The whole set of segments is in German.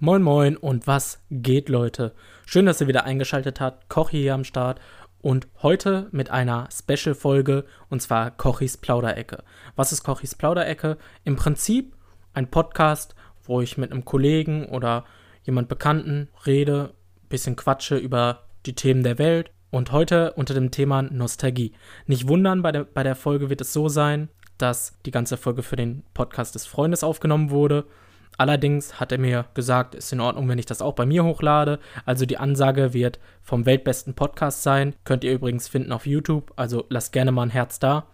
Moin Moin und was geht, Leute? Schön, dass ihr wieder eingeschaltet habt. Kochi hier am Start und heute mit einer Special-Folge und zwar Kochis Plauderecke. Was ist Kochis Plauderecke? Im Prinzip ein Podcast, wo ich mit einem Kollegen oder jemand Bekannten rede, bisschen quatsche über die Themen der Welt und heute unter dem Thema Nostalgie. Nicht wundern, bei der, bei der Folge wird es so sein, dass die ganze Folge für den Podcast des Freundes aufgenommen wurde Allerdings hat er mir gesagt, ist in Ordnung, wenn ich das auch bei mir hochlade. Also die Ansage wird vom weltbesten Podcast sein. Könnt ihr übrigens finden auf YouTube. Also lasst gerne mal ein Herz da.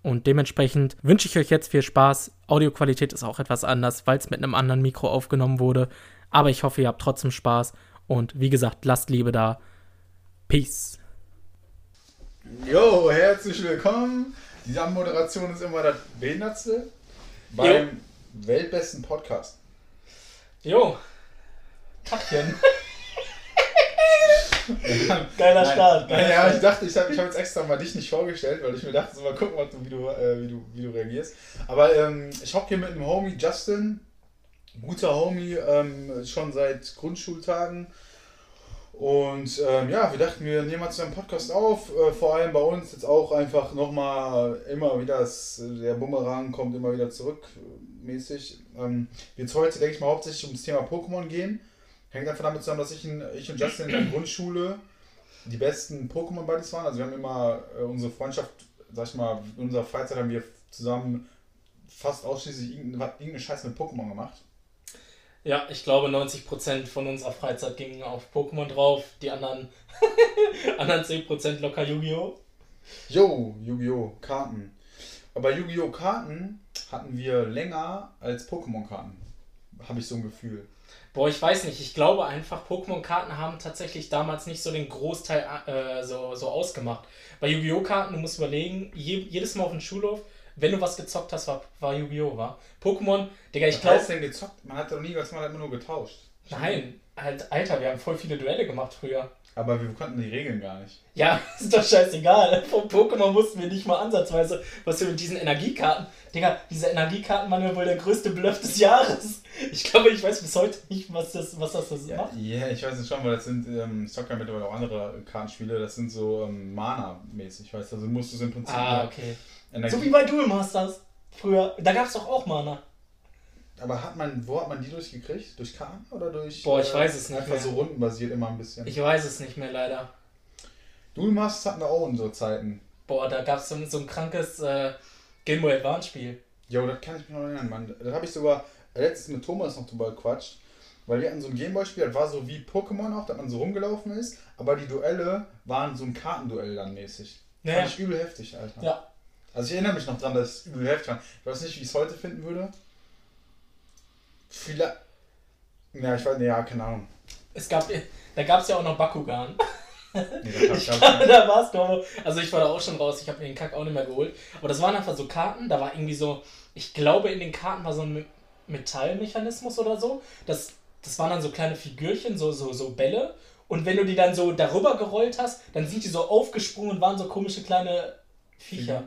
Und dementsprechend wünsche ich euch jetzt viel Spaß. Audioqualität ist auch etwas anders, weil es mit einem anderen Mikro aufgenommen wurde. Aber ich hoffe, ihr habt trotzdem Spaß. Und wie gesagt, lasst Liebe da. Peace. Jo, herzlich willkommen. Die Moderation ist immer das Behindertste. Beim weltbesten Podcast. Jo. Tachchen. Geiler Start. Geiler ja, ich dachte, ich habe ich hab jetzt extra mal dich nicht vorgestellt, weil ich mir dachte, so mal gucken, wie du, äh, wie du, wie du reagierst. Aber ähm, ich hocke hier mit einem Homie Justin, guter Homie, ähm, schon seit Grundschultagen. Und ähm, ja, wir dachten, wir nehmen mal zu einem Podcast auf. Äh, vor allem bei uns jetzt auch einfach nochmal immer wieder, das, der Bumerang kommt immer wieder zurück mäßig. Ähm, wird es heute, denke ich mal, hauptsächlich um das Thema Pokémon gehen. Hängt einfach damit zusammen, dass ich, in, ich und Justin in der Grundschule die besten Pokémon-Buddies waren. Also wir haben immer äh, unsere Freundschaft, sag ich mal, in unserer Freizeit haben wir zusammen fast ausschließlich irgendeine, irgendeine Scheiße mit Pokémon gemacht. Ja, ich glaube 90% von unserer Freizeit gingen auf Pokémon drauf, die anderen, anderen 10% locker Yu-Gi-Oh! Jo, Yu-Gi-Oh! Karten. Aber Yu-Gi-Oh! Karten hatten wir länger als Pokémon-Karten. Habe ich so ein Gefühl. Boah, ich weiß nicht. Ich glaube einfach, Pokémon-Karten haben tatsächlich damals nicht so den Großteil äh, so, so ausgemacht. Bei Yu-Gi-Oh! Karten, du musst überlegen, je, jedes Mal auf dem Schulhof, wenn du was gezockt hast, war, war Yu-Gi-Oh! war. Pokémon, Digga, ich glaube. Was denn gezockt? Man hat doch nie was, man hat immer nur getauscht. Nein, halt, Alter, wir haben voll viele Duelle gemacht früher. Aber wir konnten die Regeln gar nicht. Ja, ist doch scheißegal. Vom Pokémon wussten wir nicht mal ansatzweise, was wir mit diesen Energiekarten. Digga, diese Energiekarten waren ja wohl der größte Bluff des Jahres. Ich glaube, ich weiß bis heute nicht, was das, was das, das ja, macht. Ja, yeah, ich weiß es schon, weil das sind ähm, Soccer mittlerweile auch andere Kartenspiele, das sind so ähm, Mana-mäßig, weißt du, also musst du es im Prinzip. Ah, okay. Energie so wie bei Duel Masters früher. Da gab es doch auch Mana. Aber hat man, wo hat man die durchgekriegt? Durch Karten oder durch. Boah, ich äh, weiß es nicht. Einfach mehr. so rundenbasiert immer ein bisschen. Ich weiß es nicht mehr leider. Duel Masters hatten wir auch unsere Zeiten. Boah, da gab es so, so ein krankes äh, Game Boy Advance Spiel. Jo, das kann ich mir noch erinnern, Mann. Da habe ich sogar letztens mit Thomas noch drüber gequatscht. Weil wir hatten so ein Gameboy-Spiel, das war so wie Pokémon auch, dass man so rumgelaufen ist, aber die Duelle waren so ein Kartenduell dann mäßig. Ja. Fand ich übel heftig, Alter. Ja. Also ich erinnere mich noch dran, dass es übel heftig war. Ich weiß nicht, wie ich es heute finden würde. Vielleicht. Ja, ich weiß, ja, keine Ahnung. Es gab, da gab es ja auch noch Bakugan. Nee, ich glaube, da war es doch. Also ich war da auch schon raus, ich habe mir den Kack auch nicht mehr geholt. Aber das waren einfach so Karten, da war irgendwie so, ich glaube in den Karten war so ein Metallmechanismus oder so. Das, das waren dann so kleine Figürchen, so, so, so Bälle. Und wenn du die dann so darüber gerollt hast, dann sind die so aufgesprungen und waren so komische kleine Viecher.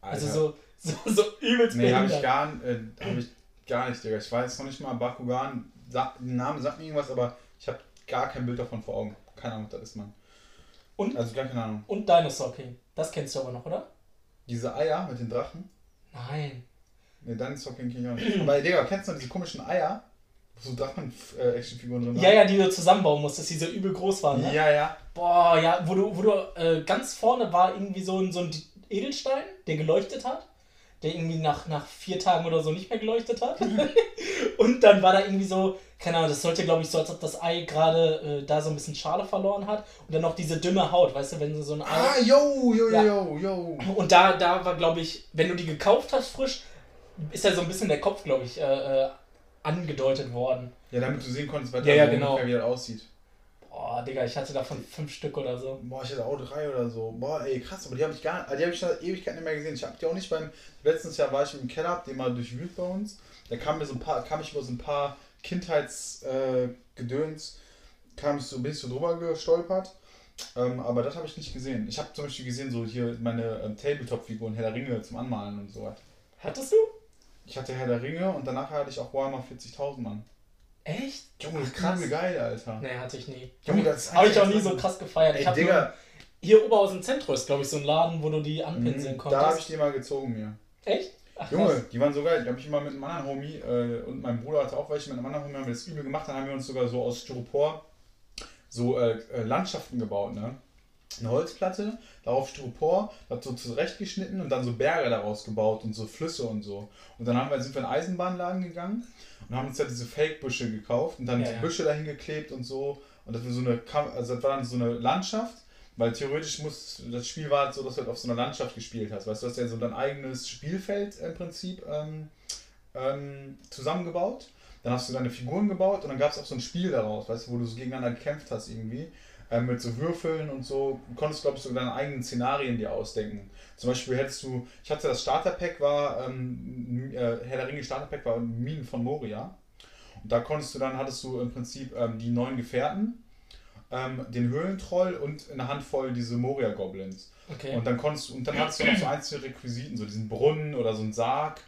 Also so, so, so übelst Nee, habe ich, gar, äh, hab ich gar nicht, Digga. Ich weiß noch nicht mal, Bakugan, der Name sagt mir irgendwas, aber ich habe gar kein Bild davon vor Augen. Keine Ahnung, was das ist, Mann. Und? Also gar keine Ahnung. Und Dinosaur King. Das kennst du aber noch, oder? Diese Eier mit den Drachen? Nein. Ne, Dinosaur King kenn ich auch nicht. aber Digga, kennst du noch diese komischen Eier? Wo so Drachen-Actionfiguren äh, drin Ja, ja, die du zusammenbauen musstest, die so übel groß waren, ne? Ja, ja. Boah, ja, wo du, wo du äh, ganz vorne war irgendwie so ein, so ein Edelstein, der geleuchtet hat der irgendwie nach, nach vier Tagen oder so nicht mehr geleuchtet hat. und dann war da irgendwie so, keine Ahnung, das sollte glaube ich so, als ob das Ei gerade äh, da so ein bisschen Schale verloren hat. Und dann noch diese dünne Haut, weißt du, wenn so ein Ei. Ah, yo, yo, ja. yo, yo. Und da, da war glaube ich, wenn du die gekauft hast frisch, ist ja so ein bisschen der Kopf, glaube ich, äh, äh, angedeutet worden. Ja, damit du sehen konntest, ja, ja, genau. wie das aussieht. Boah, Digga, ich hatte davon fünf Stück oder so. Boah, ich hatte auch drei oder so. Boah, ey, krass, aber die habe ich gar die habe ich schon Ewigkeit nicht mehr gesehen. Ich habe die auch nicht beim letztes Jahr war ich im Keller, hab den mal durchwühlt bei uns. Da kam mir so ein paar, kam ich über so ein paar Kindheitsgedöns, äh, kam ich so, bin ich so drüber gestolpert. Ähm, aber das habe ich nicht gesehen. Ich habe zum Beispiel gesehen, so hier meine ähm, Tabletop-Figuren, Herr der Ringe zum Anmalen und so Hattest du? Ich hatte Herr der Ringe und danach hatte ich auch Warhammer 40.000 Mann. Echt? Junge, Ach, krass. übel geil, Alter. Nee, hatte ich nie. Junge, das Habe ich auch nie so krass gefeiert. Ey, Digga, hier Oberhausen Zentrum ist, glaube ich, so ein Laden, wo du die anpinseln Mhm, konntest. Da habe ich die mal gezogen mir. Echt? Ach, Junge, krass. die waren so geil. Die habe ich immer mit einem anderen Homie äh, und mein Bruder hatte auch welche mit einem anderen Homie, haben wir das übel gemacht. Dann haben wir uns sogar so aus Styropor so äh, äh, Landschaften gebaut, ne? Eine Holzplatte, darauf Styropor, das so zurechtgeschnitten und dann so Berge daraus gebaut und so Flüsse und so. Und dann haben wir, sind wir in einen Eisenbahnladen gegangen und haben uns da diese Fake-Büsche gekauft und dann Ja, die ja. Büsche dahin geklebt und so. Und das war so eine, also das war dann so eine Landschaft, weil theoretisch muss, das Spiel war halt so, dass du halt auf so einer Landschaft gespielt hast. Weißt du, du hast ja so dein eigenes Spielfeld im Prinzip ähm, ähm, zusammengebaut. Dann hast du deine Figuren gebaut und dann gab es auch so ein Spiel daraus, weißt du, wo du so gegeneinander gekämpft hast irgendwie. Ähm, mit so Würfeln und so. Du konntest, glaube ich, so deine eigenen Szenarien dir ausdenken. Zum Beispiel hättest du, ich hatte das Starterpack, war, ähm, äh, Herr der Ringe Starterpack war Minen von Moria. Und da konntest du dann, hattest du im Prinzip ähm, die neuen Gefährten, ähm, den Höhlentroll und eine Handvoll diese Moria-Goblins. Okay. Und dann konntest du, und dann hattest du noch so einzelne Requisiten, so diesen Brunnen oder so einen Sarg,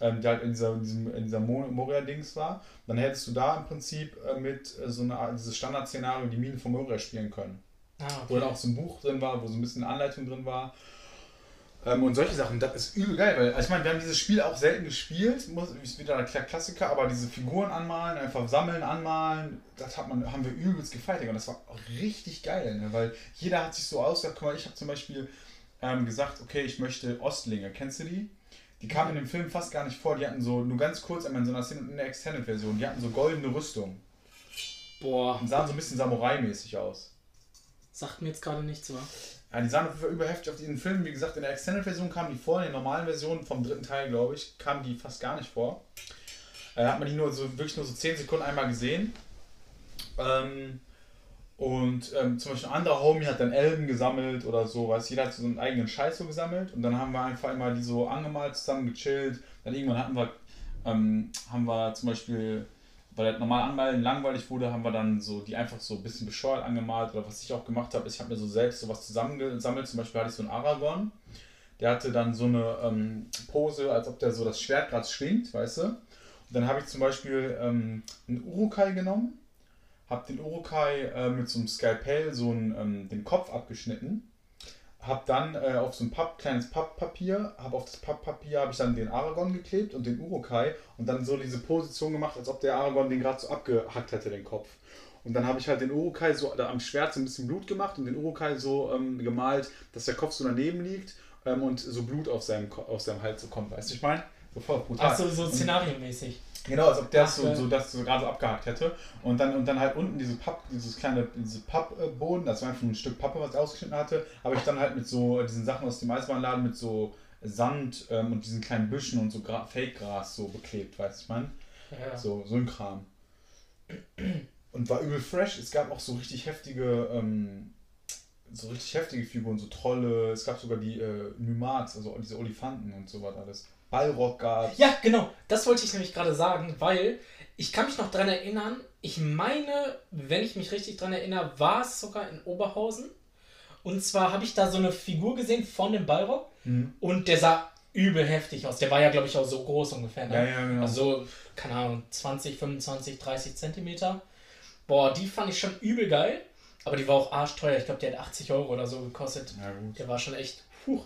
ähm, der halt in dieser, in diesem, in dieser Mo- Moria-Dings war. Dann hättest du da im Prinzip äh, mit äh, so einer Art, dieses Standardszenario die Minen von Moria spielen können. ah, Wo dann okay. auch so ein Buch drin war, wo so ein bisschen Anleitung drin war. Ähm, und solche Sachen, das ist übel geil, weil also ich meine, wir haben dieses Spiel auch selten gespielt, muss, ist wieder der Kla- Klassiker, aber diese Figuren anmalen, einfach sammeln, anmalen, das hat man, haben wir übelst gefeiert, und das war richtig geil, ne? weil jeder hat sich so ausgedacht, guck mal, ich habe zum Beispiel ähm, gesagt, okay, ich möchte Ostlinge, kennst du die? Die kamen in dem Film fast gar nicht vor, die hatten so, nur ganz kurz einmal in so einer Szene und in der Extended-Version, die hatten so goldene Rüstung Boah, und sahen so ein bisschen Samurai-mäßig aus. sagt mir jetzt gerade nichts, wa? Ja, die sahen überheftig auf diesen Film. Wie gesagt, in der Extended-Version kamen die vor, in der normalen Version vom dritten Teil, glaube ich, kamen die fast gar nicht vor. Äh, hat man die nur so wirklich nur so 10 Sekunden einmal gesehen. Ähm, und ähm, zum Beispiel ein anderer Homie hat dann Elben gesammelt oder so, weißt jeder hat so einen eigenen Scheiß so gesammelt und dann haben wir einfach immer die so angemalt, zusammen gechillt. Dann irgendwann hatten wir, ähm, haben wir zum Beispiel, weil das normal anmalen langweilig wurde, haben wir dann so die einfach so ein bisschen bescheuert angemalt oder was ich auch gemacht habe, ist, ich habe mir so selbst sowas zusammengesammelt. Zum Beispiel hatte ich so einen Aragon, der hatte dann so eine ähm, Pose, als ob der so das Schwert gerade schwingt, weißt du. Und dann habe ich zum Beispiel ähm, einen Urukai genommen habe den Urukai äh, mit so einem Skalpell so einen, ähm, den Kopf abgeschnitten, habe dann äh, auf so ein Papp, kleines Papppapier, habe auf das Papppapier habe ich dann den Aragon geklebt und den Urukai und dann so diese Position gemacht, als ob der Aragon den gerade so abgehackt hätte, den Kopf. Und dann habe ich halt den Urukai so am Schwert so ein bisschen Blut gemacht und den Urukai so ähm, gemalt, dass der Kopf so daneben liegt ähm, und so Blut auf seinem, auf seinem Hals so kommt. Weißt du, ich meine? So voll brutal. Ach so, szenariomäßig. Genau, als ob der Ach, so, so das so gerade so abgehakt hätte. Und dann, und dann halt unten diese Papp, dieses kleine, diese Pappboden, das war einfach ein Stück Pappe, was ich ausgeschnitten hatte, habe ich dann halt mit so diesen Sachen aus dem Eisenbahnladen mit so Sand ähm, und diesen kleinen Büschen und so Gra Fake-Gras so beklebt, weißt du, ich meine? Ja. So, so ein Kram. Und war übel fresh. Es gab auch so richtig heftige, ähm, so richtig heftige Figuren, so Trolle. Es gab sogar die äh, Numats, also diese Olifanten und so was alles. Ballrock gab Ja, genau. Das wollte ich nämlich gerade sagen, weil ich kann mich noch dran erinnern, ich meine, wenn ich mich richtig dran erinnere, war es sogar in Oberhausen. Und zwar habe ich da so eine Figur gesehen von dem Ballrock Mhm. und der sah übel heftig aus. Der war ja, glaube ich, auch so groß ungefähr. Ne? Ja, ja, genau. Also, keine Ahnung, 20, 25, 30 Zentimeter. Boah, die fand ich schon übel geil. Aber die war auch arschteuer. Ich glaube, die hat 80 Euro oder so gekostet. ja, gut. Der war schon echt. Puh.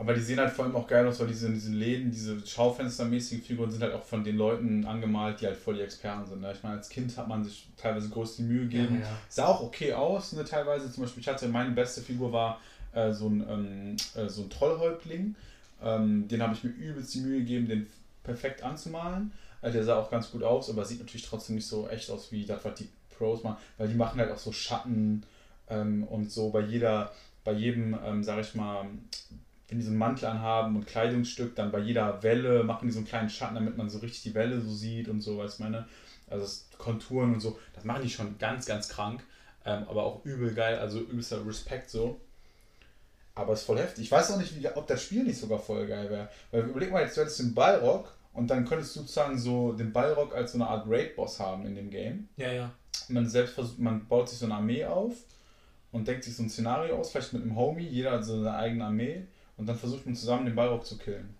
Aber die sehen halt vor allem auch geil aus, weil diese, diese Läden, diese Schaufenstermäßigen Figuren sind halt auch von den Leuten angemalt, die halt voll die Experten sind. Ne? Ich meine, als Kind hat man sich teilweise größte Mühe gegeben. Ja, ja. Sah auch okay aus, ne? teilweise. Zum Beispiel, ich hatte, meine beste Figur war äh, so, ein, ähm, äh, so ein Trollhäuptling. Ähm, den habe ich mir übelst die Mühe gegeben, den perfekt anzumalen. Äh, der sah auch ganz gut aus, aber sieht natürlich trotzdem nicht so echt aus wie das, was die Pros machen, weil die machen halt auch so Schatten ähm, und so bei jeder, bei jedem, ähm, sag ich mal, wenn die so einen Mantel anhaben und Kleidungsstück, dann bei jeder Welle machen die so einen kleinen Schatten, damit man so richtig die Welle so sieht und so, weißt du, meine? Also Konturen und so, das machen die schon ganz, ganz krank, ähm, aber auch übel geil, also übelster Respekt so. Aber es ist voll heftig. Ich weiß auch nicht, wie, ob das Spiel nicht sogar voll geil wäre. Weil überleg mal, jetzt du hättest den Ballrock und dann könntest du sozusagen so den Ballrock als so eine Art Raid-Boss haben in dem Game. Ja, ja. Man selbst versucht, man baut sich so eine Armee auf und denkt sich so ein Szenario aus, vielleicht mit einem Homie, jeder hat so seine eigene Armee und dann versucht man zusammen den Ballrock zu killen.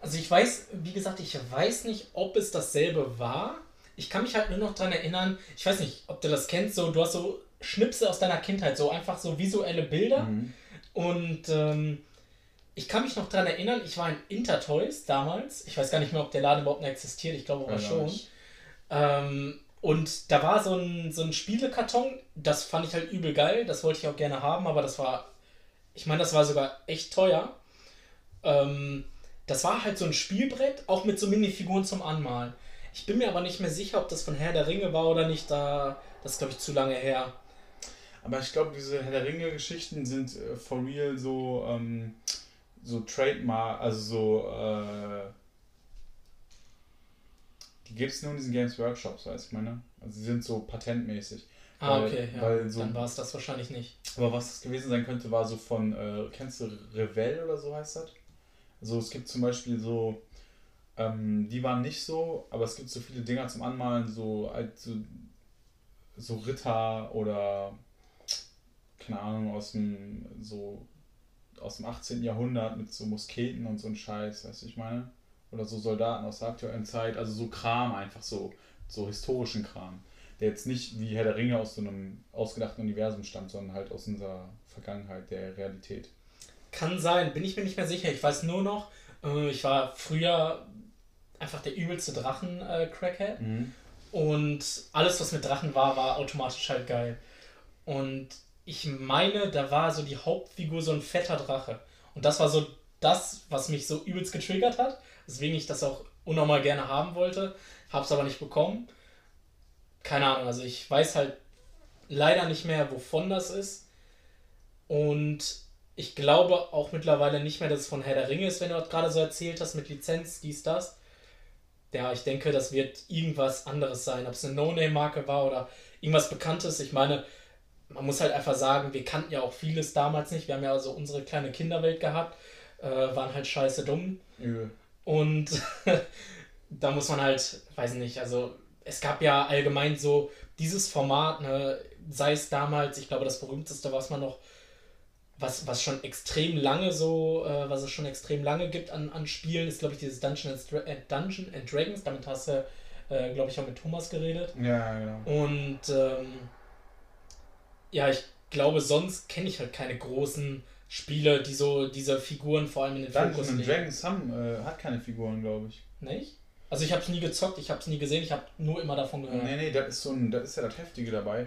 Also ich weiß, wie gesagt, ich weiß nicht, ob es dasselbe war. ich kann mich halt nur noch daran erinnern, ich weiß nicht, ob du das kennst, so, du hast so Schnipsel aus deiner Kindheit, so einfach so visuelle Bilder. Mhm. Und ähm, ich kann mich noch daran erinnern, ich war in Intertoys damals. Ich weiß gar nicht mehr, ob der Laden überhaupt noch existiert, ich glaube aber ja, schon. Ähm, und da war so ein, so ein Spielekarton, das fand ich halt übel geil, das wollte ich auch gerne haben, aber das war, ich meine, das war sogar echt teuer. Ähm, das war halt so ein Spielbrett, auch mit so Minifiguren zum Anmalen. Ich bin mir aber nicht mehr sicher, ob das von Herr der Ringe war oder nicht, da, das ist glaube ich zu lange her. Aber ich glaube, diese Herr der Ringe-Geschichten sind äh, for real so, ähm, so Trademark, also so, äh, die gibt es nur in diesen Games Workshops, weißt du, meine? Also sie sind so patentmäßig. Ah, weil, okay, ja. So, dann war es das wahrscheinlich nicht. Aber was das gewesen sein könnte, war so von, äh, kennst du Revell oder so heißt das? Also es gibt zum Beispiel so, ähm, die waren nicht so, aber es gibt so viele Dinger zum Anmalen, so, so, so Ritter oder keine Ahnung, aus dem so aus dem 18. Jahrhundert mit so Musketen und so ein Scheiß, weißt du, ich meine? Oder so Soldaten aus der aktuellen Zeit, also so Kram einfach so, so historischen Kram, der jetzt nicht wie Herr der Ringe aus so einem ausgedachten Universum stammt, sondern halt aus unserer Vergangenheit, der Realität. Kann sein, bin ich mir nicht mehr sicher. Ich weiß nur noch, äh, ich war früher einfach der übelste Drachen-Crackhead. Äh, mhm. Und alles, was mit Drachen war, war automatisch halt geil. Und ich meine, da war so die Hauptfigur so ein fetter Drache. Und das war so das, was mich so übelst getriggert hat. Deswegen ich das auch unnormal gerne haben wollte. Hab's aber nicht bekommen. Keine Ahnung, also ich weiß halt leider nicht mehr, wovon das ist. Und ich glaube auch mittlerweile nicht mehr, dass es von Herr der Ringe ist, wenn du gerade so erzählt hast mit Lizenz, dies, das. Ja, ich denke, das wird irgendwas anderes sein. Ob es eine No-Name-Marke war oder irgendwas Bekanntes. Ich meine, man muss halt einfach sagen, wir kannten ja auch vieles damals nicht. Wir haben ja also unsere kleine Kinderwelt gehabt, äh, waren halt scheiße dumm. Übel. Und da muss man halt, weiß nicht, also es gab ja allgemein so dieses Format, ne, sei es damals, ich glaube, das berühmteste, was man noch, was, was schon extrem lange so, äh, was es schon extrem lange gibt an, an Spielen, ist, glaube ich, dieses Dungeon and, äh, Dungeon and Dragons. Damit hast du, äh, glaube ich, auch mit Thomas geredet. Ja, genau. Und ähm, ja, ich glaube, sonst kenne ich halt keine großen Spiele, die so diese Figuren vor allem in den Dungeons Fokus legen. Dragons haben, äh, hat keine Figuren, glaube ich. Nicht? Also ich habe es nie gezockt, ich habe es nie gesehen, ich habe nur immer davon gehört. Nee, nee, das ist so ein, das ist ja das Heftige dabei.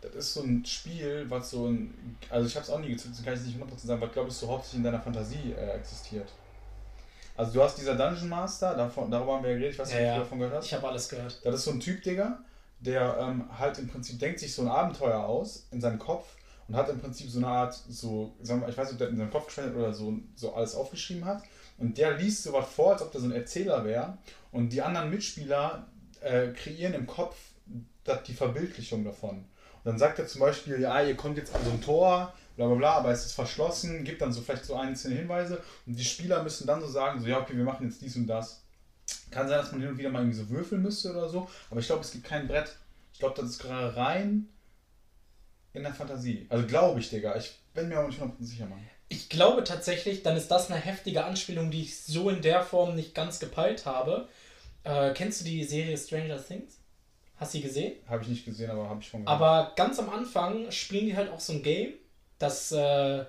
Das ist so ein Spiel, was so ein, also ich habe es auch nie gezockt, das kann ich nicht 100% sagen, was glaube ich so hauptsächlich in deiner Fantasie äh, existiert. Also du hast dieser Dungeon Master, davon, darüber haben wir ja geredet, ich weiß nicht, ja, ob du davon gehört hast. Ich habe alles gehört. Das ist so ein Typ, Digga, der ähm, halt im Prinzip denkt sich so ein Abenteuer aus in seinem Kopf und hat im Prinzip so eine Art, so, sagen wir, ich weiß nicht, ob der in seinem Kopf gespendet oder so, so alles aufgeschrieben hat. Und der liest so was vor, als ob der so ein Erzähler wäre. Und die anderen Mitspieler äh, kreieren im Kopf die Verbildlichung davon. Und dann sagt er zum Beispiel, ja, ihr kommt jetzt an so ein Tor, bla bla bla, aber es ist verschlossen, gibt dann so vielleicht so einzelne Hinweise und die Spieler müssen dann so sagen, so ja, okay, wir machen jetzt dies und das. Kann sein, dass man hin und wieder mal irgendwie so würfeln müsste oder so, aber ich glaube, es gibt kein Brett. Ich glaube, das ist gerade rein in der Fantasie. Also glaube ich, Digga. Ich bin mir auch nicht 100% sicher, Mann. Ich glaube tatsächlich, dann ist das eine heftige Anspielung, die ich so in der Form nicht ganz gepeilt habe. Äh, kennst du die Serie Stranger Things? Hast du sie gesehen? Habe ich nicht gesehen, aber habe ich schon gehört. Aber ganz am Anfang spielen die halt auch so ein Game, das äh,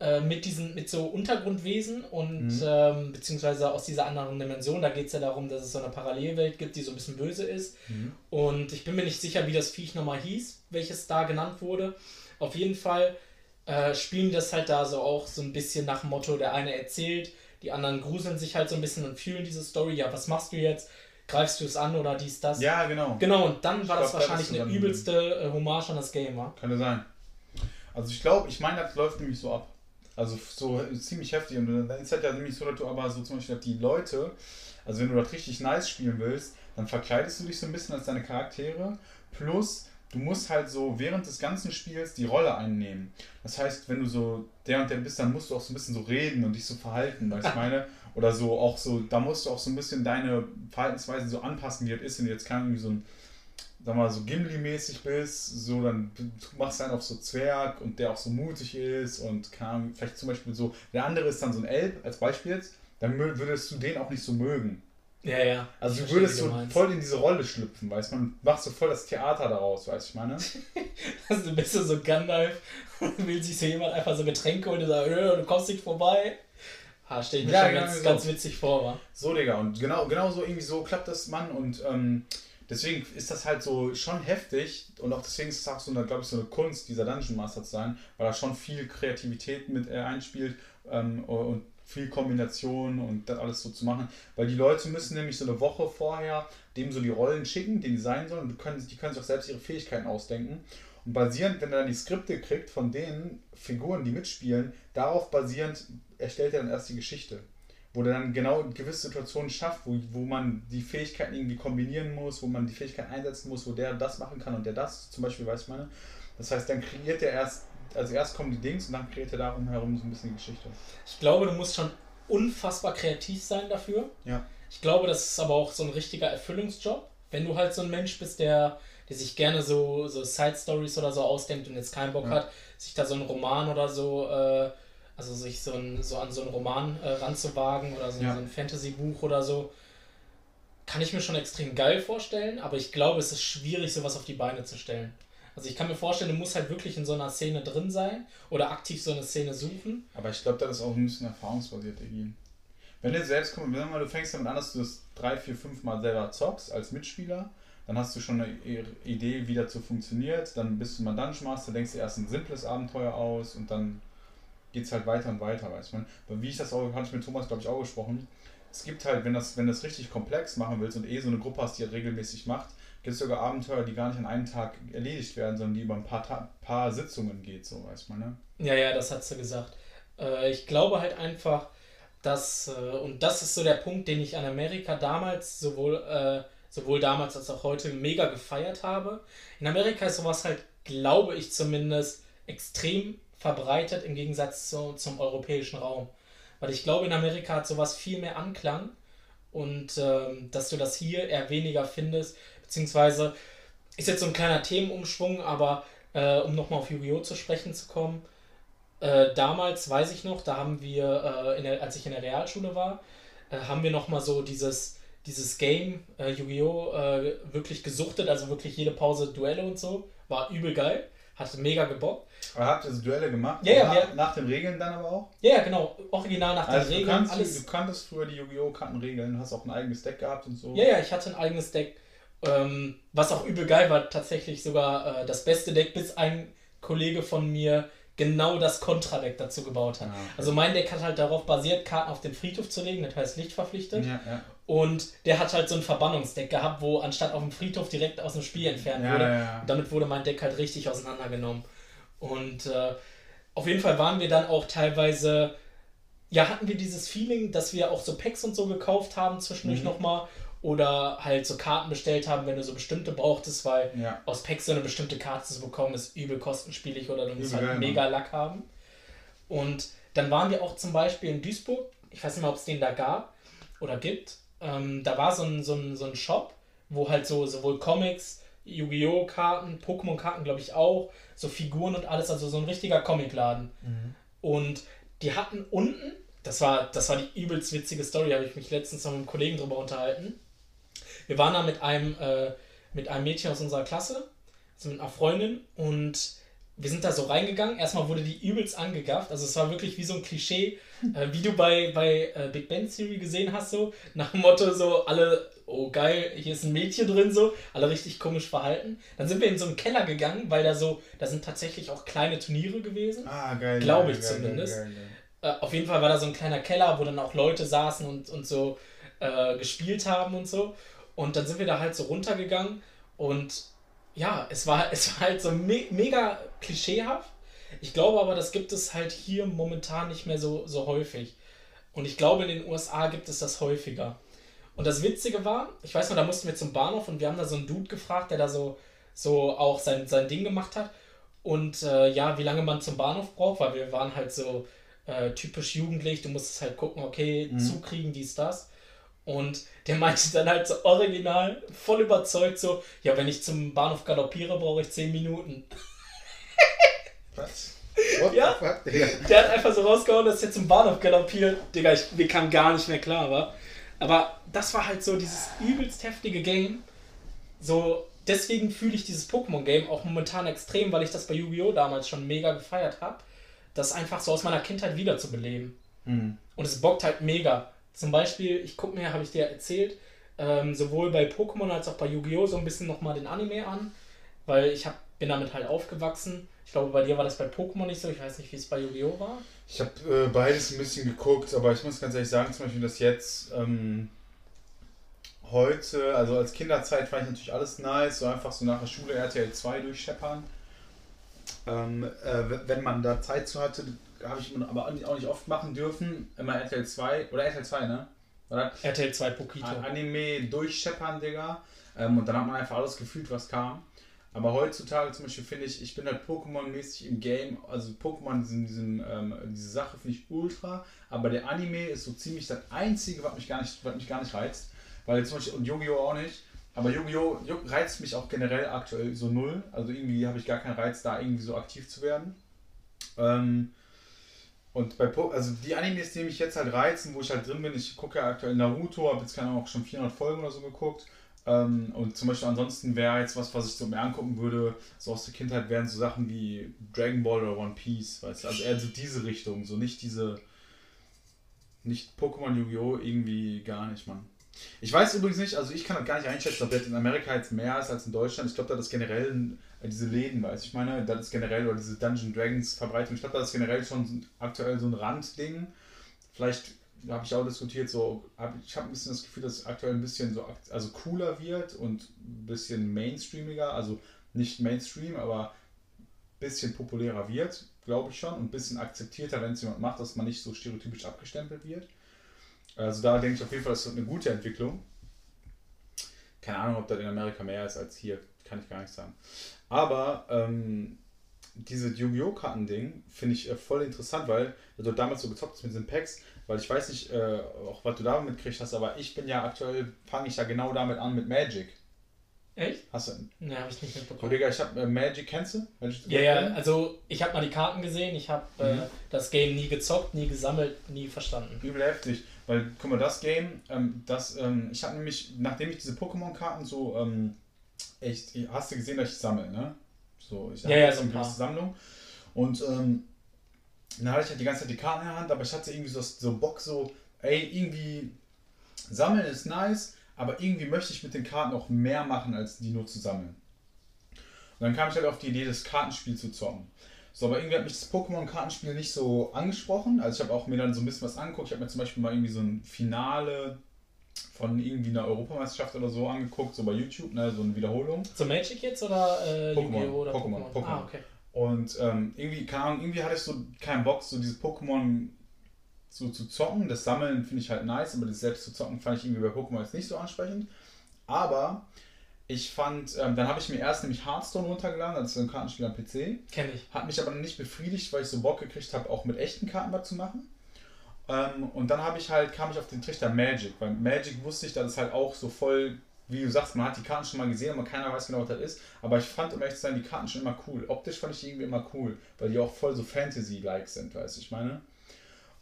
äh, mit diesen, mit so Untergrundwesen und mhm. ähm, beziehungsweise aus dieser anderen Dimension. Da geht es ja darum, dass es so eine Parallelwelt gibt, die so ein bisschen böse ist. Mhm. Und ich bin mir nicht sicher, wie das Viech nochmal hieß, welches da genannt wurde. Auf jeden Fall äh, spielen das halt da so auch so ein bisschen nach Motto, der eine erzählt, die anderen gruseln sich halt so ein bisschen und fühlen diese Story. Ja, was machst du jetzt? Greifst du es an oder dies, das? Ja, genau. Genau, und dann war glaub, das wahrscheinlich das eine übelste äh, Hommage an das Game, wa? Könnte sein. Also ich glaube, ich meine, das läuft nämlich so ab. Also so ziemlich heftig. Und dann ist halt ja nämlich so, dass du aber so zum Beispiel die Leute, also wenn du das richtig nice spielen willst, dann verkleidest du dich so ein bisschen als deine Charaktere. Plus, du musst halt so während des ganzen Spiels die Rolle einnehmen. Das heißt, wenn du so der und der bist, dann musst du auch so ein bisschen so reden und dich so verhalten, weißt du meine? Oder so auch so, da musst du auch so ein bisschen deine Verhaltensweise so anpassen, wie das ist. Wenn du jetzt kann irgendwie so ein sag mal, so Gimli-mäßig bist, so dann machst du einen auf so Zwerg und der auch so mutig ist und kann vielleicht zum Beispiel so, der andere ist dann so ein Elb, als Beispiel jetzt, dann würdest du den auch nicht so mögen. Ja, ja. Also du würdest so meinst. voll in diese Rolle schlüpfen, weißt du? Man macht so voll das Theater daraus, weißt du, ich meine? Also du bist so Gandalf und will sich so jemand einfach so Getränke holen und sagt, "Äh, du kommst nicht vorbei. Ha, stell ich mir Ja, schon genau ganz, so. ganz witzig vor, wa? So, Digga, und genau, genau so irgendwie so klappt das, Mann. Und ähm, deswegen ist das halt so schon heftig und auch deswegen ist es auch so eine, glaube ich, so eine Kunst, dieser Dungeon Master zu sein, weil da schon viel Kreativität mit äh, einspielt ähm, und viel Kombination und das alles so zu machen. Weil die Leute müssen nämlich so eine Woche vorher dem so die Rollen schicken, die sein sollen, und die können, die können sich auch selbst ihre Fähigkeiten ausdenken. Und basierend, wenn er dann die Skripte kriegt von den Figuren, die mitspielen, darauf basierend erstellt er dann erst die Geschichte wo der dann genau gewisse Situationen schafft, wo, wo man die Fähigkeiten irgendwie kombinieren muss, wo man die Fähigkeiten einsetzen muss, wo der das machen kann und der das, zum Beispiel, weiß ich meine. Das heißt, dann kreiert er erst, also erst kommen die Dings und dann kreiert er darum herum so ein bisschen die Geschichte. Ich glaube, du musst schon unfassbar kreativ sein dafür. Ja. Ich glaube, das ist aber auch so ein richtiger Erfüllungsjob. Wenn du halt so ein Mensch bist, der, der sich gerne so, so Side-Stories oder so ausdenkt und jetzt keinen Bock Ja. hat, sich da so einen Roman oder so, äh, also sich so, ein, so an so einen Roman äh, ranzuwagen oder so, Ja. so ein Fantasy-Buch oder so, kann ich mir schon extrem geil vorstellen, aber ich glaube, es ist schwierig, sowas auf die Beine zu stellen. Also ich kann mir vorstellen, du musst halt wirklich in so einer Szene drin sein oder aktiv so eine Szene suchen. Aber ich glaube, das ist auch ein bisschen erfahrungsbasiert, Egin. Wenn du selbst kommst, wenn mal du fängst damit an, dass du das drei, vier, fünf Mal selber zockst als Mitspieler, dann hast du schon eine Idee, wie das so funktioniert. Dann bist du mal Dungeon Master, denkst dir erst ein simples Abenteuer aus und dann geht es halt weiter und weiter, weiß man. Aber wie ich das auch, hatte ich mit Thomas, glaube ich, auch gesprochen. Es gibt halt, wenn das, wenn du das richtig komplex machen willst und eh so eine Gruppe hast, die das regelmäßig macht, gibt es sogar Abenteuer, die gar nicht an einem Tag erledigt werden, sondern die über ein paar, paar Sitzungen geht, so weiß man, ne? Ja, ja, das hat sie gesagt. Äh, ich glaube halt einfach, dass, äh, und das ist so der Punkt, den ich an Amerika damals, sowohl, äh, sowohl damals als auch heute, mega gefeiert habe. In Amerika ist sowas halt, glaube ich zumindest, extrem verbreitet im Gegensatz zu, zum europäischen Raum. Weil ich glaube, in Amerika hat sowas viel mehr Anklang und ähm, dass du das hier eher weniger findest, beziehungsweise ist jetzt so ein kleiner Themenumschwung, aber äh, um nochmal auf Yu-Gi-Oh! zu sprechen zu kommen, äh, damals weiß ich noch, da haben wir, äh, der, als ich in der Realschule war, äh, haben wir nochmal so dieses, dieses Game äh, Yu-Gi-Oh! Äh, wirklich gesuchtet, also wirklich jede Pause Duelle und so. War übel geil, hatte mega gebockt. Aber habt ihr so Duelle gemacht? Ja, ja, nach, wir- nach den Regeln dann aber auch? Ja, ja, genau, original nach den Also du, Regeln, kannst, alles. du kanntest früher die Yu-Gi-Oh! Kartenregeln, hast auch ein eigenes Deck gehabt und so. Ja, ja, ich hatte ein eigenes Deck, ähm, was auch übel geil war, tatsächlich sogar äh, das beste Deck, bis ein Kollege von mir genau das Kontradeck dazu gebaut hat. Ah, okay. Also mein Deck hat halt darauf basiert, Karten auf den Friedhof zu legen, das heißt lichtverpflichtet. Ja, ja. Und der hat halt so ein Verbannungsdeck gehabt, wo anstatt auf dem Friedhof direkt aus dem Spiel entfernt Ja, wurde. ja, ja. Und damit wurde mein Deck halt richtig auseinandergenommen. Und äh, auf jeden Fall waren wir dann auch teilweise, ja, hatten wir dieses Feeling, dass wir auch so Packs und so gekauft haben zwischendurch Mhm. nochmal. Oder halt so Karten bestellt haben, wenn du so bestimmte brauchtest, weil Ja. aus Packs so eine bestimmte Karte zu bekommen, ist übel kostenspielig oder du musst Übel halt geil, mega Lack haben. Und dann waren wir auch zum Beispiel in Duisburg, ich weiß nicht mal, ob es den da gab oder gibt. Ähm, da war so ein, so, ein, so ein Shop, wo halt so sowohl Comics, Yu-Gi-Oh! Karten, Pokémon-Karten, glaube ich auch, so Figuren und alles, also so ein richtiger Comicladen. Und die hatten unten, das war, das war die übelst witzige Story, habe ich mich letztens noch mit einem Kollegen drüber unterhalten. Wir waren da mit einem, äh, mit einem Mädchen aus unserer Klasse, also mit einer Freundin, und wir sind da so reingegangen. Erstmal wurde die übelst angegafft. Also es war wirklich wie so ein Klischee, äh, wie du bei, bei äh, Big Bang Theory gesehen hast, so nach dem Motto so alle, oh geil, hier ist ein Mädchen drin, so, alle richtig komisch verhalten. Dann sind wir in so einen Keller gegangen, weil da so, da sind tatsächlich auch kleine Turniere gewesen. Ah, geil. Glaube ich geil, zumindest. Geil, geil, Äh, auf jeden Fall war da so ein kleiner Keller, wo dann auch Leute saßen und, und so äh, gespielt haben und so. Und dann sind wir da halt so runtergegangen und ja, es war, es war halt so me mega klischeehaft. Ich glaube aber, das gibt es halt hier momentan nicht mehr so, so häufig. Und ich glaube, in den USA gibt es das häufiger. Und das Witzige war, ich weiß noch, da mussten wir zum Bahnhof und wir haben da so einen Dude gefragt, der da so, so auch sein, sein Ding gemacht hat. Und äh, ja, wie lange man zum Bahnhof braucht, weil wir waren halt so äh, typisch jugendlich, du musstest halt gucken, okay, Mhm. zukriegen, dies, das. Und der meinte dann halt so original, voll überzeugt, so, ja, wenn ich zum Bahnhof galoppiere, brauche ich 10 Minuten. Was? What Ja. the fuck, Digga? Der hat einfach so rausgehauen, dass er zum Bahnhof galoppiert. Digga, ich, mir kam gar nicht mehr klar, wa? Aber das war halt so dieses übelst heftige Game. So, deswegen fühle ich dieses Pokémon-Game auch momentan extrem, weil ich das bei Yu-Gi-Oh! damals schon mega gefeiert habe. Das einfach so aus meiner Kindheit wiederzubeleben. Mhm. Und es bockt halt mega. Zum Beispiel, ich gucke mir, habe ich dir erzählt, ähm, sowohl bei Pokémon als auch bei Yu-Gi-Oh! so ein bisschen nochmal den Anime an, weil ich hab, bin damit halt aufgewachsen. Ich glaube, bei dir war das bei Pokémon nicht so. Ich weiß nicht, wie es bei Yu-Gi-Oh! war. Ich habe äh, beides ein bisschen geguckt, aber ich muss ganz ehrlich sagen, zum Beispiel, dass jetzt ähm, heute, also als Kinderzeit fand ich natürlich alles nice, so einfach so nach der Schule RTL 2 durchscheppern. Ähm, äh, wenn man da Zeit zu hatte, habe ich aber auch nicht oft machen dürfen. Immer RTL 2 oder RTL 2, ne? Oder? RTL 2 Pokito. Anime durchscheppern, Digga. Ähm, und dann hat man einfach alles gefühlt, was kam. Aber heutzutage zum Beispiel finde ich, ich bin halt Pokémon-mäßig im Game, also Pokémon, diesen, diesen, ähm, diese Sache finde ich ultra, aber der Anime ist so ziemlich das Einzige, was mich gar nicht, was mich gar nicht reizt. Weil zum Beispiel, und Yu-Gi-Oh! auch nicht. Aber Yu-Gi-Oh! reizt mich auch generell aktuell so null. Also irgendwie habe ich gar keinen Reiz, da irgendwie so aktiv zu werden. Ähm, und bei po also die Animes, die mich jetzt halt reizen, wo ich halt drin bin, ich gucke ja aktuell Naruto, habe jetzt keine Ahnung, auch schon 400 Folgen oder so geguckt. Ähm, und zum Beispiel ansonsten wäre jetzt was, was ich so mehr angucken würde, so aus der Kindheit wären so Sachen wie Dragon Ball oder One Piece, weißt du, also eher so diese Richtung, so nicht diese, nicht Pokémon Yu-Gi-Oh! irgendwie gar nicht, Mann. Ich weiß übrigens nicht, also ich kann das gar nicht einschätzen, ob das in Amerika jetzt mehr ist als in Deutschland. Ich glaube, da ist generell äh, diese Läden, weiß ich meine, das ist generell, oder diese Dungeon Dragons Verbreitung, ich glaube, das ist generell schon aktuell so ein Randding. Vielleicht habe ich auch diskutiert, so, hab, ich habe ein bisschen das Gefühl, dass es aktuell ein bisschen so also cooler wird und ein bisschen mainstreamiger, also nicht Mainstream, aber ein bisschen populärer wird, glaube ich schon, und ein bisschen akzeptierter, wenn es jemand macht, dass man nicht so stereotypisch abgestempelt wird. Also da denke ich auf jeden Fall, das ist eine gute Entwicklung. Keine Ahnung, ob das in Amerika mehr ist als hier, kann ich gar nicht sagen. Aber ähm, diese Yu-Gi-Oh! Karten-Ding finde ich äh, voll interessant, weil du damals so gezockt hast mit diesen Packs, weil ich weiß nicht, äh, auch was du da mitgekriegt hast, aber ich bin ja aktuell, fange ich ja genau damit an mit Magic. Echt? Hast du? Ne, habe ich nicht mitbekommen. Digga, ich habe äh, Magic, kennst du? Magic ja, ja, also ich habe mal die Karten gesehen, ich habe äh, mhm. das Game nie gezockt, nie gesammelt, nie verstanden. Übel heftig, weil, guck mal, das Game, ähm, das, ähm, ich habe nämlich, nachdem ich diese Pokémon-Karten so, ähm, echt, hast du gesehen, dass ich sammle, ne? So, ich habe ja, ja, so eine gewisse Sammlung. Und ähm, dann hatte ich halt die ganze Zeit die Karten in der Hand, aber ich hatte irgendwie so, so Bock, so, ey, irgendwie sammeln ist nice, aber irgendwie möchte ich mit den Karten auch mehr machen, als die nur zu sammeln. Und dann kam ich halt auf die Idee, das Kartenspiel zu zocken. So, aber irgendwie hat mich das Pokémon-Kartenspiel nicht so angesprochen. Also ich habe auch mir dann so ein bisschen was angeguckt. Ich habe mir zum Beispiel mal irgendwie so ein Finale von irgendwie einer Europameisterschaft oder so angeguckt, so bei YouTube, ne, so eine Wiederholung. So Magic jetzt oder äh, Pokémon, oder Pokémon? Pokémon. Ah, okay. Und ähm, irgendwie, keine Ahnung, irgendwie hatte ich so keinen Bock, so dieses Pokémon so zu zocken. Das Sammeln finde ich halt nice, aber das selbst zu zocken fand ich irgendwie bei Pokémon jetzt nicht so ansprechend. Aber ich fand, ähm, dann habe ich mir erst nämlich Hearthstone runtergeladen, als so ein Kartenspiel am PC. Kenn ich. Hat mich aber nicht befriedigt, weil ich so Bock gekriegt habe, auch mit echten Karten was zu machen. Ähm, und dann habe ich halt, kam ich auf den Trichter Magic, weil Magic wusste ich, dass es halt auch so voll, wie du sagst, man hat die Karten schon mal gesehen, aber keiner weiß genau, was das ist. Aber ich fand, um ehrlich zu sein, die Karten schon immer cool. Optisch fand ich die irgendwie immer cool, weil die auch voll so Fantasy-like sind, weißt du, ich meine.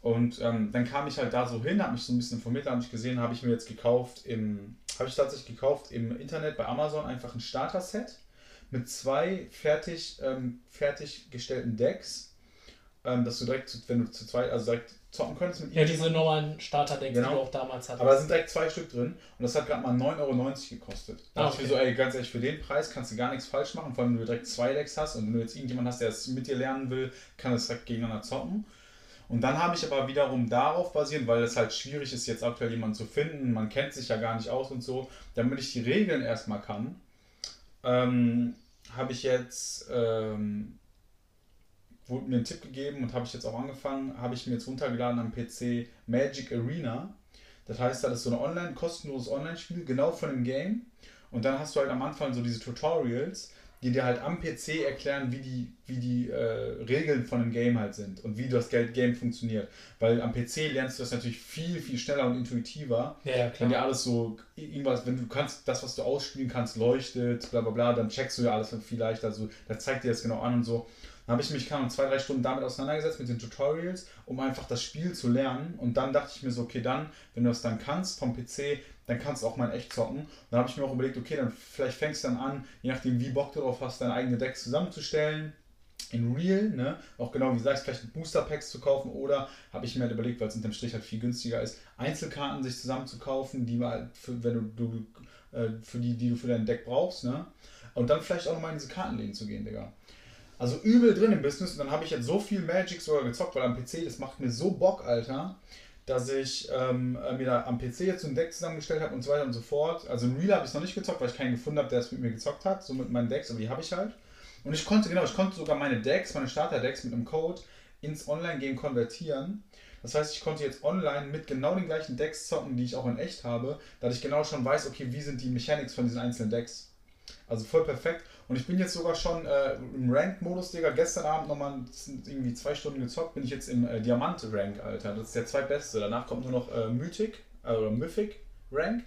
Und ähm, dann kam ich halt da so hin, habe mich so ein bisschen informiert, habe ich gesehen, habe ich mir jetzt gekauft im, habe ich tatsächlich gekauft im Internet bei Amazon einfach ein Starter-Set mit zwei fertig, ähm, fertiggestellten Decks, ähm, dass du direkt, wenn du zu zweit, also direkt zocken könntest mit Ja, diese normalen Starter-Decks, genau. die du auch damals hattest. Aber da sind direkt zwei Stück drin und das hat gerade mal 9,90 Euro gekostet. Da ah, okay. ich mir so, ey, ganz ehrlich, für den Preis kannst du gar nichts falsch machen, vor allem wenn du direkt zwei Decks hast und wenn du jetzt irgendjemand hast, der es mit dir lernen will, kann es direkt gegeneinander zocken. Und dann habe ich aber wiederum darauf basierend, weil es halt schwierig ist, jetzt aktuell jemanden zu finden, man kennt sich ja gar nicht aus und so, damit ich die Regeln erstmal kann, ähm, habe ich jetzt, ähm, wurde mir einen Tipp gegeben und habe ich jetzt auch angefangen, habe ich mir jetzt runtergeladen am PC Magic Arena. Das heißt, das ist so ein online, kostenloses Online-Spiel, genau von dem Game. Und dann hast du halt am Anfang so diese Tutorials, die dir halt am PC erklären, wie die, wie die äh, Regeln von einem Game halt sind und wie das Game funktioniert. Weil am PC lernst du das natürlich viel, viel schneller und intuitiver. Ja, ja klar. Wenn dir alles so, irgendwas, wenn du kannst, das, was du ausspielen kannst, leuchtet, bla bla bla, dann checkst du ja alles viel leichter. Also, da zeigt dir das genau an und so. Dann habe ich mich kann zwei, drei Stunden damit auseinandergesetzt mit den Tutorials, um einfach das Spiel zu lernen. Und dann dachte ich mir so, okay, dann, wenn du das dann kannst vom PC, dann kannst du auch mal in echt zocken. Und dann habe ich mir auch überlegt, okay, dann vielleicht fängst du dann an, je nachdem wie Bock du drauf hast, deine eigene Decks zusammenzustellen in Real, ne? Auch genau wie du sagst, vielleicht Booster Packs zu kaufen oder habe ich mir halt überlegt, weil es unterm Strich halt viel günstiger ist, Einzelkarten sich zusammen zu kaufen, die mal für, wenn du, du äh, für die, die du für dein Deck brauchst, ne? Und dann vielleicht auch nochmal in diese Kartenläden zu gehen, Digga. Also übel drin im Business und dann habe ich jetzt so viel Magic sogar gezockt, weil am PC, das macht mir so Bock, Alter, dass ich ähm, äh, mir da am PC jetzt so ein Deck zusammengestellt habe und so weiter und so fort. Also in Real habe ich es noch nicht gezockt, weil ich keinen gefunden habe, der es mit mir gezockt hat, so mit meinen Decks, aber die habe ich halt. Und ich konnte, genau, ich konnte sogar meine Decks, meine Starter-Decks mit einem Code ins Online-Game konvertieren. Das heißt, ich konnte jetzt online mit genau den gleichen Decks zocken, die ich auch in echt habe, da ich genau schon weiß, okay, wie sind die Mechanics von diesen einzelnen Decks. Also voll perfekt. Und ich bin jetzt sogar schon äh, im Rank-Modus, Digga. Gestern Abend nochmal irgendwie zwei Stunden gezockt, bin ich jetzt im äh, Diamant-Rank, Alter. Das ist der zweitbeste. Danach kommt nur noch äh, Mythic äh, oder Mythic-Rank.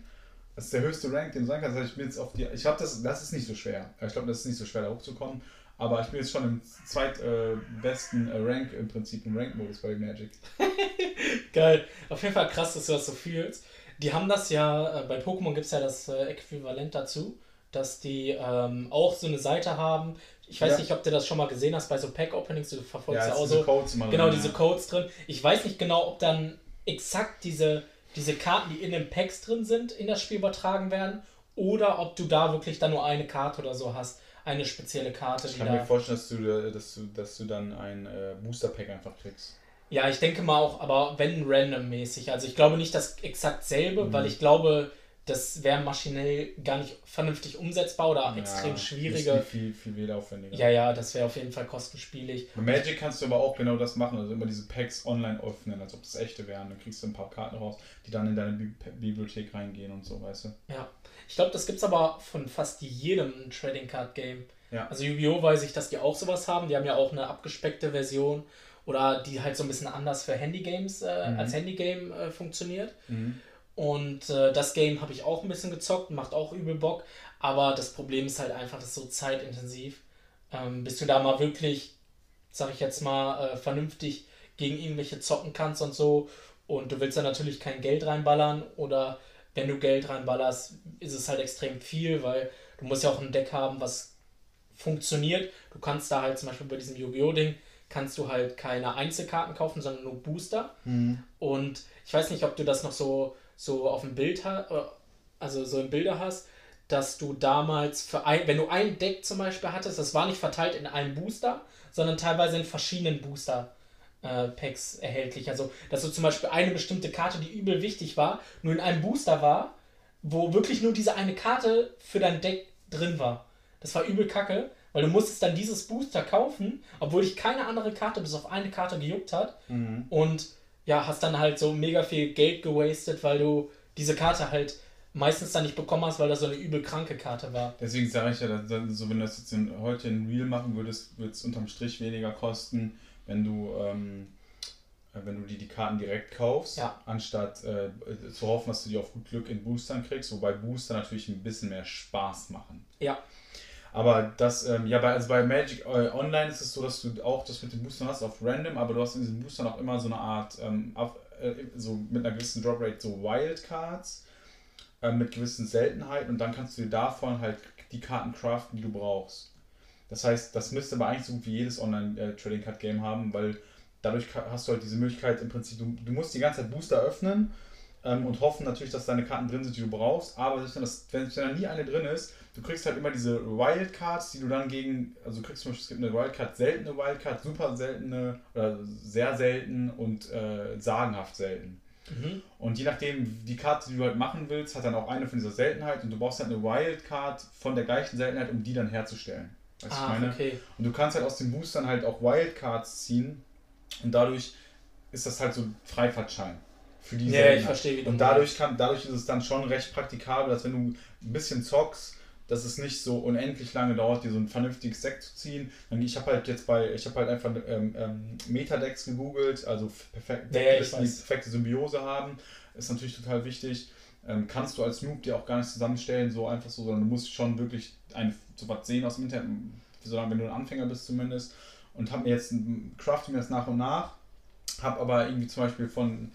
Das ist der höchste Rank, den du sein kannst. Das ich bin jetzt auf die. Ich glaube, das, das ist nicht so schwer. Ich glaube, das ist nicht so schwer, da hochzukommen. Aber ich bin jetzt schon im zweitbesten äh, Rank im Prinzip im Rank-Modus bei Magic. Geil. Auf jeden Fall krass, dass du das so fühlst. Die haben das ja, äh, bei Pokémon gibt es ja das äh, Äquivalent dazu, dass die ähm, auch so eine Seite haben. Ich weiß ja. nicht, ob du das schon mal gesehen hast bei so Pack-Openings, du verfolgst ja, auch so. Codes immer genau, drin, diese ja. Codes drin. Ich weiß nicht genau, ob dann exakt diese diese Karten, die in den Packs drin sind, in das Spiel übertragen werden oder ob du da wirklich dann nur eine Karte oder so hast. Eine spezielle Karte. Ich kann mir vorstellen, dass du, dass, du, dass du dann ein äh, Booster-Pack einfach kriegst. Ja, ich denke mal auch, aber wenn random-mäßig. Also ich glaube nicht das exakt selbe, mhm. weil ich glaube, das wäre maschinell gar nicht vernünftig umsetzbar oder ja, extrem schwieriger. Viel, viel, viel aufwendiger. Ja, ja, das wäre auf jeden Fall kostenspielig. Bei Magic kannst du aber auch genau das machen, also immer diese Packs online öffnen, als ob das echte wären. Dann kriegst du ein paar Karten raus, die dann in deine Bi Bibliothek reingehen und so, weißt du? Ja. Ich glaube, das gibt es aber von fast jedem Trading Card Game. Ja. Also Yu-Gi-Oh! weiß ich, dass die auch sowas haben. Die haben ja auch eine abgespeckte Version oder die halt so ein bisschen anders für Handy-Games äh, mhm. als Handy-Game äh, funktioniert. Mhm. Und äh, das Game habe ich auch ein bisschen gezockt, macht auch übel Bock. Aber das Problem ist halt einfach, das ist so zeitintensiv. Ähm, bis du da mal wirklich, sag ich jetzt mal, äh, vernünftig gegen irgendwelche zocken kannst und so. Und du willst da natürlich kein Geld reinballern. Oder wenn du Geld reinballerst, ist es halt extrem viel, weil du musst ja auch ein Deck haben, was funktioniert. Du kannst da halt zum Beispiel bei diesem Yu-Gi-Oh! Ding, kannst du halt keine Einzelkarten kaufen, sondern nur Booster. Mhm. Und ich weiß nicht, ob du das noch so so auf dem Bild hast, äh, also so im Bilder hast, dass du damals für ein, wenn du ein Deck zum Beispiel hattest, das war nicht verteilt in einem Booster, sondern teilweise in verschiedenen Booster. Äh, Packs erhältlich. Also, dass du zum Beispiel eine bestimmte Karte, die übel wichtig war, nur in einem Booster war, wo wirklich nur diese eine Karte für dein Deck drin war. Das war übel kacke, weil du musstest dann dieses Booster kaufen, obwohl dich keine andere Karte bis auf eine Karte gejuckt hat. Mhm. Und ja, hast dann halt so mega viel Geld gewastet, weil du diese Karte halt meistens dann nicht bekommen hast, weil das so eine übel kranke Karte war. Deswegen sage ich ja, dass, so wenn du das jetzt in, heute in Real machen würdest, würde es unterm Strich weniger kosten, wenn du, ähm, äh, wenn du die, die Karten direkt kaufst, ja. anstatt äh, zu hoffen, dass du die auf gut Glück in Boostern kriegst, wobei Booster natürlich ein bisschen mehr Spaß machen. Ja. Aber das, ähm, ja, bei, also bei Magic äh, Online ist es so, dass du auch das mit den Boostern hast auf Random, aber du hast in diesen Boostern auch immer so eine Art, ähm, auf, äh, so mit einer gewissen Drop so Wildcards äh, mit gewissen Seltenheiten und dann kannst du dir davon halt die Karten craften, die du brauchst. Das heißt, das müsste aber eigentlich so gut wie jedes Online-Trading-Card-Game äh, haben, weil dadurch hast du halt diese Möglichkeit im Prinzip, du, du musst die ganze Zeit Booster öffnen ähm, und hoffen natürlich, dass deine Karten drin sind, die du brauchst. Aber selbst wenn, das, wenn, wenn da nie eine drin ist, du kriegst halt immer diese Wildcards, die du dann gegen, also du kriegst zum Beispiel, es gibt eine Wildcard, seltene Wildcard, super seltene oder sehr selten und äh, sagenhaft selten. Mhm. Und je nachdem, die Karte, die du halt machen willst, hat dann auch eine von dieser Seltenheit und du brauchst halt eine Wildcard von der gleichen Seltenheit, um die dann herzustellen. Weißt ah, ich meine? Okay. Und du kannst halt aus den Boostern halt auch Wildcards ziehen und dadurch ist das halt so ein Freifahrtschein für die Ja, ich verstehe. Und dadurch, kann, dadurch ist es dann schon recht praktikabel, dass wenn du ein bisschen zockst, dass es nicht so unendlich lange dauert, dir so ein vernünftiges Deck zu ziehen. Ich habe halt jetzt bei, ich habe halt einfach ähm, ähm, Metadecks gegoogelt, also perfekt, ja, die perfekte Symbiose haben, ist natürlich total wichtig. Ähm, kannst du als Noob dir auch gar nicht zusammenstellen, so einfach so, sondern du musst schon wirklich ein, so was sehen aus dem Internet, solange wenn du ein Anfänger bist zumindest. und habe mir jetzt, craft mir das nach und nach, habe aber irgendwie zum Beispiel von,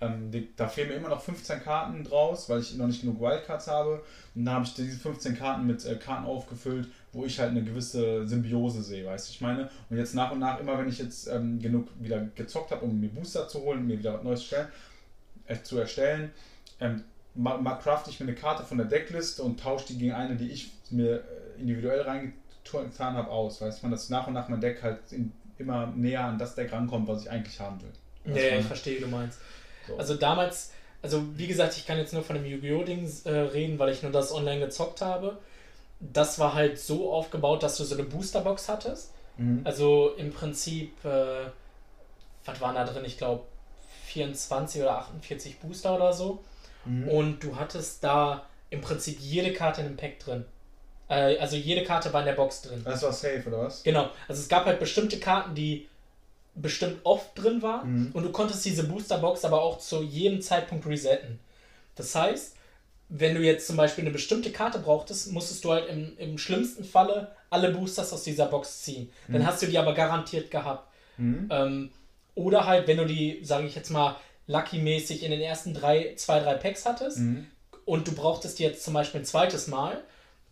ähm, die, da fehlen mir immer noch 15 Karten draus, weil ich noch nicht genug Wildcards habe. Und dann habe ich diese 15 Karten mit äh, Karten aufgefüllt, wo ich halt eine gewisse Symbiose sehe, weißt du, ich meine. Und jetzt nach und nach, immer wenn ich jetzt ähm, genug wieder gezockt habe, um mir Booster zu holen, mir wieder was Neues stellen, äh, zu erstellen, ähm, craft ich mir eine Karte von der Deckliste und tausche die gegen eine, die ich mir äh, individuell reingetan habe, aus. Weißt man, dass nach und nach mein Deck halt in, immer näher an das Deck rankommt, was ich eigentlich haben will. Ja, ja ich verstehe, wie du meinst. So. Also damals, also wie gesagt, ich kann jetzt nur von dem Yu-Gi-Oh! Ding äh, reden, weil ich nur das online gezockt habe. Das war halt so aufgebaut, dass du so eine Boosterbox hattest. Mhm. Also im Prinzip, äh, was waren da drin? Ich glaube 24 oder 48 Booster oder so. Mhm. Und du hattest da im Prinzip jede Karte in dem Pack drin. Äh, also jede Karte war in der Box drin. Das war safe, oder was? Genau. Also es gab halt bestimmte Karten, die bestimmt oft drin waren. Mhm. Und du konntest diese Boosterbox aber auch zu jedem Zeitpunkt resetten. Das heißt, wenn du jetzt zum Beispiel eine bestimmte Karte brauchtest, musstest du halt im, im schlimmsten Falle alle Boosters aus dieser Box ziehen. Mhm. Dann hast du die aber garantiert gehabt. Mhm. Ähm, oder halt, wenn du die, sage ich jetzt mal, Lucky-mäßig in den ersten drei, zwei, drei Packs hattest mhm. und du brauchtest die jetzt zum Beispiel ein zweites Mal,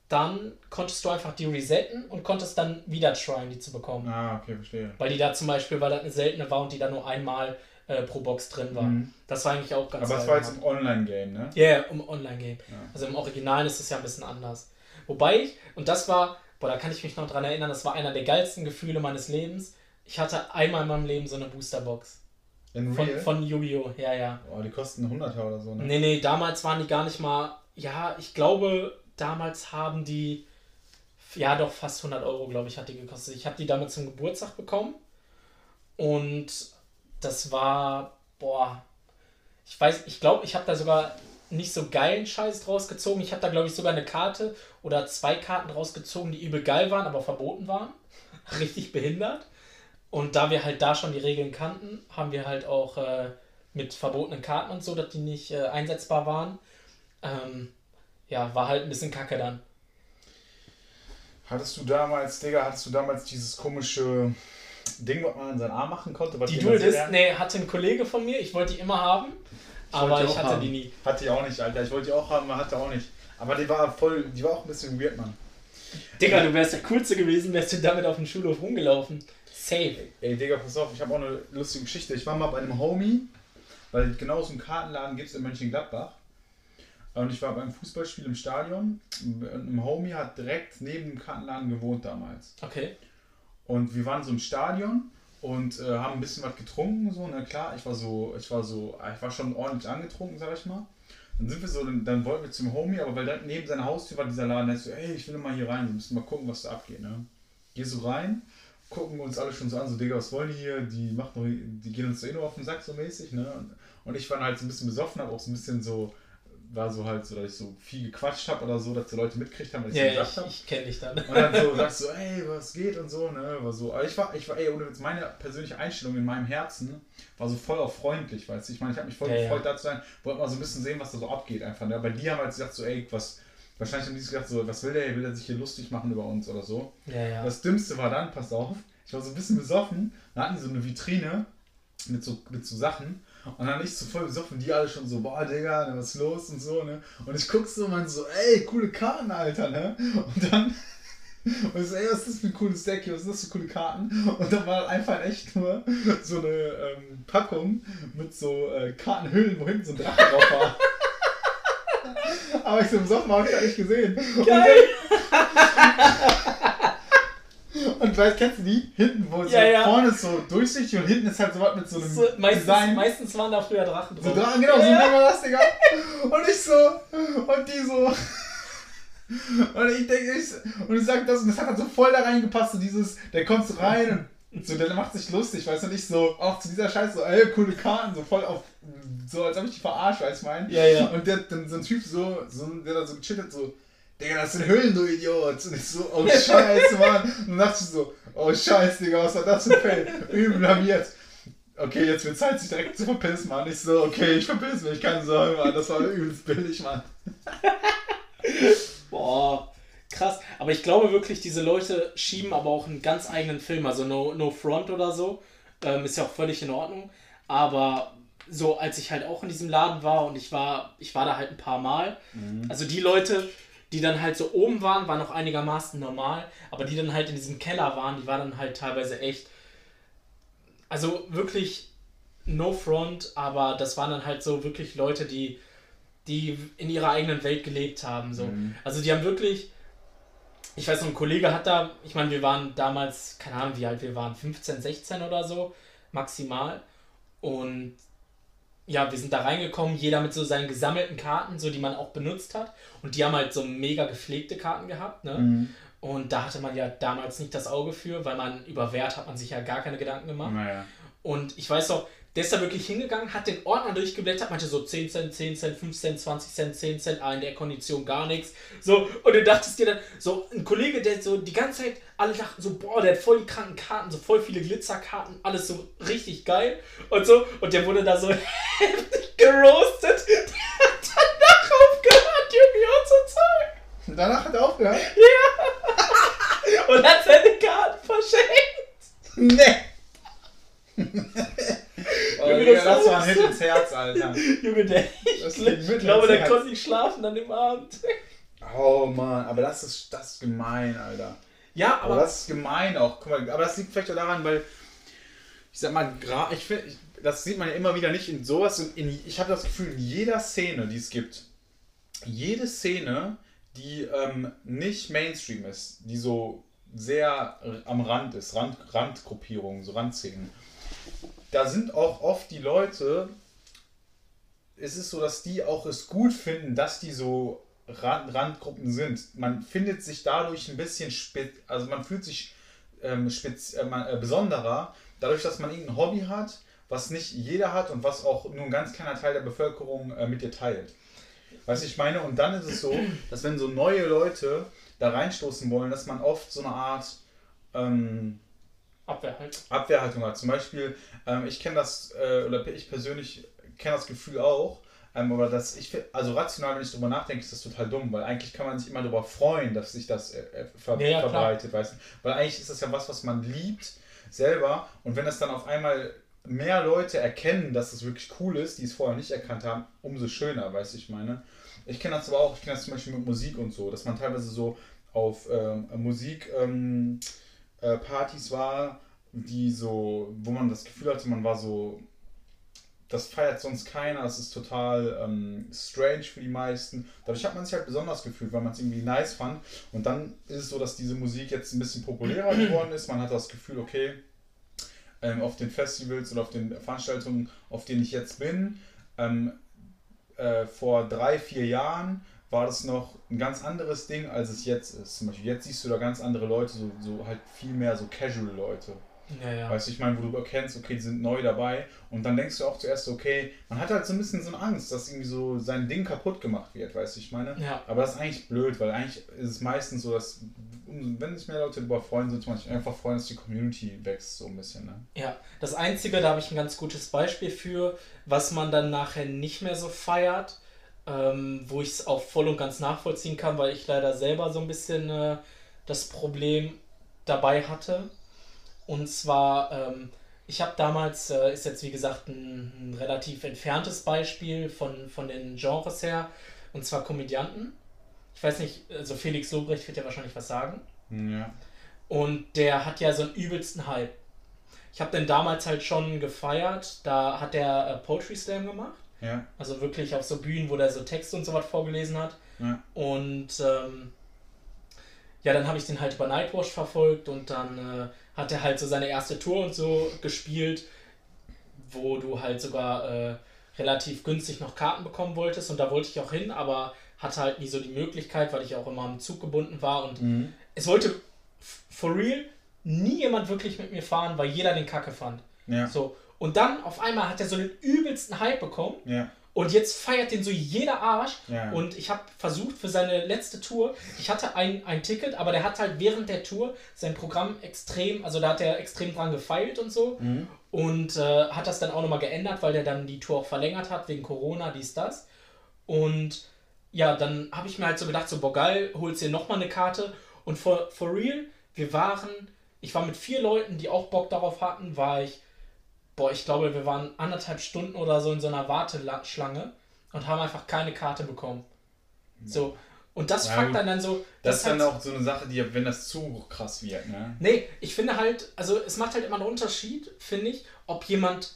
dann konntest du einfach die resetten und konntest dann wieder tryen, die zu bekommen. Ah, okay, verstehe. Weil die da zum Beispiel, weil das eine seltene war und die da nur einmal äh, pro Box drin war. Mhm. Das war eigentlich auch ganz Aber das war jetzt im Online-Game, ne? Ja, yeah, im Online-Game. Ja. Also im Original ist es ja ein bisschen anders. Wobei ich, und das war, boah, da kann ich mich noch dran erinnern, das war einer der geilsten Gefühle meines Lebens. Ich hatte einmal in meinem Leben so eine Boosterbox. In von, Real? Von Yu-Gi-Oh! Ja, ja. Oh, die kosten 100 oder so, ne? Nee, nee, damals waren die gar nicht mal. Ja, ich glaube, damals haben die. Ja, doch fast 100 Euro, glaube ich, hat die gekostet. Ich habe die damals zum Geburtstag bekommen. Und das war. Boah. Ich weiß, ich glaube, ich habe da sogar nicht so geilen Scheiß draus gezogen. Ich habe da, glaube ich, sogar eine Karte oder zwei Karten rausgezogen, die übel geil waren, aber verboten waren. Richtig behindert. Und da wir halt da schon die Regeln kannten, haben wir halt auch äh, mit verbotenen Karten und so, dass die nicht äh, einsetzbar waren. Ähm, ja, war halt ein bisschen kacke dann. Hattest du damals, Digga, hattest du damals dieses komische Ding, was man an seinen Arm machen konnte? die Dual Disc, nee, hatte ein Kollege von mir, ich wollte die immer haben, ich aber ich hatte haben. die nie. Hatte ich auch nicht, Alter. Ich wollte die auch haben, aber hatte auch nicht. Aber die war voll, die war auch ein bisschen weird, Mann. Digga, du wärst der Coolste gewesen, wärst du damit auf dem Schulhof rumgelaufen. Safe. Ey, Digga, pass auf, ich habe auch eine lustige Geschichte. Ich war mal bei einem Homie, weil genau so einen Kartenladen gibt es in Mönchengladbach. Und ich war beim Fußballspiel im Stadion. Und ein Homie hat direkt neben dem Kartenladen gewohnt damals. Okay. Und wir waren so im Stadion und äh, haben ein bisschen was getrunken. So, na klar, ich war so, ich war so, ich war schon ordentlich angetrunken, sag ich mal. Dann sind wir so, dann, dann wollten wir zum Homie, aber weil direkt neben seiner Haustür war dieser Laden, der ist so, ey, ich will mal hier rein, wir müssen mal gucken, was da abgeht. Ne? Geh so rein gucken uns alle schon so an, so Digga, was wollen die hier? Die machen die gehen uns so eh nur auf den Sack so mäßig, ne? Und ich war halt so ein bisschen besoffen, aber auch so ein bisschen so, war so halt so, dass ich so viel gequatscht habe oder so, dass die Leute mitkriegt haben, was ich ja, so gesagt habe. Ich, ich kenne dich dann. Und dann so sagst du, ey, was geht und so, ne? War so, aber ich war, ich war, ey, ohne meine persönliche Einstellung in meinem Herzen war so voll auf freundlich, weißt du? Ich meine, ich habe mich voll ja, gefreut, ja. da zu sein, wollte mal so ein bisschen sehen, was da so abgeht einfach. Ne? Bei dir haben halt gesagt, so, ey, was, wahrscheinlich haben die gesagt, so, was will der, will er sich hier lustig machen über uns oder so. Ja, ja. Das Dümmste war dann, pass auf, ich war so ein bisschen besoffen. Da hatten die so eine Vitrine mit so, mit so Sachen. Und dann ich so voll besoffen, die alle schon so, boah, Digga, was ist los und so, ne? Und ich guck so und man so, ey, coole Karten, Alter, ne? Und dann, und ich so, ey, was ist das für ein cooles Deck hier, was sind das für coole Karten? Und dann war einfach echt nur so eine ähm, Packung mit so äh, Kartenhüllen, wo hinten so ein Drache drauf war. Aber ich so im Sommer habe ich ja nicht gesehen. Geil. Und weißt, kennst du die? Hinten, wo ja, so ja. vorne ist so durchsichtig und hinten ist halt so was mit so einem so, meistens, Design. Meistens waren da früher Drachen drin. So Drachen, genau, ja, so ja. das, Digga. Und ich so, und die so. Und ich denke, ich, und ich sag das, und das hat halt so voll da reingepasst, so dieses, der kommt so rein und so, der macht sich lustig, weißt du, nicht so, auch zu dieser Scheiße, so, ey, coole Karten, so voll auf, so als ob ich die verarscht, weißt du, mein. Ja, ja. Und der, dann so ein Typ so, so der da so gechillt so, Digga, das sind Hüllen, du Idiot. Und ich so, oh Scheiße, Mann. Und dann dachte ich so, oh Scheiße, Digga, was war das für ein Fail? Übel blamiert. Okay, jetzt wird Zeit, sich direkt zu verpissen, Mann. Ich so, okay, ich verpiss mich, keine Sorge, Mann. Das war übelst billig, Mann. Boah, krass. Aber ich glaube wirklich, diese Leute schieben aber auch einen ganz eigenen Film. Also No, no Front oder so. Ähm, ist ja auch völlig in Ordnung. Aber so, als ich halt auch in diesem Laden war und ich war, ich war da halt ein paar Mal. Mhm. Also die Leute, die dann halt so oben waren, waren noch einigermaßen normal. Aber die dann halt in diesem Keller waren, die waren dann halt teilweise echt. Also wirklich no front, aber das waren dann halt so wirklich Leute, die, die in ihrer eigenen Welt gelebt haben. So. Mhm. Also die haben wirklich, ich weiß noch, ein Kollege hat da, ich meine, wir waren damals, keine Ahnung, wie alt wir waren, 15, 16 oder so, maximal. Und ja, wir sind da reingekommen, jeder mit so seinen gesammelten Karten, so die man auch benutzt hat. Und die haben halt so mega gepflegte Karten gehabt, ne? Mhm. Und da hatte man ja damals nicht das Auge für, weil man über Wert hat man sich ja gar keine Gedanken gemacht. Naja. Und ich weiß auch, der ist da wirklich hingegangen, hat den Ordner durchgeblättert, meinte so 10 Cent, 10 Cent, 5 Cent, 20 Cent, 10 Cent, ah, in der Kondition gar nichts. So, und du dachtest dir dann, so ein Kollege, der so die ganze Zeit, alle dachten so, boah, der hat voll die kranken Karten, so voll viele Glitzerkarten, alles so richtig geil und so. Und der wurde da so heftig geroastet. Der hat danach aufgehört, Yu-Gi-Oh! zu zeigen. Danach hat er aufgehört? Ja. und hat seine Karten verschenkt. Nee. oh, Junge, das, das war ein Hit ins Herz, Alter. Junge, der, ich, ich glaube, der konnte nicht schlafen an dem Abend. Oh Mann, aber das ist, das ist gemein, Alter. Ja, aber, aber das ist gemein auch. Guck mal, aber das liegt vielleicht auch daran, weil ich sag mal, ich finde, das sieht man ja immer wieder nicht in sowas. In, ich habe das Gefühl, in jeder Szene, die es gibt, jede Szene, die ähm, nicht Mainstream ist, die so sehr am Rand ist, Rand, Randgruppierungen, so Randszenen, da sind auch oft die Leute, es ist so, dass die auch es gut finden, dass die so Rand, Randgruppen sind. Man findet sich dadurch ein bisschen, also man fühlt sich ähm, äh, äh, besonderer, dadurch, dass man irgendein Hobby hat, was nicht jeder hat und was auch nur ein ganz kleiner Teil der Bevölkerung äh, mit dir teilt. Weißt du, ich meine, und dann ist es so, dass wenn so neue Leute da reinstoßen wollen, dass man oft so eine Art ähm, Abwehrhaltung. Abwehrhaltung hat. Zum Beispiel, ähm, ich kenne das, äh, oder ich persönlich kenne das Gefühl auch, ähm, aber das, ich also rational, wenn ich darüber nachdenke, ist das total dumm, weil eigentlich kann man sich immer darüber freuen, dass sich das äh, äh ver ja, ja, verbreitet, weißt du? Weil eigentlich ist das ja was, was man liebt selber und wenn das dann auf einmal mehr Leute erkennen, dass es das wirklich cool ist, die es vorher nicht erkannt haben, umso schöner, weißt du, ich meine. Ich kenne das aber auch, ich kenne das zum Beispiel mit Musik und so, dass man teilweise so auf ähm, Musik ähm, äh, Partys war, die so, wo man das Gefühl hatte, man war so, das feiert sonst keiner, das ist total ähm, strange für die meisten. Dadurch hat man sich halt besonders gefühlt, weil man es irgendwie nice fand. Und dann ist es so, dass diese Musik jetzt ein bisschen populärer geworden ist. Man hat das Gefühl, okay, ähm, auf den Festivals oder auf den Veranstaltungen, auf denen ich jetzt bin, ähm, äh, vor drei, vier Jahren war das noch ein ganz anderes Ding, als es jetzt ist. Zum Beispiel jetzt siehst du da ganz andere Leute, so, so halt viel mehr so casual Leute. Ja, ja. Weißt du, ich meine, wo du erkennst, okay, die sind neu dabei und dann denkst du auch zuerst, okay, man hat halt so ein bisschen so eine Angst, dass irgendwie so sein Ding kaputt gemacht wird, weißt du, ich meine? Ja. Aber das ist eigentlich blöd, weil eigentlich ist es meistens so, dass, wenn sich mehr Leute darüber freuen, sollte man sich einfach freuen, dass die Community wächst, so ein bisschen, ne? Ja, das Einzige, da habe ich ein ganz gutes Beispiel für, was man dann nachher nicht mehr so feiert, ähm, wo ich es auch voll und ganz nachvollziehen kann, weil ich leider selber so ein bisschen äh, das Problem dabei hatte. Und zwar, ähm, ich habe damals, äh, ist jetzt wie gesagt ein, ein, relativ entferntes Beispiel von, von den Genres her, und zwar Komödianten. Ich weiß nicht, also Felix Lobrecht wird ja wahrscheinlich was sagen. Ja. Und der hat ja so einen übelsten Hype. Ich habe den damals halt schon gefeiert. Da hat der äh, Poetry Slam gemacht. Ja. Also wirklich auf so Bühnen, wo der so Texte und so was vorgelesen hat. Ja. Und ähm, ja, dann habe ich den halt über Nightwash verfolgt und dann äh, hat er halt so seine erste Tour und so gespielt, wo du halt sogar äh, relativ günstig noch Karten bekommen wolltest und da wollte ich auch hin, aber hatte halt nie so die Möglichkeit, weil ich auch immer am Zug gebunden war und mhm. es wollte for real nie jemand wirklich mit mir fahren, weil jeder den Kacke fand. Ja. So, und dann auf einmal hat er so den übelsten Hype bekommen. Ja. Und jetzt feiert den so jeder Arsch. Ja. Und ich habe versucht für seine letzte Tour, ich hatte ein, ein Ticket, aber der hat halt während der Tour sein Programm extrem, also da hat er extrem dran gefeilt und so. Mhm. Und äh, hat das dann auch nochmal geändert, weil der dann die Tour auch verlängert hat, wegen Corona, dies, das. Und ja, dann habe ich mir halt so gedacht, so, boah, geil, holst dir nochmal eine Karte. Und for, for real, wir waren, ich war mit vier Leuten, die auch Bock darauf hatten, war ich, boah, ich glaube, wir waren anderthalb Stunden oder so in so einer Warteschlange und haben einfach keine Karte bekommen. So, und das Ja, fuckt dann, dann so. Das ist dann halt- auch so eine Sache, die, wenn das zu krass wird, ne? Nee, ich finde halt, also es macht halt immer einen Unterschied, finde ich, ob jemand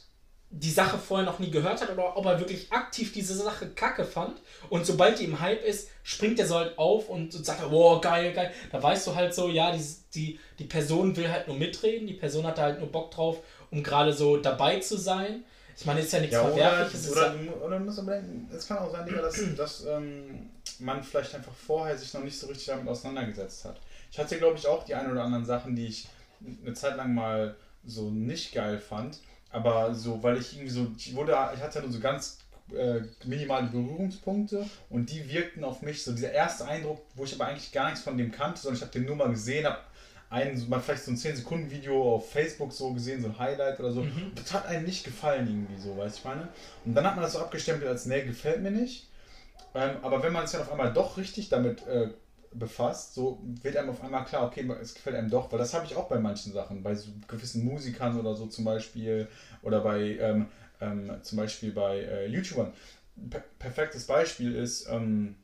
die Sache vorher noch nie gehört hat oder ob er wirklich aktiv diese Sache kacke fand. Und sobald die im Hype ist, springt der so halt auf und sagt, wow, geil, geil. Da weißt du halt so, ja, die, die, die Person will halt nur mitreden, die Person hat da halt nur Bock drauf, um gerade so dabei zu sein. Ich meine, ist ja nichts Ja, oder, Verwerfliches. ist oder, oder du musst aber denken, es kann auch sein, Digga, dass, dass ähm, man vielleicht einfach vorher sich noch nicht so richtig damit auseinandergesetzt hat. Ich hatte, glaube ich, auch die ein oder anderen Sachen, die ich eine Zeit lang mal so nicht geil fand. Aber so, weil ich irgendwie so, ich wurde, ich hatte nur so ganz äh, minimale Berührungspunkte und die wirkten auf mich, so dieser erste Eindruck, wo ich aber eigentlich gar nichts von dem kannte, sondern ich habe den nur mal gesehen, habe ein, mal vielleicht so ein 10-Sekunden-Video auf Facebook so gesehen, so ein Highlight oder so. Mhm. Das hat einem nicht gefallen irgendwie so, weißt du, ich meine? Und dann hat man das so abgestempelt als, nee, gefällt mir nicht. Ähm, aber wenn man sich dann auf einmal doch richtig damit äh, befasst, so wird einem auf einmal klar, okay, es gefällt einem doch, weil das habe ich auch bei manchen Sachen, bei so gewissen Musikern oder so zum Beispiel oder bei ähm, ähm, zum Beispiel bei äh, YouTubern. Per perfektes Beispiel ist ähm,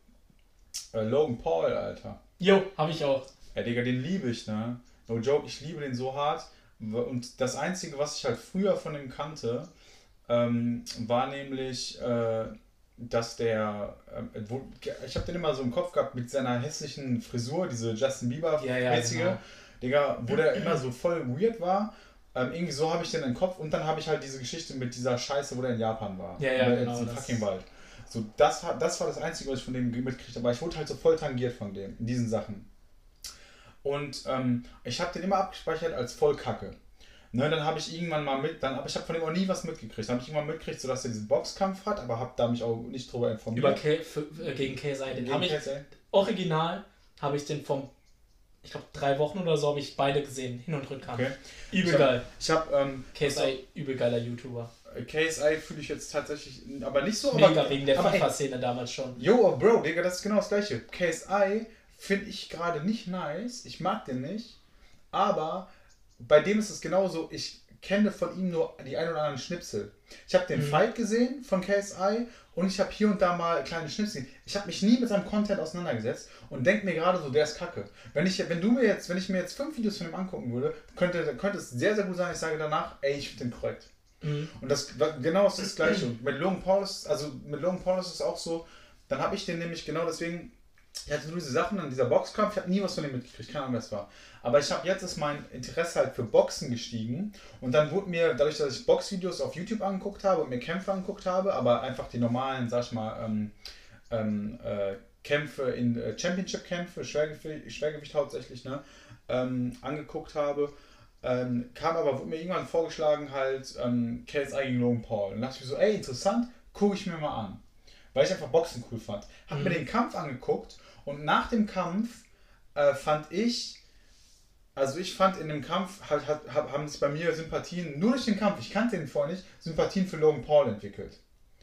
äh, Logan Paul, Alter. jo, habe ich auch. Ja, Digga, den liebe ich, ne? No joke, ich liebe den so hart. Und das Einzige, was ich halt früher von ihm kannte, ähm, war nämlich, äh, dass der, ähm, wo, ich habe den immer so im Kopf gehabt mit seiner hässlichen Frisur, diese Justin Bieber-mäßige, Ja, ja, genau. Digga, wo der immer so voll weird war. Ähm, irgendwie so habe ich den im Kopf und dann habe ich halt diese Geschichte mit dieser Scheiße, wo der in Japan war. Ja, ja, genau, im fucking Wald. So, das, das war das Einzige, was ich von dem mitgekriegt habe. Aber ich wurde halt so voll tangiert von dem, in diesen Sachen. Und ähm, ich habe den immer abgespeichert als voll Kacke. Ne, dann habe ich irgendwann mal mit, dann, aber ich habe von dem auch nie was mitgekriegt. Dann habe ich irgendwann mitgekriegt, so dass er diesen Boxkampf hat, aber habe da mich auch nicht drüber informiert. Über K für, äh, gegen KSI. Den habe ich, original, habe ich den vom, ich glaube, drei Wochen oder so habe ich beide gesehen, Hin- und Rückkampf. Okay. Übel Ich hab- geil. Ich habe ähm, KSI, übel geiler YouTuber. KSI fühle ich jetzt tatsächlich, aber nicht so. aber, Mega wegen der aber, FIFA-Szene damals schon. Yo, Bro, Digga, das ist genau das gleiche. KSI finde ich gerade nicht nice. Ich mag den nicht. Aber bei dem ist es genauso. Ich kenne von ihm nur die ein oder anderen Schnipsel. Ich habe den Mhm. Fight gesehen von KSI und ich habe hier und da mal kleine Schnipsel. Ich habe mich nie mit seinem Content auseinandergesetzt und denke mir gerade so, der ist kacke. Wenn ich, wenn du mir jetzt, wenn ich mir jetzt fünf Videos von ihm angucken würde, könnte, könnte es sehr, sehr gut sein, ich sage danach, ey, ich finde den korrekt. Mhm. Und das genau ist das gleiche. Und mit Logan Paul ist, also mit Logan Paul ist es auch so, dann habe ich den nämlich genau deswegen, ich hatte nur diese Sachen an dieser Boxkampf, ich habe nie was von dem mitgekriegt, keine Ahnung, es war. Aber ich habe jetzt ist mein Interesse halt für Boxen gestiegen und dann wurde mir, dadurch, dass ich Boxvideos auf YouTube angeguckt habe und mir Kämpfe angeguckt habe, aber einfach die normalen, sag ich mal, ähm, ähm, äh, Kämpfe in äh, Championship-Kämpfe, Schwergewicht, Schwergewicht hauptsächlich, ne, ähm, angeguckt habe, ähm, kam aber, wurde mir irgendwann vorgeschlagen, halt ähm, KSI gegen Logan Paul. Und dachte ich mir so, ey, interessant, gucke ich mir mal an. Weil ich einfach Boxen cool fand. Hab Mhm. mir den Kampf angeguckt und nach dem Kampf äh, fand ich, also ich fand in dem Kampf, hat, hat, hab- haben sich bei mir Sympathien, nur durch den Kampf, ich kannte den vorher nicht, Sympathien für Logan Paul entwickelt.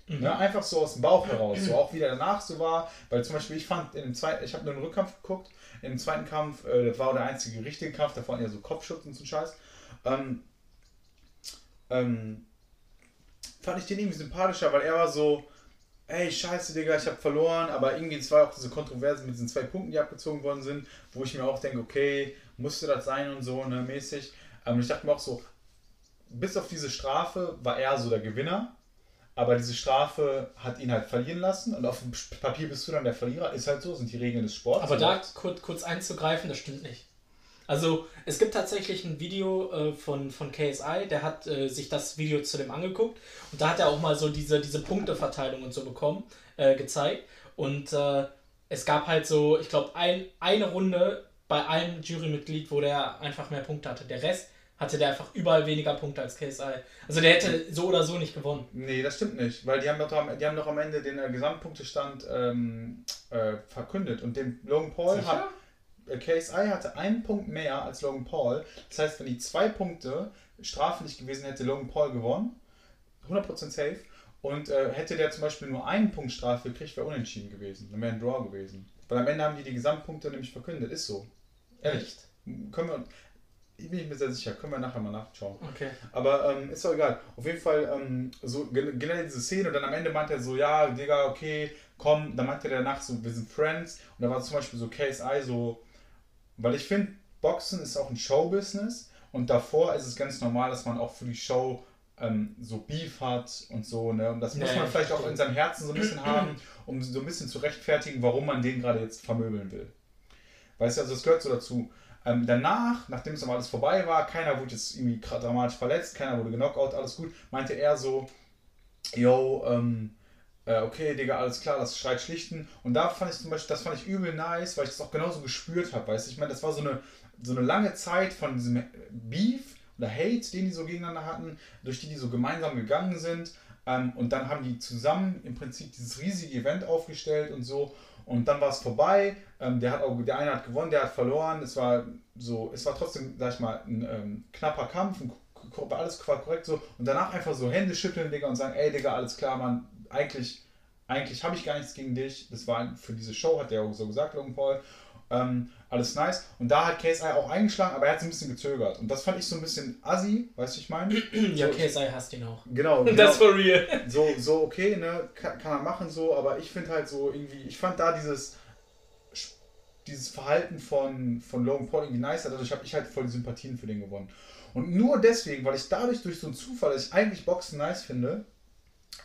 Mhm. Ne, einfach so aus dem Bauch heraus, so auch wie der danach so war, weil zum Beispiel ich fand in dem zweiten, ich habe nur einen Rückkampf geguckt, in dem zweiten Kampf, äh, war der einzige richtige Kampf, da waren ja so Kopfschutz und so Scheiß, ähm, ähm, fand ich den irgendwie sympathischer, weil er war so, ey, scheiße, Digga, ich habe verloren, aber irgendwie, es war auch diese Kontroverse mit diesen zwei Punkten, die abgezogen worden sind, wo ich mir auch denke, okay, musste das sein und so, ne, mäßig. Ähm, ich dachte mir auch so, bis auf diese Strafe war er so der Gewinner, aber diese Strafe hat ihn halt verlieren lassen und auf dem Papier bist du dann der Verlierer, ist halt so, sind die Regeln des Sports. Aber da kurz, kurz einzugreifen, das stimmt nicht. Also es gibt tatsächlich ein Video äh, von, von KSI, der hat äh, sich das Video zu dem angeguckt und da hat er auch mal so diese, diese Punkteverteilung und so bekommen, äh, gezeigt. Und äh, es gab halt so, ich glaube, ein, eine Runde bei einem Jurymitglied, wo der einfach mehr Punkte hatte. Der Rest hatte der einfach überall weniger Punkte als KSI. Also der hätte so oder so nicht gewonnen. Nee, das stimmt nicht, weil die haben doch am, die haben doch am Ende den äh, Gesamtpunktestand ähm, äh, verkündet und dem Logan Paul Sicher? hat KSI hatte einen Punkt mehr als Logan Paul. Das heißt, wenn die zwei Punkte straflich gewesen hätte, Logan Paul gewonnen. 100% safe. Und äh, hätte der zum Beispiel nur einen Punkt Strafe gekriegt, wäre unentschieden gewesen. Dann wäre ein Draw gewesen. Weil am Ende haben die die Gesamtpunkte nämlich verkündet. Ist so. Ehrlich. Können wir, ich bin mir sehr sicher, können wir nachher mal nachschauen. Okay. Aber ähm, ist doch egal. Auf jeden Fall, ähm, so generell diese Szene und dann am Ende meint er so, ja, Digga, okay, komm, dann meinte er danach so, wir sind Friends. Und da war zum Beispiel so KSI so, weil ich finde, Boxen ist auch ein Showbusiness und davor ist es ganz normal, dass man auch für die Show ähm, so Beef hat und so, ne? Und das muss Ja, man vielleicht auch in seinem Herzen so ein bisschen haben, um so ein bisschen zu rechtfertigen, warum man den gerade jetzt vermöbeln will. Weißt du, also das gehört so dazu. Ähm, danach, nachdem es aber alles vorbei war, keiner wurde jetzt irgendwie dramatisch verletzt, keiner wurde genockout, alles gut, meinte er so, yo, ähm, äh, okay, Digga, alles klar, das schreit schlichten. Und da fand ich zum Beispiel, das fand ich übel nice, weil ich das auch genauso gespürt habe, weißt du, ich meine, das war so eine, so eine lange Zeit von diesem Beef oder Hate, den die so gegeneinander hatten, durch die die so gemeinsam gegangen sind. Ähm, und dann haben die zusammen im Prinzip dieses riesige Event aufgestellt und so. Und dann war es vorbei. Ähm, der, hat auch, der eine hat gewonnen, der hat verloren. Es war so, es war trotzdem, sag ich mal, ein ähm, knapper Kampf, ein, alles korrekt so. Und danach einfach so Hände schütteln, Digga, und sagen, ey Digga, alles klar, Mann, eigentlich, eigentlich habe ich gar nichts gegen dich. Das war für diese Show, hat der auch so gesagt, Logan Paul. Ähm, alles nice. Und da hat KSI auch eingeschlagen, aber er hat so ein bisschen gezögert. Und das fand ich so ein bisschen assi, weißt du, ich meine? Ja, So- KSI hasst ihn auch. Genau, genau. Das for real. so, so okay, ne, kann, kann man machen so, aber ich finde halt so irgendwie, ich fand da dieses dieses Verhalten von, von Logan Paul irgendwie nice, dadurch habe ich halt voll die Sympathien für den gewonnen. Und nur deswegen, weil ich dadurch durch so einen Zufall, dass ich eigentlich Boxen nice finde,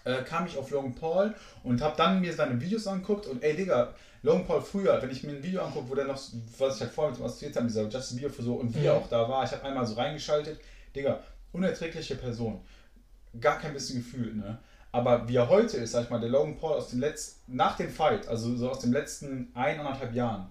äh, kam ich auf Logan Paul und habe dann mir seine Videos angeguckt und ey Digga, Logan Paul früher, wenn ich mir ein Video angucke, wo der noch, was ich halt vorher mit ihm assoziiert habe, dieser Justin Bieber für so und wie er Mhm. auch da war, ich habe einmal so reingeschaltet, Digga, unerträgliche Person, gar kein bisschen Gefühl, ne? Aber wie er heute ist, sag ich mal, der Logan Paul aus dem letzten, nach dem Fight, also so aus den letzten eineinhalb Jahren,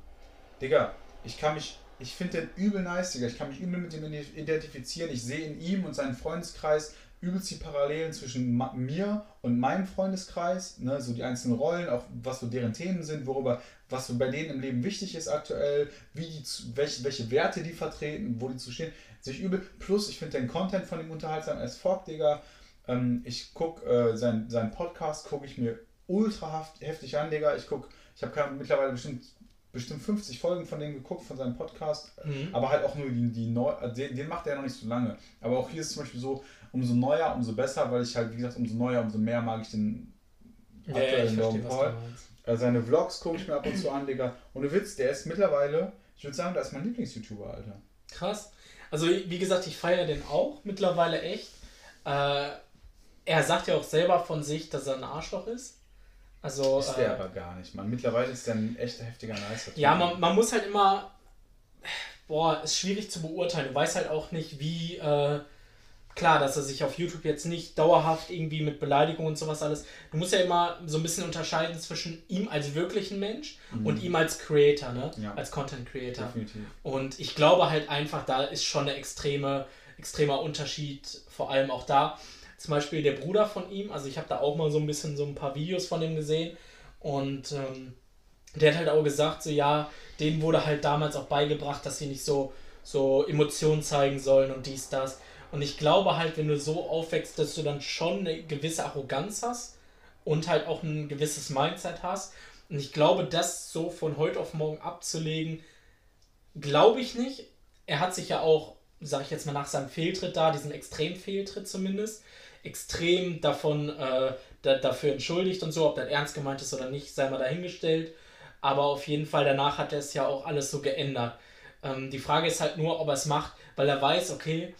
Digga, ich kann mich, ich finde den übel nice, Digga, ich kann mich übel mit dem identifizieren, ich sehe in ihm und seinem Freundeskreis übelst die Parallelen zwischen mir und meinem Freundeskreis, ne, so die einzelnen Rollen, auch was so deren Themen sind, worüber, was so bei denen im Leben wichtig ist aktuell, wie die, welche, welche Werte die vertreten, wo die zu stehen, sich übel, plus ich finde den Content von ihm unterhaltsam as fuck, Digga, ähm, ich gucke äh, sein, seinen Podcast, gucke ich mir ultra heftig an, Digga, ich gucke, ich habe mittlerweile bestimmt bestimmt 50 Folgen von dem geguckt, von seinem Podcast, Mhm. aber halt auch nur die, die neu, den, den macht er noch nicht so lange. Aber auch hier ist zum Beispiel so, umso neuer, umso besser, weil ich halt, wie gesagt, umso neuer, umso mehr mag ich den Ja, ja, aktuellen verstehe, Logan Paul. du. Äh, seine Vlogs gucke ich mir ab und zu an, Digga. Ohne Witz, der ist mittlerweile, ich würde sagen, der ist mein Lieblings-YouTuber, Alter. Krass. Also, wie gesagt, ich feiere den auch mittlerweile echt. Äh, er sagt ja auch selber von sich, dass er ein Arschloch ist. Also, Ist äh, der aber gar nicht, Mann. Mittlerweile ist der ein echt heftiger Nicer. Ja, man, man muss halt immer. Boah, ist schwierig zu beurteilen. Du weißt halt auch nicht, wie. Äh, klar, dass er sich auf YouTube jetzt nicht dauerhaft irgendwie mit Beleidigung und sowas alles. Du musst ja immer so ein bisschen unterscheiden zwischen ihm als wirklichen Mensch und ihm als Creator, ne? Ja. Als Content Creator. Definitiv. Und ich glaube halt einfach, da ist schon eine extreme, extremer Unterschied, vor allem auch da. Zum Beispiel der Bruder von ihm, also ich habe da auch mal so ein bisschen so ein paar Videos von ihm gesehen und ähm, der hat halt auch gesagt, so ja, denen wurde halt damals auch beigebracht, dass sie nicht so, so Emotionen zeigen sollen und dies, das. Und ich glaube halt, wenn du so aufwächst, dass du dann schon eine gewisse Arroganz hast und halt auch ein gewisses Mindset hast. Und ich glaube, das so von heute auf morgen abzulegen, glaube ich nicht. Er hat sich ja auch, sage ich jetzt mal nach seinem Fehltritt da, diesem Extremfehltritt zumindest, extrem davon äh, da, dafür entschuldigt und so, ob das ernst gemeint ist oder nicht, sei mal dahingestellt. Aber auf jeden Fall danach hat er es ja auch alles so geändert. Ähm, die Frage ist halt nur, ob er es macht, weil er weiß, okay,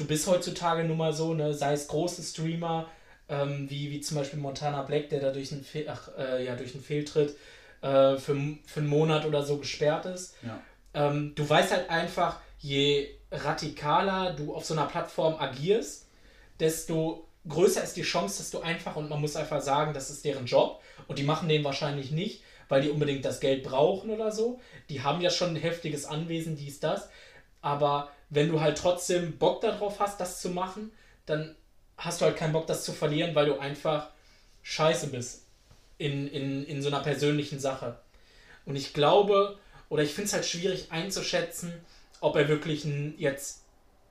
du bist heutzutage nun mal so, ne, sei es große Streamer, ähm, wie, wie zum Beispiel Montana Black, der da durch einen, Fehl, ach, äh, ja, durch einen Fehltritt äh, für, für einen Monat oder so gesperrt ist. Ja. Ähm, du weißt halt einfach, je radikaler du auf so einer Plattform agierst, desto größer ist die Chance, dass du einfach, und man muss einfach sagen, das ist deren Job, und die machen den wahrscheinlich nicht, weil die unbedingt das Geld brauchen oder so. Die haben ja schon ein heftiges Anwesen, dies, das. Aber wenn du halt trotzdem Bock darauf hast, das zu machen, dann hast du halt keinen Bock, das zu verlieren, weil du einfach scheiße bist in, in, in so einer persönlichen Sache. Und ich glaube, oder ich finde es halt schwierig einzuschätzen, ob er wirklich jetzt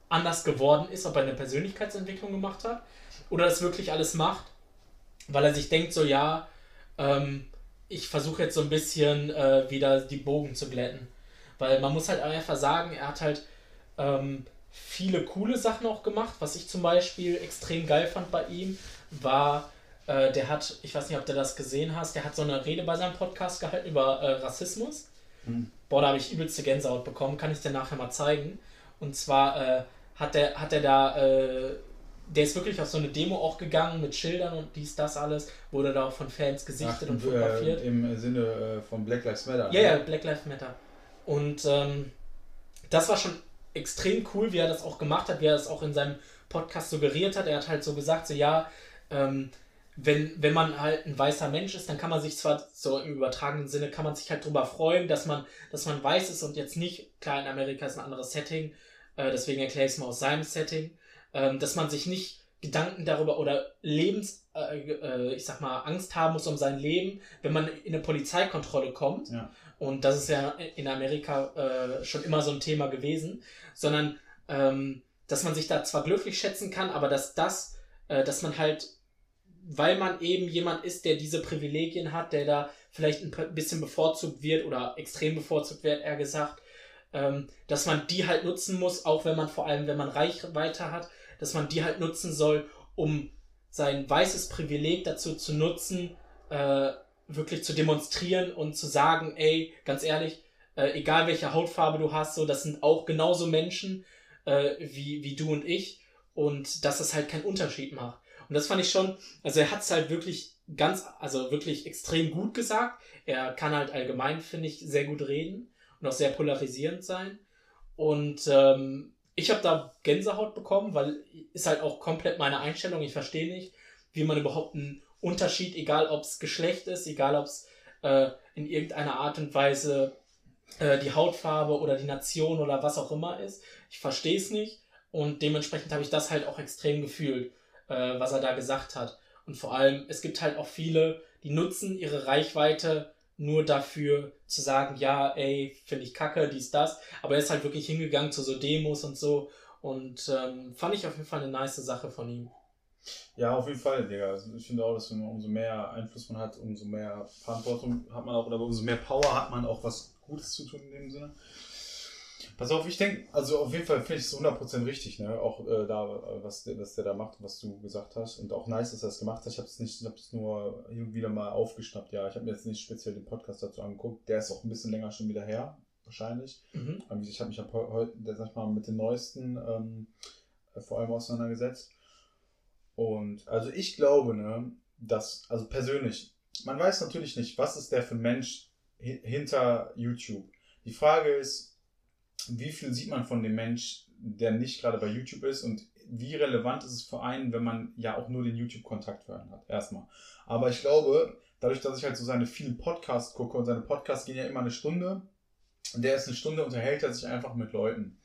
anders geworden ist, ob er eine Persönlichkeitsentwicklung gemacht hat oder das wirklich alles macht, weil er sich denkt, so ja, ähm, ich versuche jetzt so ein bisschen äh, wieder die Bogen zu glätten. Weil man muss halt einfach sagen, er hat halt ähm, viele coole Sachen auch gemacht. Was ich zum Beispiel extrem geil fand bei ihm, war, äh, der hat, ich weiß nicht, ob du das gesehen hast, der hat so eine Rede bei seinem Podcast gehalten über äh, Rassismus. Mhm. Boah, da habe ich übelste Gänsehaut bekommen, kann ich dir nachher mal zeigen. Und zwar äh, hat der, hat der da, äh, der ist wirklich auf so eine Demo auch gegangen mit Schildern und dies, das alles, wurde da auch von Fans gesichtet Ach, und fotografiert. Äh, Im Sinne äh, von Black Lives Matter. Ja, ne? ja, Black Lives Matter. Und ähm, das war schon extrem cool, wie er das auch gemacht hat, wie er das auch in seinem Podcast suggeriert hat. Er hat halt so gesagt, so ja, ähm, wenn, wenn man halt ein weißer Mensch ist, dann kann man sich zwar so im übertragenen Sinne, kann man sich halt drüber freuen, dass man, dass man weiß ist und jetzt nicht, klar, in Amerika ist ein anderes Setting, äh, deswegen erkläre ich es mal aus seinem Setting, ähm, dass man sich nicht Gedanken darüber oder Lebens, äh, äh, ich sag mal, Angst haben muss um sein Leben, wenn man in eine Polizeikontrolle kommt. Ja. Und das ist ja in Amerika äh, schon immer so ein Thema gewesen, sondern ähm, dass man sich da zwar glücklich schätzen kann, aber dass das, äh, dass man halt weil man eben jemand ist, der diese Privilegien hat, der da vielleicht ein bisschen bevorzugt wird oder extrem bevorzugt wird, eher gesagt, ähm, dass man die halt nutzen muss, auch wenn man vor allem, wenn man Reichweite hat, dass man die halt nutzen soll, um sein weißes Privileg dazu zu nutzen, äh, wirklich zu demonstrieren und zu sagen, ey, ganz ehrlich, äh, egal welche Hautfarbe du hast, so, das sind auch genauso Menschen äh, wie, wie du und ich und dass es halt keinen Unterschied macht. Und das fand ich schon, also er hat es halt wirklich ganz, also wirklich extrem gut gesagt. Er kann halt allgemein, finde ich, sehr gut reden und auch sehr polarisierend sein. Und ähm, ich habe da Gänsehaut bekommen, weil ist halt auch komplett meine Einstellung. Ich verstehe nicht, wie man überhaupt einen Unterschied, egal ob es Geschlecht ist, egal ob es äh, in irgendeiner Art und Weise äh, die Hautfarbe oder die Nation oder was auch immer ist. Ich verstehe es nicht und dementsprechend habe ich das halt auch extrem gefühlt äh, was er da gesagt hat. Und vor allem, es gibt halt auch viele, die nutzen ihre Reichweite nur dafür zu sagen, ja, ey, finde ich kacke, dies, das. Aber er ist halt wirklich hingegangen zu so Demos und so. Und ähm, fand ich auf jeden Fall eine nice Sache von ihm. Ja, auf jeden Fall, Digga. Also ich finde auch, dass umso mehr Einfluss man hat, umso mehr Verantwortung hat man auch, oder umso mehr Power hat man auch was Gutes zu tun in dem Sinne. Pass auf, ich denke, also auf jeden Fall finde ich es 100% richtig, ne? Auch äh, da, was, was der da macht, was du gesagt hast. Und auch nice, dass er das gemacht hat. Ich habe es nicht, ich habe es nur hier und wieder mal aufgeschnappt. Ja, ich habe mir jetzt nicht speziell den Podcast dazu angeguckt. Der ist auch ein bisschen länger schon wieder her, wahrscheinlich. Mhm. Ich habe mich heute, sag ich mal, mit den neuesten ähm, vor allem auseinandergesetzt. Und also ich glaube, ne, dass, also persönlich, man weiß natürlich nicht, was ist der für ein Mensch hinter YouTube. Die Frage ist, wie viel sieht man von dem Mensch, der nicht gerade bei YouTube ist und wie relevant ist es für einen, wenn man ja auch nur den YouTube-Kontakt für einen hat, erstmal. Aber ich glaube, dadurch, dass ich halt so seine vielen Podcasts gucke und seine Podcasts gehen ja immer eine Stunde, und der ist eine Stunde, unterhält er sich einfach mit Leuten.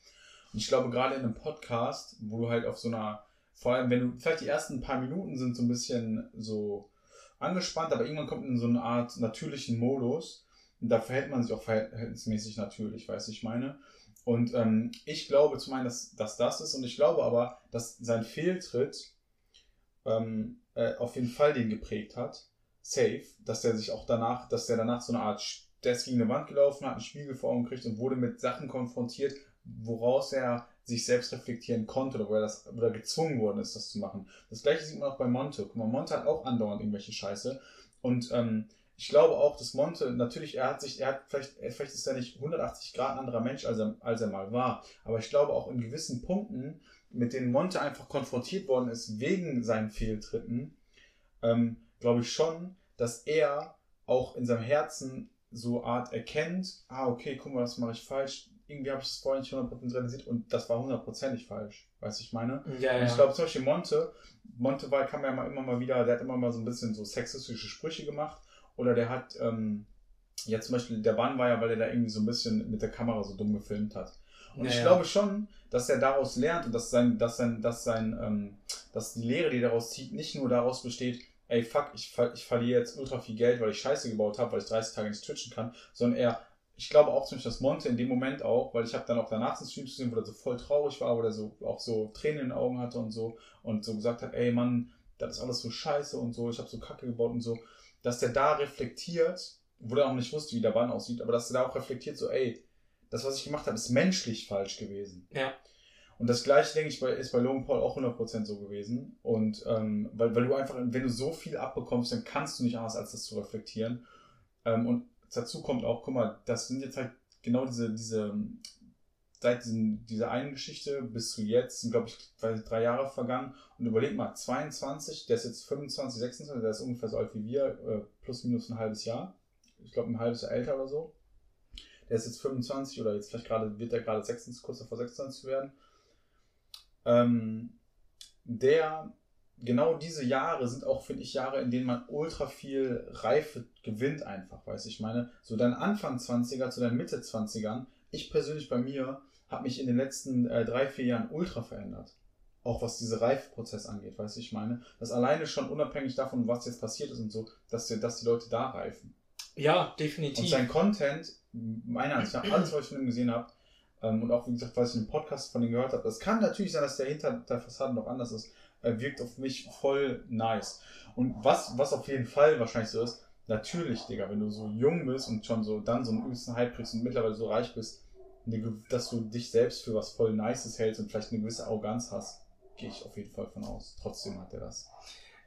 Und ich glaube, gerade in einem Podcast, wo du halt auf so einer, vor allem wenn du, vielleicht die ersten paar Minuten sind so ein bisschen so angespannt, aber irgendwann kommt in so eine Art natürlichen Modus. Und da verhält man sich auch verhältnismäßig natürlich, weiß ich meine. Und ähm, ich glaube zum einen, dass, dass das ist und ich glaube aber, dass sein Fehltritt ähm, äh, auf jeden Fall den geprägt hat. Safe, dass der sich auch danach, dass der danach so eine Art, der ist gegen eine Wand gelaufen, hat einen Spiegel vor Augen gekriegt und wurde mit Sachen konfrontiert, woraus er sich selbst reflektieren konnte oder wo er das oder gezwungen worden ist, das zu machen. Das gleiche sieht man auch bei Monte. Guck mal, Monte hat auch andauernd irgendwelche Scheiße. Und ähm, ich glaube auch, dass Monte, natürlich, er hat sich, er hat vielleicht, vielleicht ist er nicht 180 Grad ein anderer Mensch, als er, als er mal war. Aber ich glaube auch in gewissen Punkten, mit denen Monte einfach konfrontiert worden ist wegen seinen Fehltritten, ähm, glaube ich schon, dass er auch in seinem Herzen so Art erkennt, ah, okay, guck mal, das mache ich falsch. Irgendwie habe ich es vorhin nicht 100% realisiert und das war hundertprozentig falsch, weiß ich meine. Ja, ja. Ich glaube zum Beispiel Monte, Monte war, kam ja immer mal wieder, der hat immer mal so ein bisschen so sexistische Sprüche gemacht oder der hat, ähm, ja zum Beispiel, der Bann war ja, weil er da irgendwie so ein bisschen mit der Kamera so dumm gefilmt hat. Und ja, ich glaube schon, dass er daraus lernt und dass sein, dass sein, dass sein, ähm, dass die Lehre, die er daraus zieht, nicht nur daraus besteht, ey fuck, ich, ich verliere jetzt ultra viel Geld, weil ich Scheiße gebaut habe, weil ich 30 Tage nicht twitchen kann, sondern er, ich glaube auch ziemlich, dass Monte in dem Moment auch, weil ich habe dann auch danach den Stream gesehen, wo er so voll traurig war, wo er so auch so Tränen in den Augen hatte und so und so gesagt hat, ey Mann, das ist alles so scheiße und so, ich habe so Kacke gebaut und so, dass der da reflektiert, wo der auch nicht wusste, wie der Bann aussieht, aber dass der da auch reflektiert, so, ey, das, was ich gemacht habe, ist menschlich falsch gewesen. Ja. Und das gleiche, denke ich, ist bei Logan Paul auch 100% so gewesen. Und ähm, weil, weil du einfach, wenn du so viel abbekommst, dann kannst du nicht anders, als das zu reflektieren. Ähm, und dazu kommt auch, guck mal, das sind jetzt halt genau diese, diese, seit diesen, dieser einen Geschichte bis zu jetzt sind, glaube ich, drei Jahre vergangen. Und überleg mal, 22, der ist jetzt 25, 26, der ist ungefähr so alt wie wir, äh, plus minus ein halbes Jahr. Ich glaube, ein halbes Jahr älter oder so. Der ist jetzt 25 oder jetzt vielleicht gerade, wird er gerade 26, kurz davor 26 zu werden. Ähm, der, genau diese Jahre sind auch, finde ich, Jahre, in denen man ultra viel Reife gewinnt einfach, weiß ich meine. So dein Anfang 20er zu deinen Mitte 20ern. Ich persönlich bei mir habe mich in den letzten äh, drei, vier Jahren ultra verändert. Auch was diese Reifprozess angeht, weiß ich meine. Das alleine schon unabhängig davon, was jetzt passiert ist und so, dass die, dass die Leute da reifen. Ja, definitiv. Und sein Content, meiner Ansicht nach, alles, was ich von ihm gesehen habe, ähm, und auch, wie gesagt, was ich im Podcast von ihm gehört habe, das kann natürlich sein, dass der hinter der Fassade noch anders ist, wirkt auf mich voll nice. Und was, was auf jeden Fall wahrscheinlich so ist, natürlich, Digga, wenn du so jung bist und schon so dann so einen übelsten Hype kriegst und mittlerweile so reich bist, dass du dich selbst für was voll Nices hältst und vielleicht eine gewisse Arroganz hast, gehe ich auf jeden Fall von aus. Trotzdem hat er das.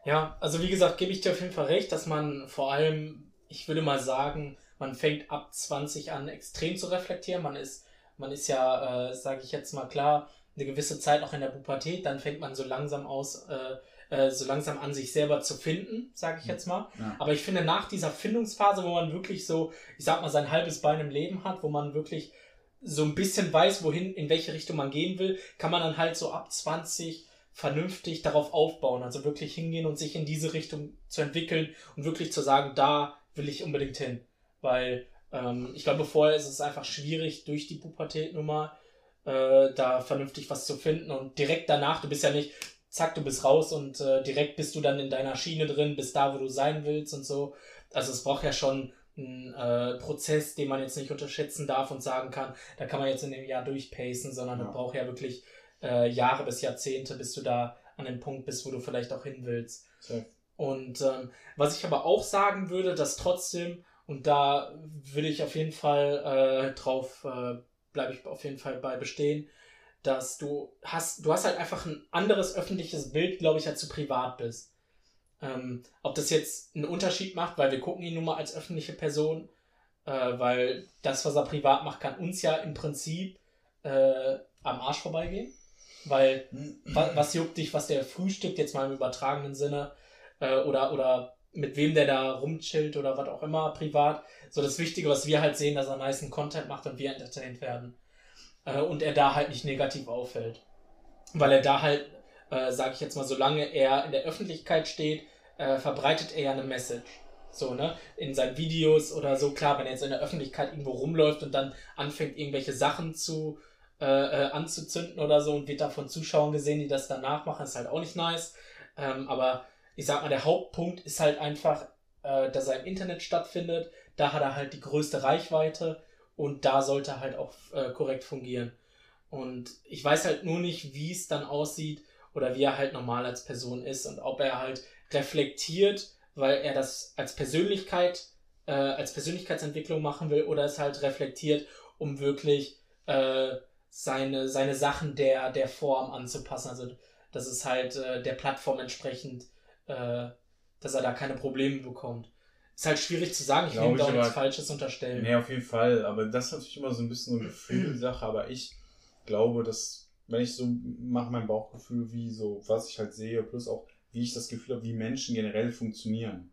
Ja, also wie gesagt, gebe ich dir auf jeden Fall recht, dass man vor allem, ich würde mal sagen, man fängt ab 20 an extrem zu reflektieren. Man ist man ist ja, äh, sage ich jetzt mal klar, eine gewisse Zeit noch in der Pubertät, dann fängt man so langsam aus, äh, äh, so langsam an sich selber zu finden, sage ich jetzt mal. Ja. Aber ich finde, nach dieser Findungsphase, wo man wirklich so, ich sag mal, sein halbes Bein im Leben hat, wo man wirklich so ein bisschen weiß, wohin, in welche Richtung man gehen will, kann man dann halt so ab 20 vernünftig darauf aufbauen. Also wirklich hingehen und sich in diese Richtung zu entwickeln und wirklich zu sagen, da will ich unbedingt hin. Weil ähm, ich glaube, vorher ist es einfach schwierig, durch die Pubertätnummer äh, da vernünftig was zu finden. Und direkt danach, du bist ja nicht, zack, du bist raus und äh, direkt bist du dann in deiner Schiene drin, bist da, wo du sein willst und so. Also es braucht ja schon einen äh, Prozess, den man jetzt nicht unterschätzen darf und sagen kann, da kann man jetzt in dem Jahr durchpacen, sondern ja. du brauchst ja wirklich äh, Jahre bis Jahrzehnte, bis du da an dem Punkt bist, wo du vielleicht auch hin willst. Okay. Und ähm, was ich aber auch sagen würde, dass trotzdem und da würde ich auf jeden Fall äh, drauf, äh, bleibe ich auf jeden Fall bei bestehen, dass du hast, du hast halt einfach ein anderes öffentliches Bild, glaube ich, als du privat bist. Ähm, ob das jetzt einen Unterschied macht, weil wir gucken ihn nun mal als öffentliche Person, äh, weil das, was er privat macht, kann uns ja im Prinzip äh, am Arsch vorbeigehen. Weil was, was juckt dich, was der frühstückt, jetzt mal im übertragenen Sinne, äh, oder, oder mit wem der da rumchillt oder was auch immer privat. So das Wichtige, was wir halt sehen, dass er nice Content macht und wir entertained werden. Äh, und er da halt nicht negativ auffällt. Weil er da halt, äh, sage ich jetzt mal, solange er in der Öffentlichkeit steht, äh, verbreitet er ja eine Message. So, ne? In seinen Videos oder so, klar, wenn er jetzt in der Öffentlichkeit irgendwo rumläuft und dann anfängt, irgendwelche Sachen zu äh, äh, anzuzünden oder so und wird da von Zuschauern gesehen, die das danach machen, ist halt auch nicht nice. Ähm, aber ich sag mal, der Hauptpunkt ist halt einfach, äh, dass er im Internet stattfindet. Da hat er halt die größte Reichweite und da sollte er halt auch äh, korrekt fungieren. Und ich weiß halt nur nicht, wie es dann aussieht oder wie er halt normal als Person ist und ob er halt reflektiert, weil er das als Persönlichkeit, äh, als Persönlichkeitsentwicklung machen will oder es halt reflektiert, um wirklich äh, seine, seine Sachen der, der Form anzupassen. Also, dass es halt äh, der Plattform entsprechend äh, dass er da keine Probleme bekommt. Ist halt schwierig zu sagen, ich will ihm da auch nichts Falsches unterstellen. Nee, auf jeden Fall. Aber das ist natürlich immer so ein bisschen so eine Gefühlsache. Aber ich glaube, dass, wenn ich so mache, mein Bauchgefühl, wie so, was ich halt sehe, plus auch, wie ich das Gefühl habe, wie Menschen generell funktionieren.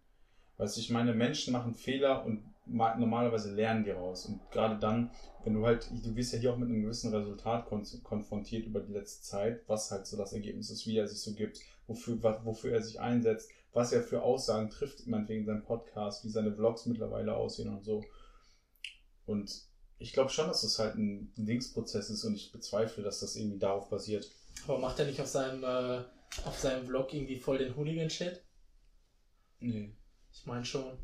Weißt du, ich meine, Menschen machen Fehler und normalerweise lernen die raus. Und gerade dann, wenn du halt, du wirst ja hier auch mit einem gewissen Resultat konfrontiert über die letzte Zeit, was halt so das Ergebnis ist, wie er sich so gibt, wofür, wofür er sich einsetzt, was er für Aussagen trifft, meinetwegen in seinem Podcast, wie seine Vlogs mittlerweile aussehen und so. Und ich glaube schon, dass das halt ein Linksprozess ist und ich bezweifle, dass das irgendwie darauf basiert. Aber macht er nicht auf seinem, äh, auf seinem Vlog irgendwie voll den Hooligan-Shit? Nee. Ich meine schon.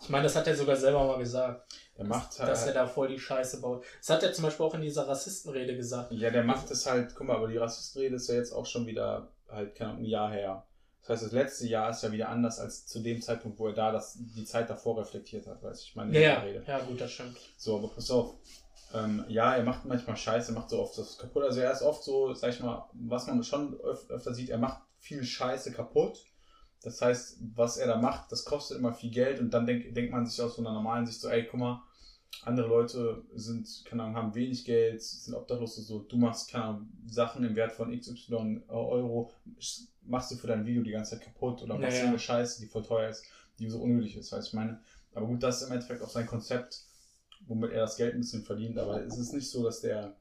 Ich meine, das hat er sogar selber mal gesagt. Er macht halt, dass er da voll die Scheiße baut. Das hat er zum Beispiel auch in dieser Rassistenrede gesagt. Ja, der macht es halt, guck mal, aber die Rassistenrede ist ja jetzt auch schon wieder halt, keine Ahnung, ein Jahr her. Das heißt, das letzte Jahr ist ja wieder anders als zu dem Zeitpunkt, wo er da das, die Zeit davor reflektiert hat, weiß ich meine. Ja, Rede. ja, gut, das stimmt. So, aber pass auf. Ähm, ja, er macht manchmal Scheiße, er macht so oft das kaputt. Also er ist oft so, sag ich mal, was man schon öf öfter sieht, er macht viel Scheiße kaputt. Das heißt, was er da macht, das kostet immer viel Geld und dann denk, denkt man sich aus so einer normalen Sicht so, ey, guck mal, andere Leute sind, keine Ahnung, haben wenig Geld, sind obdachlos und so, du machst, keine Ahnung, Sachen im Wert von XY Euro, machst du für dein Video die ganze Zeit kaputt oder machst Ja, du ja. eine Scheiße, die voll teuer ist, die so unnötig ist, weißt du, ich meine. Aber gut, das ist im Endeffekt auch sein Konzept, womit er das Geld ein bisschen verdient, aber es ist nicht so, dass der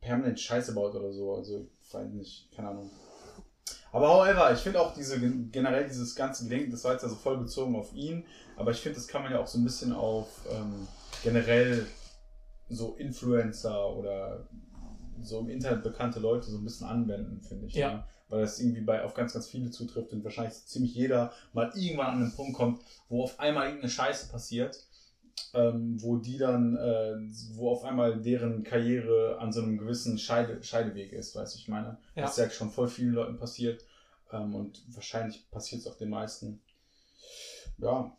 permanent Scheiße baut oder so, also, ich weiß nicht, keine Ahnung. Aber however, ich finde auch diese generell dieses ganze Gedenken, das war jetzt also voll bezogen auf ihn, aber ich finde, das kann man ja auch so ein bisschen auf ähm, generell so Influencer oder so im Internet bekannte Leute so ein bisschen anwenden, finde ich. Ja. Ne? Weil das irgendwie bei auf ganz, ganz viele zutrifft und wahrscheinlich ziemlich jeder mal irgendwann an den Punkt kommt, wo auf einmal irgendeine Scheiße passiert, ähm, wo die dann, äh, wo auf einmal deren Karriere an so einem gewissen Scheide, Scheideweg ist, weiß ich meine. Ja. Das ist ja schon voll vielen Leuten passiert ähm, und wahrscheinlich passiert es auch den meisten. Ja,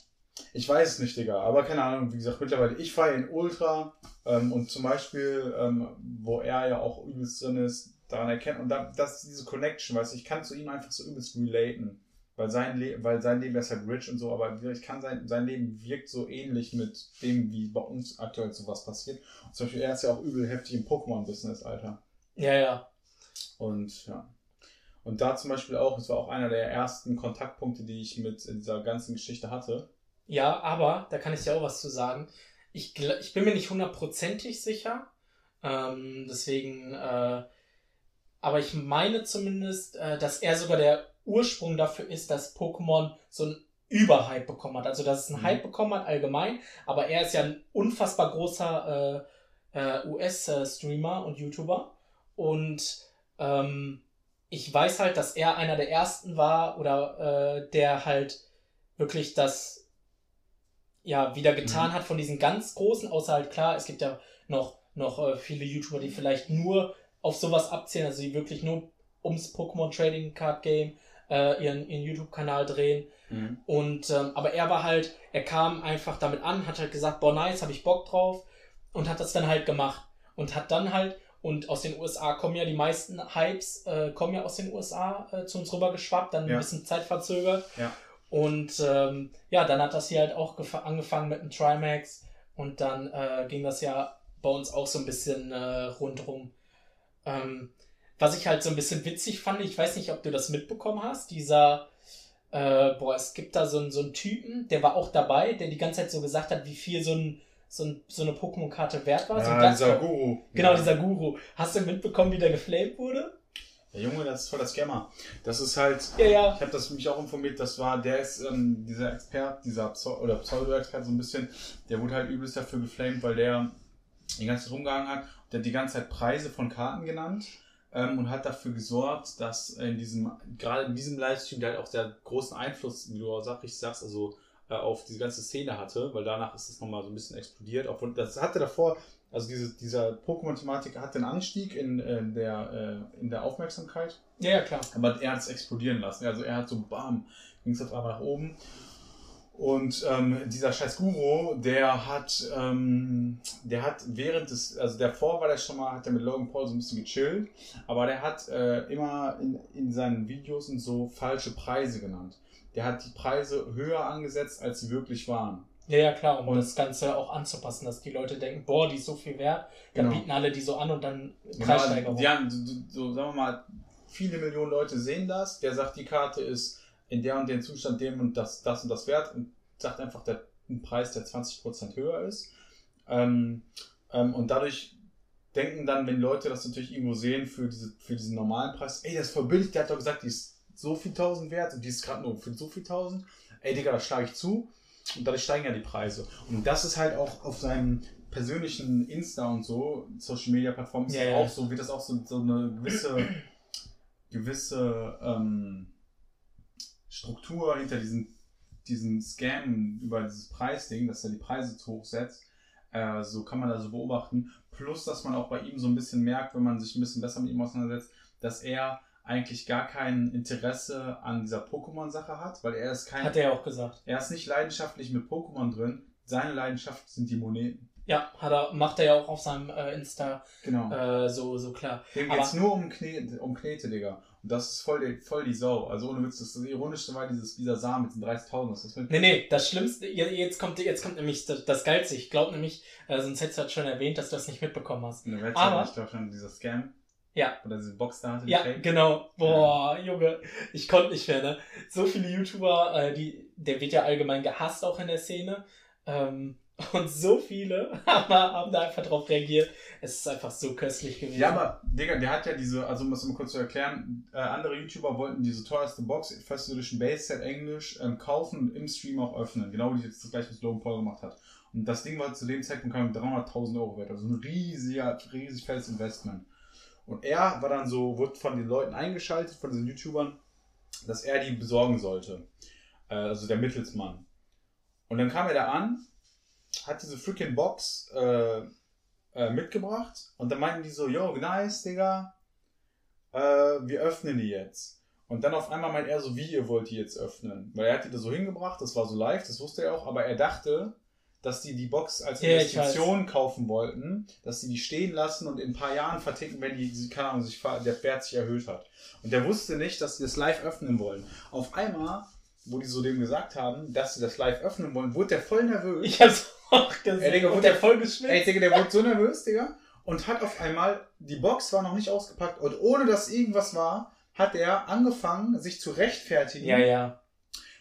ich weiß es nicht, Digga, aber keine Ahnung, wie gesagt, mittlerweile, ich feiere ihn ultra ähm, und zum Beispiel, ähm, wo er ja auch übelst drin ist, daran erkennt und da, das ist diese Connection, weißt du, ich kann zu ihm einfach so übelst relaten, weil sein, Le weil sein Leben ist halt rich und so, aber ich kann sein, sein Leben wirkt so ähnlich mit dem, wie bei uns aktuell sowas passiert. Und zum Beispiel, er ist ja auch übel heftig im Pokémon-Business, Alter. Ja, ja. Und ja. Und da zum Beispiel auch, es war auch einer der ersten Kontaktpunkte, die ich mit dieser ganzen Geschichte hatte. Ja, aber da kann ich dir auch was zu sagen. Ich, ich bin mir nicht hundertprozentig sicher. Ähm, deswegen, äh, aber ich meine zumindest, äh, dass er sogar der Ursprung dafür ist, dass Pokémon so einen Überhype bekommen hat. Also, dass es einen Mhm. Hype bekommen hat allgemein. Aber er ist ja ein unfassbar großer äh, äh, US-Streamer und YouTuber. Und ähm, ich weiß halt, dass er einer der ersten war oder äh, der halt wirklich das ja wieder getan Mhm. hat von diesen ganz großen, außer halt klar, es gibt ja noch, noch äh, viele YouTuber, die vielleicht nur auf sowas abzählen, also die wirklich nur ums Pokémon Trading Card Game äh, ihren, ihren YouTube-Kanal drehen. Und ähm, aber er war halt, er kam einfach damit an, hat halt gesagt, boah, nice, habe ich Bock drauf und hat das dann halt gemacht und hat dann halt und aus den USA kommen ja die meisten Hypes äh, kommen ja aus den USA äh, zu uns rüber geschwappt, dann Ja. ein bisschen zeitverzögert Ja. und ähm, ja, dann hat das hier halt auch gefa- angefangen mit dem Trimax und dann äh, ging das ja bei uns auch so ein bisschen äh, rundrum. Ähm, was ich halt so ein bisschen witzig fand, ich weiß nicht, ob du das mitbekommen hast, dieser äh, boah, es gibt da so einen, so einen Typen, der war auch dabei, der die ganze Zeit so gesagt hat, wie viel so, ein, so, ein, so eine Pokémon-Karte wert war. so ein Ja, ganz dieser ko- Guru. Genau, ja. dieser Guru. Hast du mitbekommen, wie der geflamed wurde? Der Junge, das ist voll der Scammer. Das ist halt, Ja, ja. ich habe das mich auch informiert, das war, der ist ähm, dieser Expert, dieser Pseu oder Pseudo-Expert so ein bisschen, der wurde halt übelst dafür geflamed, weil der die ganze Zeit rumgehangen hat. Der hat die ganze Zeit Preise von Karten genannt ähm, und hat dafür gesorgt, dass in diesem, gerade in diesem Livestream, der halt auch sehr großen Einfluss, wie du auch sag, richtig sagst, also äh, auf diese ganze Szene hatte, weil danach ist es nochmal so ein bisschen explodiert. Obwohl, das hatte davor, also diese, dieser Pokémon-Thematik hatte einen Anstieg in, äh, der, äh, in der Aufmerksamkeit. Ja, ja, klar. Aber er hat es explodieren lassen. Also er hat so bam, ging es auf einmal nach oben. Und ähm, dieser scheiß Guru, der hat, ähm, der hat während des, also davor war der schon mal, hat er mit Logan Paul so ein bisschen gechillt, aber der hat äh, immer in, in seinen Videos und so falsche Preise genannt. Der hat die Preise höher angesetzt, als sie wirklich waren. Ja, ja, klar, um Und- das Ganze auch anzupassen, dass die Leute denken, boah, die ist so viel wert, dann Genau. bieten alle die so an und dann Genau, Preissteigerung. die haben, so, sagen wir mal, viele Millionen Leute sehen das. Der sagt, die Karte ist in der und dem Zustand dem und das, das und das wert und sagt einfach der, einen Preis, der 20% höher ist. Ähm, ähm, und dadurch denken dann, wenn Leute das natürlich irgendwo sehen für, diese, für diesen normalen Preis, ey, das ist voll billig, der hat doch gesagt, die ist so viel tausend wert und die ist gerade nur für so viel tausend. Ey, Digga, da schlage ich zu. Und dadurch steigen ja die Preise. Und das ist halt auch auf seinem persönlichen Insta und so, Social Media Plattformen, ist Ja, ja. auch so, wird das auch so, so eine gewisse, gewisse ähm, Struktur hinter diesen, diesen Scam über dieses Preisding, dass er die Preise zu hoch setzt. Äh, so kann man da so beobachten. Plus, dass man auch bei ihm so ein bisschen merkt, wenn man sich ein bisschen besser mit ihm auseinandersetzt, dass er eigentlich gar kein Interesse an dieser Pokémon-Sache hat, weil er ist kein. Hat er ja auch gesagt. Er ist nicht leidenschaftlich mit Pokémon drin. Seine Leidenschaft sind die Moneten. Ja, hat er, macht er ja auch auf seinem äh, Insta Genau. äh, so, so klar. Dem Aber- geht's nur um Knete, um Knete, Digga. Und das ist voll die, voll die Sau. Also ohne Witz, das, das Ironischste war dieses, dieser Samen mit den 30.000. Das ist mit Nee, nee, das Schlimmste, je- jetzt kommt, jetzt kommt nämlich das, das Geilste. Ich glaube nämlich, äh, sonst hättest du das schon erwähnt, dass du das nicht mitbekommen hast. der Welt, Aber- ich glaube schon, dieser Scam. Ja. Oder diese Box da hatte, die Ja, Fake. genau. Boah, Junge, ich konnte nicht mehr, ne? So viele YouTuber, äh, die, der wird ja allgemein gehasst auch in der Szene. Ähm, und so viele haben, da einfach drauf reagiert. Es ist einfach so köstlich gewesen. Ja, aber, Digga, der hat ja diese, also um das mal kurz zu erklären, äh, andere YouTuber wollten diese teuerste Box, First Edition Base Set Englisch, ähm, kaufen und im Stream auch öffnen. Genau wie jetzt das gleiche, was Logan Paul gemacht hat. Und das Ding war zu dem Zeitpunkt keine Ahnung, 300.000 Euro wert. Also ein riesiger, riesig fettes Investment. Und er war dann so, wurde von den Leuten eingeschaltet, von diesen YouTubern, dass er die besorgen sollte. Äh, also der Mittelsmann. Und dann kam er da an, hat diese freaking Box äh, äh, mitgebracht und dann meinten die so, yo, nice, Digga, äh, wir öffnen die jetzt. Und dann auf einmal meint er so, wie ihr wollt die jetzt öffnen? Weil er hat die da so hingebracht, das war so live, das wusste er auch, aber er dachte, dass die die Box als Ja, Investition kaufen wollten, dass sie die stehen lassen und in ein paar Jahren verticken, wenn die, keine Ahnung, sich, der Wert sich erhöht hat. Und der wusste nicht, dass sie das live öffnen wollen. Auf einmal, wo die so dem gesagt haben, dass sie das live öffnen wollen, wurde der voll nervös. ich hab's auch gesehen. Ey, Digga, und wurde der der- voll geschwitzt. Ey, Digga, der wurde so nervös, Digga. Und hat auf einmal, die Box war noch nicht ausgepackt und ohne dass irgendwas war, hat er angefangen, sich zu rechtfertigen, ja, ja.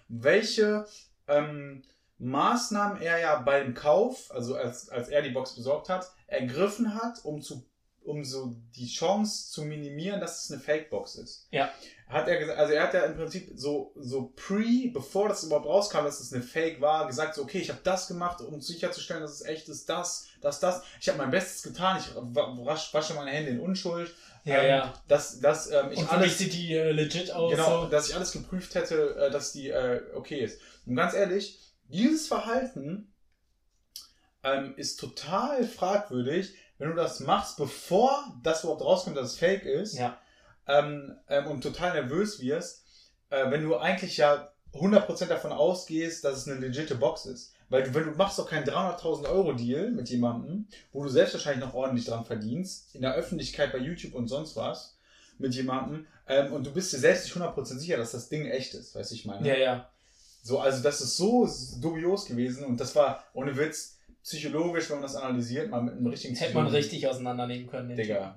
welche ähm, Maßnahmen er ja beim Kauf, also als, als er die Box besorgt hat, ergriffen hat, um zu um so die Chance zu minimieren, dass es eine Fake-Box ist. Ja. Hat er gesagt, also er hat ja im Prinzip so, so pre, bevor das überhaupt rauskam, dass es eine Fake war, gesagt so, okay, ich habe das gemacht, um sicherzustellen, dass es echt ist, das, das, das. Ich habe mein Bestes getan, ich wa- wasch, wasche meine Hände in Unschuld. Ja, ähm, ja. Dass, dass ähm, ich Und alles sieht die äh, legit aus. Genau, So. dass ich alles geprüft hätte, äh, dass die äh, okay ist. Und ganz ehrlich, dieses Verhalten ähm, ist total fragwürdig, wenn du das machst, bevor das überhaupt rauskommt, dass es fake ist Ja. ähm, ähm, und total nervös wirst, äh, wenn du eigentlich ja 100% davon ausgehst, dass es eine legitime Box ist. Weil du, wenn du machst doch keinen 300.000 Euro Deal mit jemandem, wo du selbst wahrscheinlich noch ordentlich dran verdienst, in der Öffentlichkeit bei YouTube und sonst was, mit jemandem, ähm, und du bist dir selbst nicht 100% sicher, dass das Ding echt ist, weißt du, ich meine. Ja, ja. So, also das ist so dubios gewesen und das war, ohne Witz, psychologisch, wenn man das analysiert, mal mit einem richtigen Hätte man richtig auseinandernehmen können. den Digga.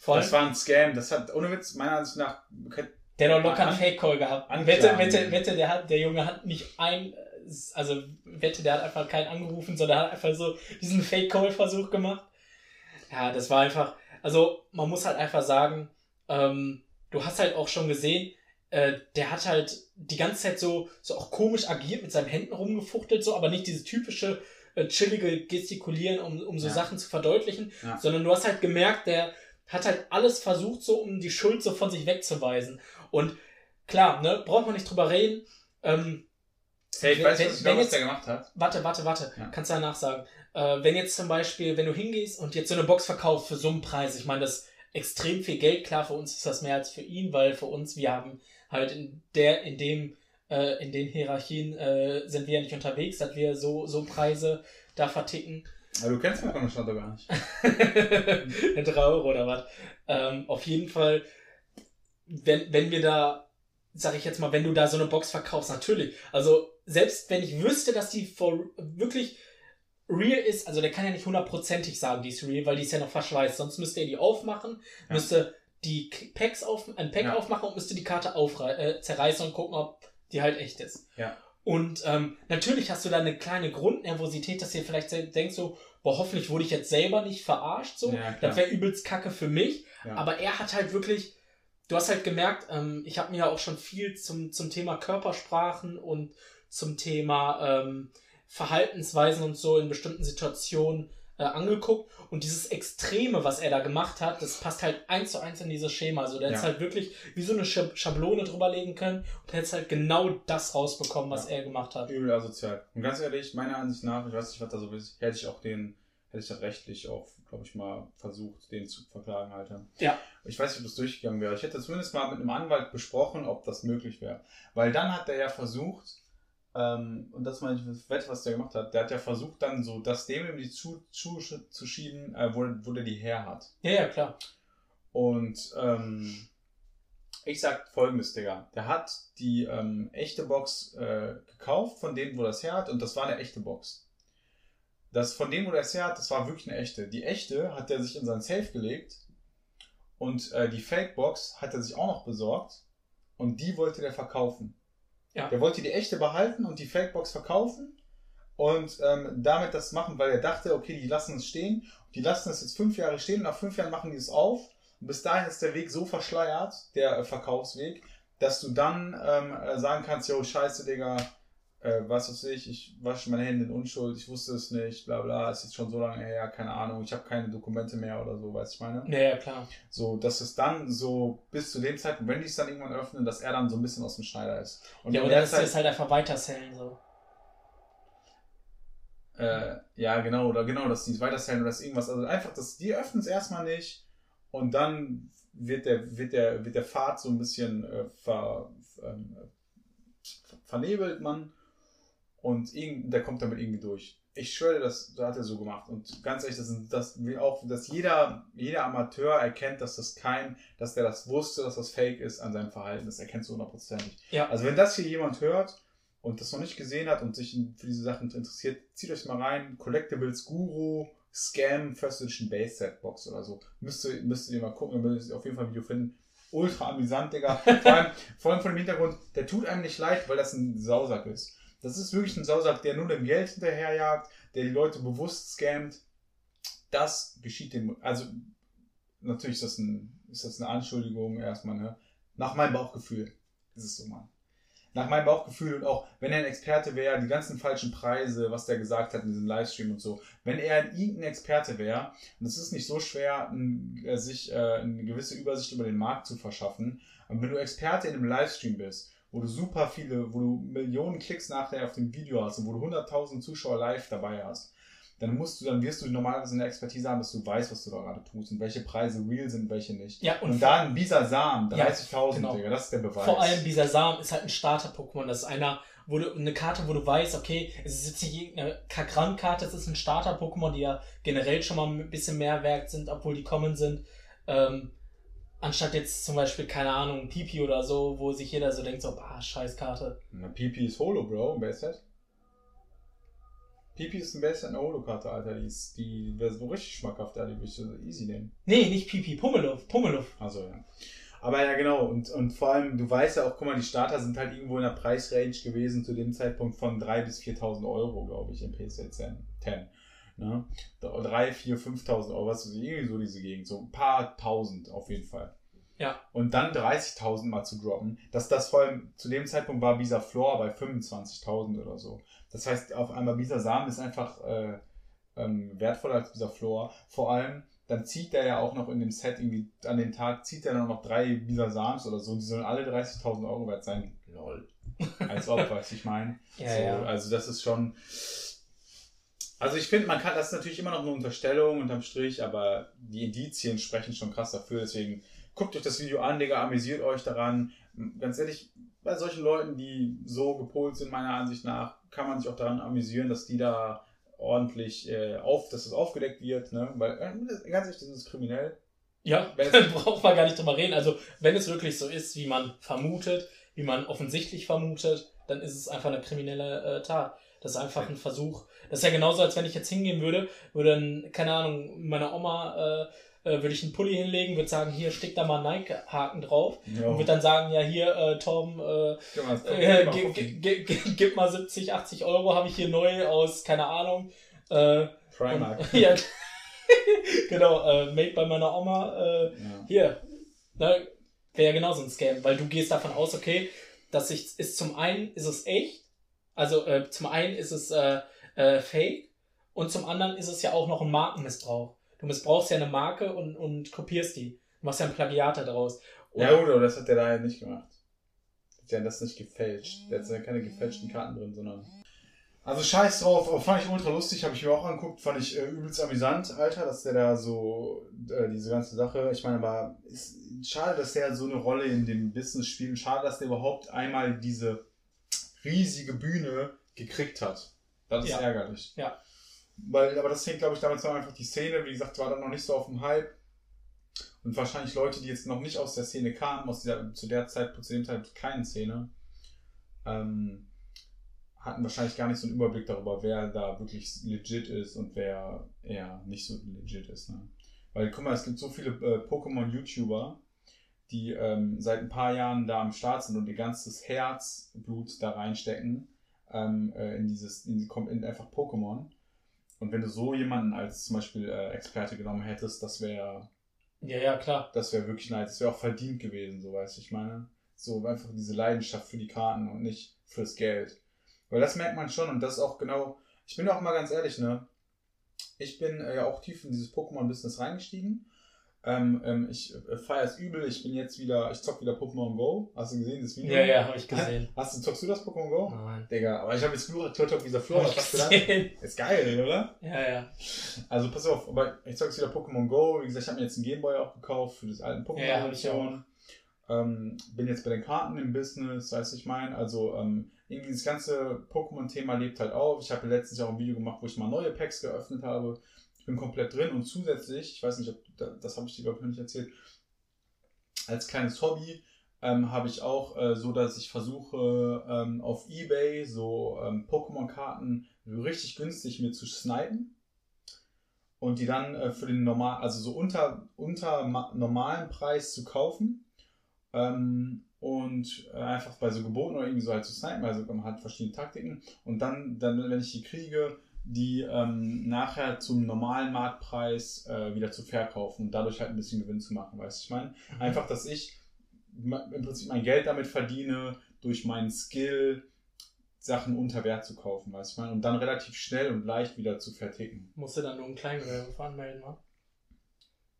Vor Das war ein Scam, das hat, ohne Witz, meiner Ansicht nach, der hat doch locker einen Fake-Call gehabt. Wette, wette, wette, der hat, der Junge hat nicht ein, also wette, der hat einfach keinen angerufen, sondern hat einfach so diesen Fake-Call-Versuch gemacht. Ja, das war einfach, also man muss halt einfach sagen, ähm, du hast halt auch schon gesehen, äh, der hat halt die ganze Zeit so, so auch komisch agiert, mit seinen Händen rumgefuchtelt, so, aber nicht dieses typische chillige Gestikulieren, um, um so Ja. Sachen zu verdeutlichen, Ja. sondern du hast halt gemerkt, der hat halt alles versucht, so um die Schuld so von sich wegzuweisen. Und klar, ne, braucht man nicht drüber reden. Ähm, Hey, ich Wenn- weiß, wenn- was wenn jetzt- der gemacht hat. warte, warte, warte, Ja. kannst du danach sagen. Äh, wenn jetzt zum Beispiel, wenn du hingehst und jetzt so eine Box verkaufst für so einen Preis, ich meine, das ist extrem viel Geld, klar, für uns ist das mehr als für ihn, weil für uns, wir haben halt in der, in dem, äh, in den Hierarchien äh, sind wir ja nicht unterwegs, dass wir so, so Preise da verticken. Aber du kennst Mokono Shadow gar nicht. Eine 3 Euro oder was. Ähm, auf jeden Fall, wenn, wenn wir da, sag ich jetzt mal, wenn du da so eine Box verkaufst, natürlich. Also, selbst wenn ich wüsste, dass die for, wirklich real ist, also der kann ja nicht hundertprozentig sagen, die ist real, weil die ist ja noch verschweißt. Sonst müsste er die aufmachen, Ja. müsste die Packs auf, ein Pack Ja. aufmachen und müsste die Karte aufrei äh, zerreißen und gucken, ob die halt echt ist. Ja. Und ähm, natürlich hast du da eine kleine Grundnervosität, dass ihr vielleicht denkst so, boah, hoffentlich wurde ich jetzt selber nicht verarscht, so. Ja, das wäre übelst kacke für mich. Ja. Aber er hat halt wirklich, du hast halt gemerkt, ähm, ich habe mir ja auch schon viel zum, zum Thema Körpersprachen und zum Thema ähm, Verhaltensweisen und so in bestimmten Situationen äh, angeguckt. Und dieses Extreme, was er da gemacht hat, das passt halt eins zu eins in dieses Schema. Also der Ja. hätte halt wirklich wie so eine Schab- Schablone drüberlegen können und hätte halt genau das rausbekommen, was Ja. er gemacht hat. Übel asozial. Und ganz ehrlich, meiner Ansicht nach, ich weiß nicht, was da so ist, hätte ich auch den, hätte ich das rechtlich auch, glaube ich, mal versucht, den zu verklagen, Alter. Ja. Ich weiß nicht, ob das durchgegangen wäre. Ich hätte zumindest mal mit einem Anwalt besprochen, ob das möglich wäre. Weil dann hat er ja versucht, ähm, und das meine ich, das was der gemacht hat, der hat ja versucht, dann so das dem in die Schuhe zu, zu schieben, äh, wo, wo der die her hat. Ja, ja, klar. Und ähm, ich sag folgendes, Digga. Der hat die ähm, echte Box äh, gekauft, von dem, wo das her hat, und das war eine echte Box. Das von dem, wo das her hat, das war wirklich eine echte. Die echte hat er sich in sein Safe gelegt und äh, die Fake-Box hat er sich auch noch besorgt und die wollte der verkaufen. Ja. Der wollte die echte behalten und die Fake-Box verkaufen und ähm, damit das machen, weil er dachte, okay, die lassen es stehen. Die lassen es jetzt fünf Jahre stehen und nach fünf Jahren machen die es auf. Und bis dahin ist der Weg so verschleiert, der äh, Verkaufsweg, dass du dann ähm, äh, sagen kannst, yo, scheiße, Digga, äh, was weiß ich, ich wasche meine Hände in Unschuld, ich wusste es nicht, bla bla, ist jetzt schon so lange her, keine Ahnung, ich habe keine Dokumente mehr oder so, weißt du, ich meine? Ja, ja, klar. So, dass es dann so bis zu dem Zeitpunkt, wenn die es dann irgendwann öffnen, dass er dann so ein bisschen aus dem Schneider ist. Und ja, oder der dass sie es halt einfach weitersellen, so. Äh, ja, genau, oder genau, dass die es weitersellen oder dass irgendwas, also einfach, dass die öffnen es erstmal nicht und dann wird der, wird der, wird der Pfad so ein bisschen äh, ver, ähm, vernebelt, man. Und der kommt damit irgendwie durch. Ich schwöre, das, das hat er so gemacht. Und ganz ehrlich, das das wie auch, dass jeder, jeder Amateur erkennt, dass das kein, dass der das wusste, dass das Fake ist an seinem Verhalten. Das erkennst du hundertprozentig. Ja. Also wenn das hier jemand hört und das noch nicht gesehen hat und sich für diese Sachen interessiert, zieht euch mal rein. Collectibles Guru, Scam, First Edition Base Set Box oder so. Müsst ihr, müsst ihr mal gucken, dann werdet ihr auf jeden Fall ein Video finden. Ultra amüsant, Digga. Vor allem, vor allem von dem Hintergrund, der tut einem nicht leid, weil das ein Sausack ist. Das ist wirklich ein Sausack, der nur dem Geld hinterherjagt, der die Leute bewusst scammt. Das geschieht dem, also natürlich ist das, ein, ist das eine Anschuldigung erstmal, ne? Nach meinem Bauchgefühl ist es so, Mann. Nach meinem Bauchgefühl und auch, wenn er ein Experte wäre, die ganzen falschen Preise, was der gesagt hat in diesem Livestream und so, wenn er irgendein Experte wäre, und es ist nicht so schwer, äh, sich äh, eine gewisse Übersicht über den Markt zu verschaffen, aber wenn du Experte in einem Livestream bist wo du super viele, wo du Millionen Klicks nachher auf dem Video hast und wo du 100.000 Zuschauer live dabei hast, dann musst du, dann wirst du normalerweise eine Expertise haben, dass du weißt, was du da gerade tust und welche Preise real sind, welche nicht. Ja, und, Und da ein Bisasam, 30.000, Ja, genau. Digga, das ist der Beweis. vor allem dieser Samen ist halt ein Starter-Pokémon. Das ist einer, wo du, eine Karte, wo du weißt, okay, es ist jetzt nicht irgendeine Kakran-Karte, es ist ein Starter-Pokémon, die ja generell schon mal ein bisschen mehr wert sind, obwohl die common sind. Ähm, anstatt jetzt zum Beispiel, keine Ahnung, Pipi oder so, wo sich jeder so denkt, so, ah, scheiß Karte. Na, Pipi ist Holo, Bro, im Base-Set. Pipi ist ein Base-Set, eine Holo-Karte, Alter. Die, ist, die wäre so richtig schmackhaft, ja, die würde ich so easy nehmen. Nee, nicht Pipi, Pummeluff, Pummeluff. Also ja. Aber ja, genau. Und, und vor allem, du weißt ja auch, guck mal, die Starter sind halt irgendwo in der Preisrange gewesen zu dem Zeitpunkt von 3.000 bis 4.000 Euro, glaube ich, im PC 10. 10 ne? 3, 4, 5.000 Euro, was ist irgendwie so diese Gegend. So ein paar Tausend auf jeden Fall. Ja. Und dann 30.000 mal zu droppen, dass das vor allem zu dem Zeitpunkt war Bisa Floor bei 25.000 oder so. Das heißt, auf einmal Bisa Samen ist einfach äh, ähm, wertvoller als Bisa Floor. Vor allem, dann zieht der ja auch noch in dem Set irgendwie an den Tag, zieht er dann noch drei Bisa Sams oder so. Und die sollen alle 30.000 Euro wert sein. Lol. Als ob, was ich meine. Ja, so, ja. Also das ist schon. Also ich finde, man kann, das ist natürlich immer noch eine Unterstellung unterm Strich, aber die Indizien sprechen schon krass dafür. Deswegen guckt euch das Video an, Digga, amüsiert euch daran. Ganz ehrlich, bei solchen Leuten, die so gepolt sind, meiner Ansicht nach, kann man sich auch daran amüsieren, dass die da ordentlich äh, auf, dass das aufgedeckt wird, ne? Weil, äh, ganz ehrlich, das ist kriminell. Ja, dann braucht man gar nicht drüber reden. Also, wenn es wirklich so ist, wie man vermutet, wie man offensichtlich vermutet, dann ist es einfach eine kriminelle äh, Tat. Das ist einfach ein Versuch. Das ist ja genauso, als wenn ich jetzt hingehen würde, würde dann, keine Ahnung, meiner Oma, äh, äh, würde ich einen Pulli hinlegen, würde sagen, hier, stick da mal einen Nike-Haken drauf. Ja. Und würde dann sagen, ja, hier, äh, Tom, äh, äh, gib, mal 70, 80 Euro, habe ich hier neu aus, keine Ahnung. Äh, Primark. und, ja, genau, äh, made bei meiner Oma, äh, Ja. hier, ne, wäre ja genauso ein Scam, weil du gehst davon aus, okay, dass ich, ist zum einen, ist es echt, also äh, zum einen ist es äh, äh, fake und zum anderen ist es ja auch noch ein Markenmissbrauch. Du missbrauchst ja eine Marke und, und kopierst die. Du machst ja ein Plagiat daraus. Und- Ja, gut, aber das hat der da ja nicht gemacht. Der hat das nicht gefälscht. Der hat ja keine gefälschten Karten drin, sondern. Also scheiß drauf, fand ich ultra lustig, habe ich mir auch angeguckt, fand ich äh, übelst amüsant, Alter, dass der da so, äh, diese ganze Sache, ich meine, aber ist schade, dass der so eine Rolle in dem Business spielt, schade, dass der überhaupt einmal diese riesige Bühne gekriegt hat. Das ist Ja. ärgerlich. Ja. Weil, aber das hängt, glaube ich, damals war einfach die Szene, wie gesagt, war dann noch nicht so auf dem Hype. Und wahrscheinlich Leute, die jetzt noch nicht aus der Szene kamen, aus dieser, zu der Zeit, zu dem Zeit keinen Szene, ähm, hatten wahrscheinlich gar nicht so einen Überblick darüber, wer da wirklich legit ist und wer eher nicht so legit ist. Ne? Weil, guck mal, es gibt so viele äh, Pokémon-YouTuber, die ähm, seit ein paar Jahren da am Start sind und ihr ganzes Herzblut da reinstecken ähm, äh, in dieses, in, in einfach Pokémon. Und wenn du so jemanden als zum Beispiel äh, Experte genommen hättest, das wäre Ja, ja, klar. das wäre wirklich nice. Das wäre auch verdient gewesen, so weißt du, ich meine. So einfach diese Leidenschaft für die Karten und nicht fürs Geld. Weil das merkt man schon und das ist auch genau. Ich bin auch mal ganz ehrlich, ne? Ich bin äh, ja auch tief in dieses Pokémon-Business reingestiegen. Ähm, ähm, ich äh, feiere es übel. Ich bin jetzt wieder, ich zock wieder Pokémon Go. Hast du gesehen, das Video? Ja, ja, habe ich gesehen. Hast du, zockst du das Pokémon Go? Nein. Digga, aber ich habe jetzt nur Turtok dieser Flora. Was hast du da? gesehen. Ist geil, oder? Ja, ja. Also pass auf, aber ich sag jetzt wieder Pokémon Go. Wie gesagt, ich habe mir jetzt einen Gameboy auch gekauft für das alten Ja, ja, hab ich Pokémon-Edition. ähm, bin jetzt bei den Karten im Business, weißt du, ich meine. Also ähm, irgendwie das ganze Pokémon-Thema lebt halt auf. Ich habe letztens auch ein Video gemacht, wo ich mal neue Packs geöffnet habe. Ich bin komplett drin und zusätzlich, ich weiß nicht, ob das, habe ich dir glaube ich noch nicht erzählt, als kleines Hobby ähm, habe ich auch äh, so, dass ich versuche ähm, auf Ebay so ähm, Pokémon-Karten richtig günstig mir zu snipen und die dann äh, für den normal, also so unter unter ma- normalen Preis zu kaufen ähm, und äh, einfach bei so Geboten oder irgendwie so halt zu snipen, also man hat verschiedene Taktiken und dann dann wenn ich die kriege die ähm, nachher zum normalen Marktpreis äh, wieder zu verkaufen und dadurch halt ein bisschen Gewinn zu machen, weißt du, ich meine? Einfach, dass ich im Prinzip mein Geld damit verdiene, durch meinen Skill Sachen unter Wert zu kaufen, weißt du, ich meine? Und dann relativ schnell und leicht wieder zu verticken. Musst du dann nur ein Kleingewerbe anmelden, ne?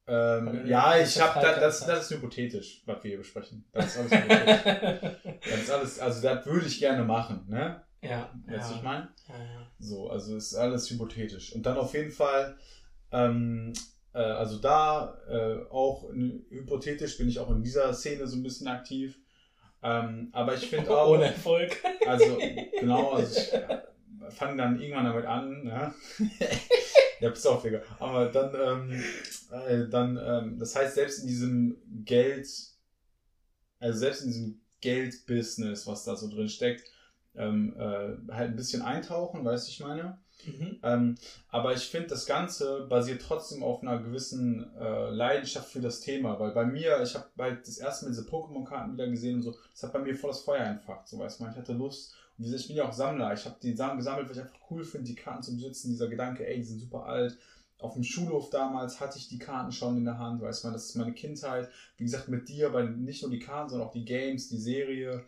Ähm, ja, ich habe das, das das ist hypothetisch, was wir hier besprechen. Das ist alles hypothetisch. das ist alles, also das würde ich gerne machen, ne? Ja, Weißt du, ja. ich meine? ja, ja. So, also ist alles hypothetisch. Und dann auf jeden Fall, ähm, äh, also da äh, auch hypothetisch bin ich auch in dieser Szene so ein bisschen aktiv. Ähm, aber ich finde auch, Ohne Erfolg. also genau, also ich äh, fange dann irgendwann damit an, ne? ja, pass auf, Digga. Aber dann, ähm, äh, dann, ähm, das heißt, selbst in diesem Geld, also selbst in diesem Geldbusiness, was da so drin steckt, ähm, äh, halt ein bisschen eintauchen, weißt du, ich meine? Mhm. Ähm, aber ich finde, das Ganze basiert trotzdem auf einer gewissen äh, Leidenschaft für das Thema, weil bei mir, ich habe bald das erste Mal diese Pokémon-Karten wieder gesehen und so, das hat bei mir voll das Feuer entfacht, so weißt du, ich hatte Lust. Und wie gesagt, ich bin ja auch Sammler, ich habe die Sachen gesammelt, weil ich einfach cool finde, die Karten zu besitzen, dieser Gedanke, ey, die sind super alt. Auf dem Schulhof damals hatte ich die Karten schon in der Hand, weißt du, das ist meine Kindheit. Wie gesagt, mit dir, bei nicht nur die Karten, sondern auch die Games, die Serie.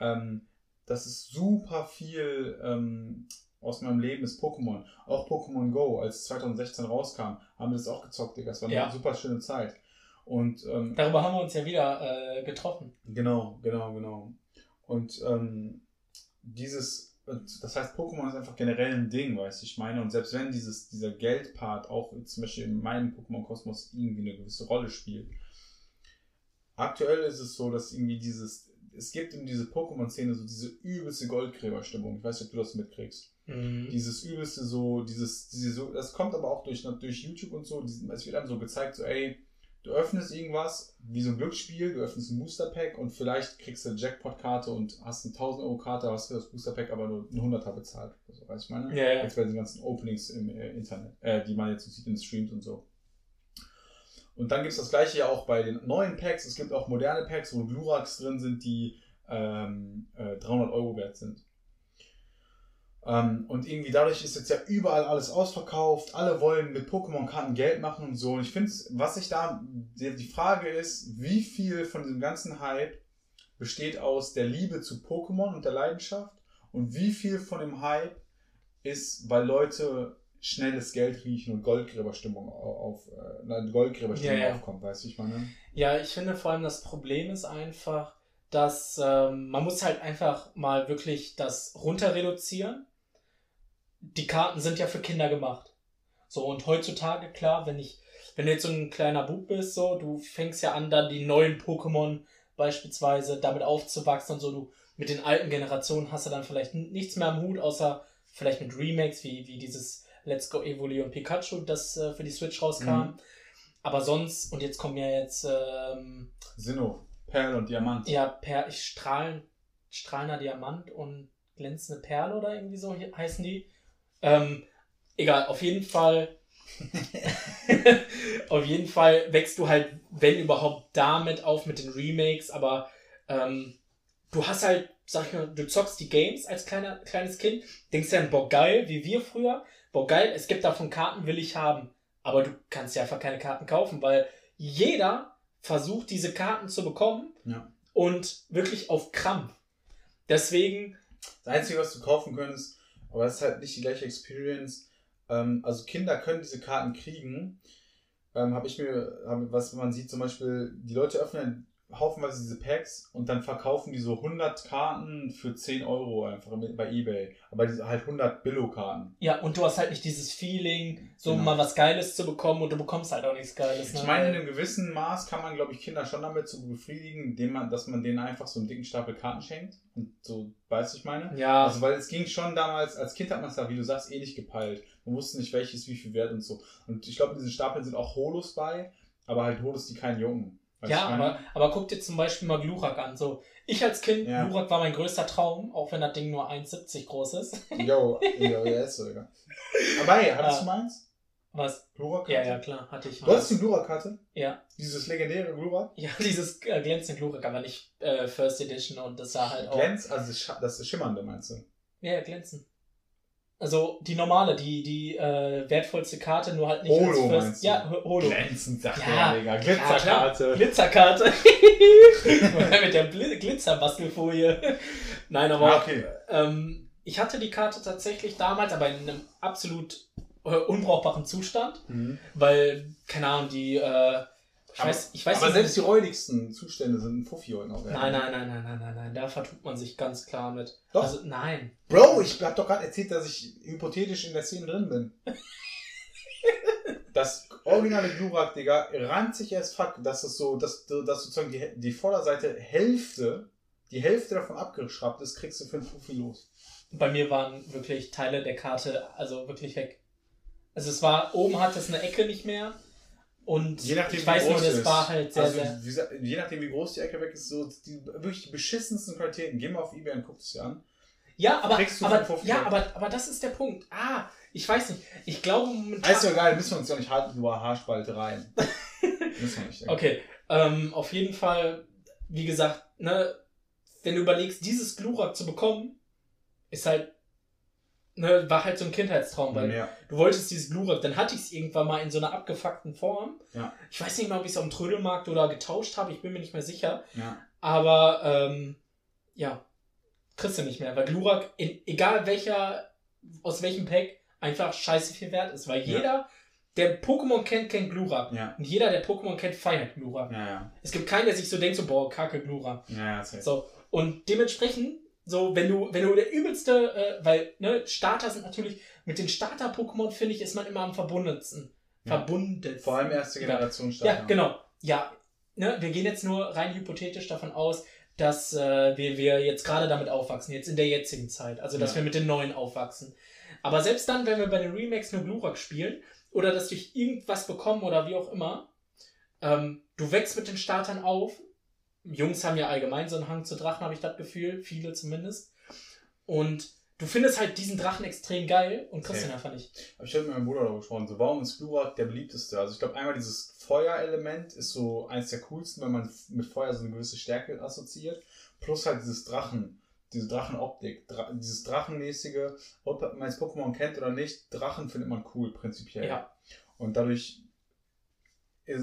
Ähm, das ist super viel ähm, aus meinem Leben ist Pokémon. Auch Pokémon Go, als es 2016 rauskam, haben wir das auch gezockt, Digga. Das war Ja. eine super schöne Zeit. Und ähm, Darüber haben wir uns ja wieder äh, getroffen. genau, genau, genau. Und ähm, dieses, das heißt, Pokémon ist einfach generell ein Ding, weißt du, ich meine. Und selbst wenn dieses, dieser Geldpart auch zum Beispiel in meinem Pokémon-Kosmos irgendwie eine gewisse Rolle spielt, aktuell ist es so, dass irgendwie dieses, es gibt in diese Pokémon-Szene so diese übelste Goldgräberstimmung. Ich weiß nicht, ob du das mitkriegst Mhm. dieses übelste so, dieses, diese so, das kommt aber auch durch, durch YouTube und so, es wird einem so gezeigt, so ey, du öffnest irgendwas, wie so ein Glücksspiel, du öffnest ein Booster Pack und vielleicht kriegst du eine Jackpot-Karte und hast eine 1000 Euro Karte, hast für das Booster Pack aber nur ein 100er bezahlt. Also, weißt du, ich meine? Ja, ja. Jetzt bei den ganzen Openings im äh, Internet, äh, die man jetzt so sieht in Streams und so. Und dann gibt es das gleiche ja auch bei den neuen Packs. Es gibt auch moderne Packs, wo Glurax drin sind, die ähm, äh, 300 Euro wert sind. Ähm, und irgendwie dadurch ist jetzt ja überall alles ausverkauft. Alle wollen mit Pokémon-Karten Geld machen und so. Und ich finde, was ich da, die Frage ist, wie viel von diesem ganzen Hype besteht aus der Liebe zu Pokémon und der Leidenschaft und wie viel von dem Hype ist, weil Leute schnelles Geld riechen und Goldgräberstimmung auf, äh, Goldgräberstimmung Ja, ja. aufkommt, weißt du, ich meine? Ja, ich finde vor allem das Problem ist einfach, dass ähm, man muss halt einfach mal wirklich das runter reduzieren. die Karten sind ja für Kinder gemacht. So, und heutzutage, klar, wenn ich, wenn du jetzt so ein kleiner Bub bist, so, du fängst ja an, dann die neuen Pokémon beispielsweise damit aufzuwachsen und so, du mit den alten Generationen hast du dann vielleicht nichts mehr am Hut, außer vielleicht mit Remakes, wie, wie dieses Let's Go Evoli und Pikachu, das äh, für die Switch rauskam. Mhm. Aber sonst, und jetzt kommen ja jetzt. Ähm, Sinnoh, Perl und Diamant. Ja, per Strahlen, strahlender Diamant und glänzende Perle oder irgendwie so heißen die. Ähm, egal, auf jeden Fall. auf jeden Fall wächst du halt, wenn überhaupt, damit auf mit den Remakes, aber ähm, du hast halt, sag ich mal, du zockst die Games als kleiner, kleines Kind, denkst dann, boah, geil, wie wir früher, boah, geil, es gibt davon Karten, will ich haben. Aber du kannst ja einfach keine Karten kaufen, weil jeder versucht, diese Karten zu bekommen ja. und wirklich auf Krampf. Deswegen. Das Einzige, was du kaufen könntest, aber das ist halt nicht die gleiche Experience. Ähm, also Kinder können diese Karten kriegen. Ähm, habe ich mir, was man sieht, zum Beispiel, die Leute öffnen haufenweise diese Packs und dann verkaufen die so 100 Karten für 10 Euro einfach bei Ebay. Aber diese halt 100 Billo-Karten. Ja, und du hast halt nicht dieses Feeling, so genau. mal was Geiles zu bekommen und du bekommst halt auch nichts Geiles. Ne? Ich meine, in einem gewissen Maß kann man, glaube ich, Kinder schon damit so befriedigen, indem man, dass man denen einfach so einen dicken Stapel Karten schenkt. Und so, weißt du, ich meine? Ja. Also, weil es ging schon damals, als Kind hat man es ja, wie du sagst, eh nicht gepeilt. Man wusste nicht, welches wie viel wert und so. Und ich glaube, in diesen Stapeln sind auch Holos bei, aber halt Holos, die keinen Jungen. Ja, aber, aber guck dir zum Beispiel mal Glurak an. So, ich als Kind, ja. Glurak war mein größter Traum, auch wenn das Ding nur 1,70 groß ist. Jo, jo, ja, ist so, ja. Aber hey, hattest du meins? Was? Glurak-Karte? Ja, ja, klar, hatte ich. Du hattest die Glurak-Karte? Ja. Dieses legendäre Glurak? Ja, dieses äh, glänzende Glurak, aber nicht äh, First Edition und das sah halt auch. Glänz, also das, das Schimmernde meinst du? Ja, ja, glänzen. Also die normale, die, die äh, wertvollste Karte, nur halt nicht Holo, als First. Ja, Holo. Glänzend, sagt ja, der Digga. Glitzerkarte. Ja, Glitzerkarte. Mit der Glitzerbastelfolie. Nein, aber ah, okay. ähm, ich hatte die Karte tatsächlich damals, aber in einem absolut äh, unbrauchbaren Zustand, mhm. weil, keine Ahnung, die äh, weiß, ich weiß aber nicht, selbst die räudigsten Zustände sind ein Fuffi heute noch. Nein, nein, nein, nein, nein, nein, nein. Da vertut man sich ganz klar mit. Doch. Also, nein. Bro, ich hab doch gerade erzählt, dass ich hypothetisch in der Szene drin bin. das originale Glurak, Digga, ranzig as fuck, dass es so, dass, dass sozusagen die, die Vorderseite Hälfte, die Hälfte davon abgeschraubt ist, kriegst du für ein Fuffi los. Bei mir waren wirklich Teile der Karte, also wirklich weg. Also es war, oben hat es eine Ecke nicht mehr und je nachdem, ich weiß nur, das war halt sehr, also, sehr. Wie, je nachdem, wie groß die Ecke weg ist, so die wirklich die beschissensten Qualitäten. Geh mal auf Ebay und guck es dir an. Ja, aber, aber, ja aber, aber das ist der Punkt. Ah, ich weiß nicht. Ich glaube momentan. Ist ja egal, müssen wir uns ja nicht halten, nur Haarspalte rein. müssen wir nicht. Okay, ähm, auf jeden Fall, wie gesagt, ne, wenn du überlegst, dieses Glurak zu bekommen, ist halt ne, war halt so ein Kindheitstraum, weil ja. du wolltest dieses Glurak, dann hatte ich es irgendwann mal in so einer abgefuckten Form. Ja. Ich weiß nicht mal, ob ich es am Trödelmarkt oder getauscht habe, ich bin mir nicht mehr sicher. Ja. Aber ähm, ja, kriegst du nicht mehr, weil Glurak, in, egal welcher, aus welchem Pack, einfach scheiße viel wert ist, weil jeder, der Pokémon kennt, kennt Glurak. Und jeder, der Pokémon kennt, feiert Glurak. Es gibt keinen, der sich so denkt, so, boah, kacke Glurak. So. Und dementsprechend so, wenn du, wenn du der übelste, äh, weil, ne, Starter sind natürlich, mit den Starter-Pokémon, finde ich, ist man immer am verbundensten. Ja. Verbunden. Vor allem erste Generation Starter. Ja, genau. Ja, ne, wir gehen jetzt nur rein hypothetisch davon aus, dass äh, wir, wir jetzt gerade damit aufwachsen, jetzt in der jetzigen Zeit. Also, dass ja. wir mit den neuen aufwachsen. Aber selbst dann, wenn wir bei den Remakes nur Glurak spielen, oder dass durch irgendwas bekommen oder wie auch immer, ähm, du wächst mit den Startern auf Jungs haben ja allgemein so einen Hang zu Drachen, habe ich das Gefühl. Viele zumindest. Und du findest halt diesen Drachen extrem geil und kriegst okay. ihn einfach nicht. Hab ich habe mit meinem Bruder darüber gesprochen. So, warum ist Glurak der beliebteste? Also ich glaube einmal dieses Feuerelement ist so eins der coolsten, weil man mit Feuer so eine gewisse Stärke assoziiert. Plus halt dieses Drachen, diese Drachenoptik, Dra dieses Drachenmäßige, ob man jetzt Pokémon kennt oder nicht, Drachen findet man cool, prinzipiell. Ja. Und dadurch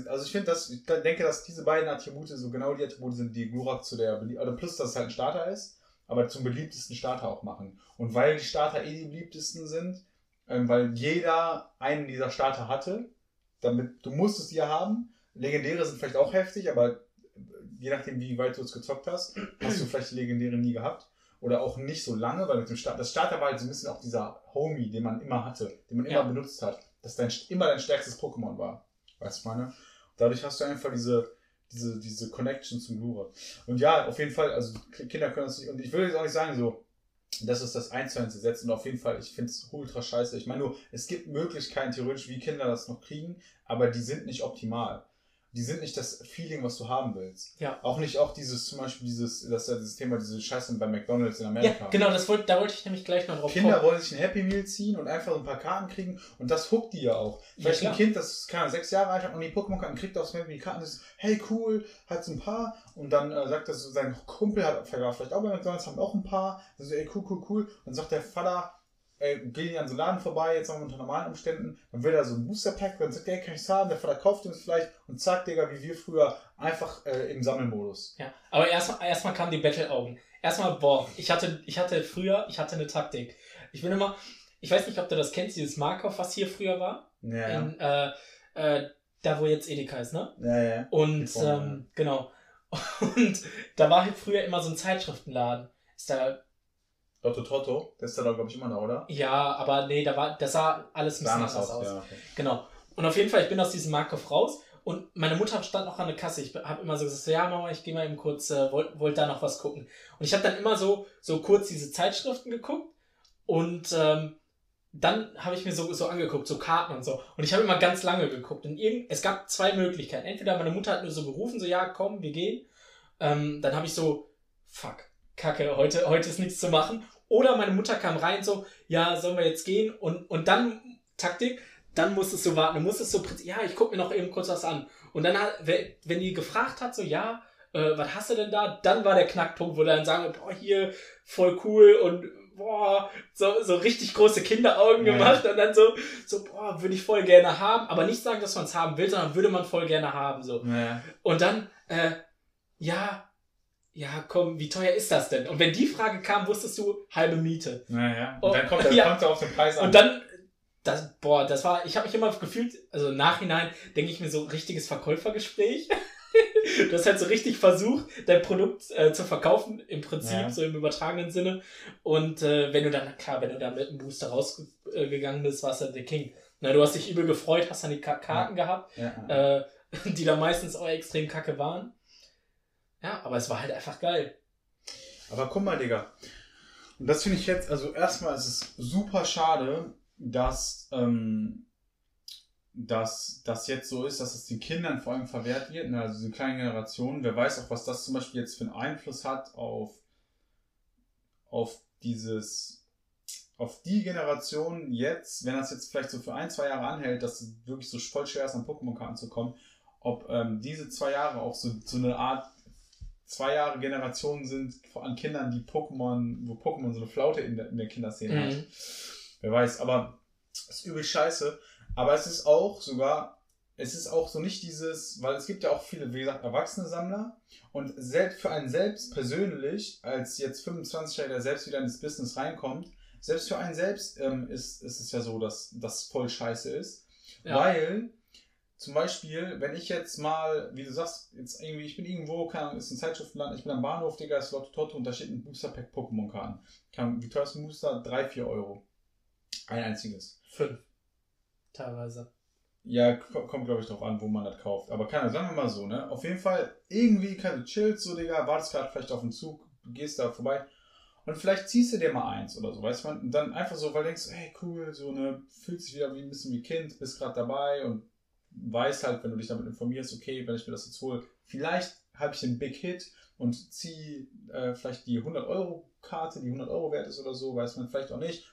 also ich finde, dass ich denke, dass diese beiden Attribute so genau die Attribute sind, die Glurak zu der also plus, dass es halt ein Starter ist, aber zum beliebtesten Starter auch machen. Und weil die Starter eh die beliebtesten sind, ähm, weil jeder einen dieser Starter hatte, damit du musstest die ja haben. Legendäre sind vielleicht auch heftig, aber je nachdem, wie weit du es gezockt hast, hast du vielleicht die Legendäre nie gehabt. oder auch nicht so lange, weil mit dem Start, das Starter war halt so ein bisschen auch dieser Homie, den man immer hatte, den man immer Ja. benutzt hat, dass dein immer dein stärkstes Pokémon war. Weißt du, meine? Dadurch hast du einfach diese, diese, diese Connection zum Lure. Und ja, auf jeden Fall, also Kinder können das nicht, und ich will jetzt auch nicht sagen, so, das ist das 1 zu 1 Gesetz und auf jeden Fall, ich finde es ultra scheiße. Ich meine nur, es gibt Möglichkeiten theoretisch, wie Kinder das noch kriegen, aber die sind nicht optimal. Die sind nicht das Feeling, was du haben willst. Ja. Auch nicht auch dieses, zum Beispiel dieses, das ist ja dieses Thema, diese Scheiße bei McDonalds in Ja, Amerika. genau, das wollt, da wollte ich nämlich gleich noch drauf Kinder kommen. wollen sich ein Happy Meal ziehen und einfach ein paar Karten kriegen und das huckt die ja auch. Vielleicht Ja, ein. Kind, das keine Ahnung, sechs Jahre alt hat und die Pokémon-Karten kriegt aufs Happy Meal Karten, ist hey cool, hat ein paar und dann äh, sagt das so, sein Kumpel hat vielleicht auch bei McDonalds, haben auch ein paar, also ey cool, cool, cool. Dann sagt der Vater, ey, geh an so einen Laden vorbei, jetzt auch unter normalen Umständen, dann will er so ein Booster Pack, dann sagt er, kann ich's haben, der Vater kauft uns vielleicht und zack, Digga, wie wir früher, einfach äh, im Sammelmodus. Ja, aber erstmal erstmal kamen die Battle-Augen. Erstmal, boah, ich hatte, ich hatte früher, ich hatte eine Taktik. Ich bin immer, ich weiß nicht, ob du das kennst, dieses Markov, was hier früher war. Ja, In, äh, äh, da, wo jetzt Edeka ist, ne? ja, ja. Und, ähm, genau. Und da war halt früher immer so ein Zeitschriftenladen. Ist da, Lotto Toto, der ist da, glaube ich, immer noch, oder? ja, aber nee, da war, das sah alles ein bisschen anders aus, aus. ja. Okay. Genau. Und auf jeden Fall, ich bin aus diesem Markov raus und meine Mutter stand noch an der Kasse. Ich habe immer so gesagt, ja Mama, ich gehe mal eben kurz, äh, wollt, wollt da noch was gucken. Und ich habe dann immer so, so kurz diese Zeitschriften geguckt und ähm, dann habe ich mir so, so angeguckt, so Karten und so. Und ich habe immer ganz lange geguckt. Und irgend, es gab zwei Möglichkeiten. Entweder meine Mutter hat nur so gerufen, so ja, komm, wir gehen. Ähm, dann habe ich so, fuck, kacke, heute, heute ist nichts zu machen. Oder meine Mutter kam rein, so, ja, sollen wir jetzt gehen? Und, und dann, Taktik, dann musstest du warten. Du musstest so, ja, ich gucke mir noch eben kurz was an. Und dann, hat, wenn die gefragt hat, so, ja, äh, was hast du denn da? Dann war der Knackpunkt, wo dann sagen, boah, hier, voll cool und boah, so, so richtig große Kinderaugen Ja. gemacht und dann so, so, boah, würde ich voll gerne haben. Aber nicht sagen, dass man es haben will, sondern würde man voll gerne haben, so. Ja. Und dann, äh, ja, ja, komm, wie teuer ist das denn? Und wenn die Frage kam, wusstest du halbe Miete. Naja, Oh, und dann kommt ja. kommt er auf den Preis an. Und dann, das, boah, das war, ich habe mich immer gefühlt, also im Nachhinein denke ich mir so richtiges Verkäufergespräch. du hast halt so richtig versucht, dein Produkt äh, zu verkaufen, im Prinzip, Ja. so im übertragenen Sinne. Und äh, wenn du dann, klar, wenn du dann mit einem Booster rausgegangen bist, warst du der King. Na, du hast dich übel gefreut, hast dann die Ka Karten gehabt, ja, ja. äh, die da meistens auch extrem kacke waren. Ja, aber es war halt einfach geil. Aber guck mal, Digga. Und das finde ich jetzt, also erstmal ist es super schade, dass, ähm, dass das jetzt so ist, dass es den Kindern vor allem verwehrt wird, ne? also diese kleinen Generationen. Wer weiß auch, was das zum Beispiel jetzt für einen Einfluss hat auf, auf dieses, auf die Generation jetzt, wenn das jetzt vielleicht so für ein, zwei Jahre anhält, dass es wirklich so voll schwer ist, an Pokémon-Karten zu kommen, ob ähm, diese zwei Jahre auch so, so eine Art zwei Jahre Generation sind an Kindern, die Pokémon, wo Pokémon so eine Flaute in der, in der Kinderszene hat. Mhm. Wer weiß, aber es ist übel scheiße. Aber es ist auch sogar, es ist auch so nicht dieses, weil es gibt ja auch viele, wie gesagt, erwachsene Sammler und selbst für einen selbst persönlich, als jetzt 25-Jähriger, der selbst wieder ins Business reinkommt, selbst für einen selbst ähm, ist, ist es ja so, dass das voll scheiße ist. Ja. Weil, zum Beispiel, wenn ich jetzt mal, wie du sagst, jetzt irgendwie, ich bin irgendwo, keine Ahnung, ist ein Zeitschriftenland, ich bin am Bahnhof, Digga, ist Lotto Toto und da steht ein Booster Pack Pokémon-Karten. Kann- Wie teuer ist ein Booster? 3, 4 Euro. Ein einziges. Fünf. Teilweise. Ja, ko- kommt glaube ich drauf an, wo man das kauft. Aber keine, sagen wir mal so, ne? Auf jeden Fall, irgendwie kann du chillst so, Digga, wartest gerade vielleicht auf den Zug, gehst da vorbei und vielleicht ziehst du dir mal eins oder so, weißt du? Und dann einfach so, weil du denkst, hey, cool, so, ne, fühlst dich wieder wie ein bisschen wie Kind, bist gerade dabei und weißt halt, wenn du dich damit informierst, okay, wenn ich mir das jetzt hole, vielleicht habe ich den Big Hit und ziehe äh, vielleicht die 100-Euro-Karte, die 100 Euro wert ist oder so, weiß man vielleicht auch nicht.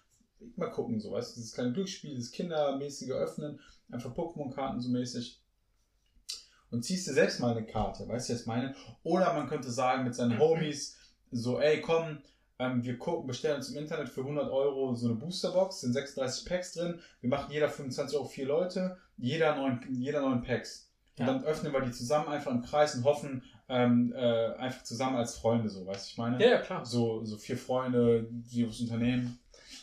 Mal gucken, so, weißt du, dieses kleine Glücksspiel, dieses kindermäßige Öffnen, einfach Pokémon-Karten so mäßig. Und ziehst dir selbst mal eine Karte, weißt du, was ich meine? Oder man könnte sagen mit seinen Homies, so, ey, komm, ähm, wir gucken, bestellen uns im Internet für 100 Euro so eine Boosterbox, sind 36 Packs drin, wir machen jeder 25 Euro vier Leute, jeder neun, jeder neun Packs. Und Ja. dann öffnen wir die zusammen einfach im Kreis und hoffen, ähm, äh, einfach zusammen als Freunde, so, weißt du, ich meine? Ja, ja, klar. So, so vier Freunde, die was unternehmen.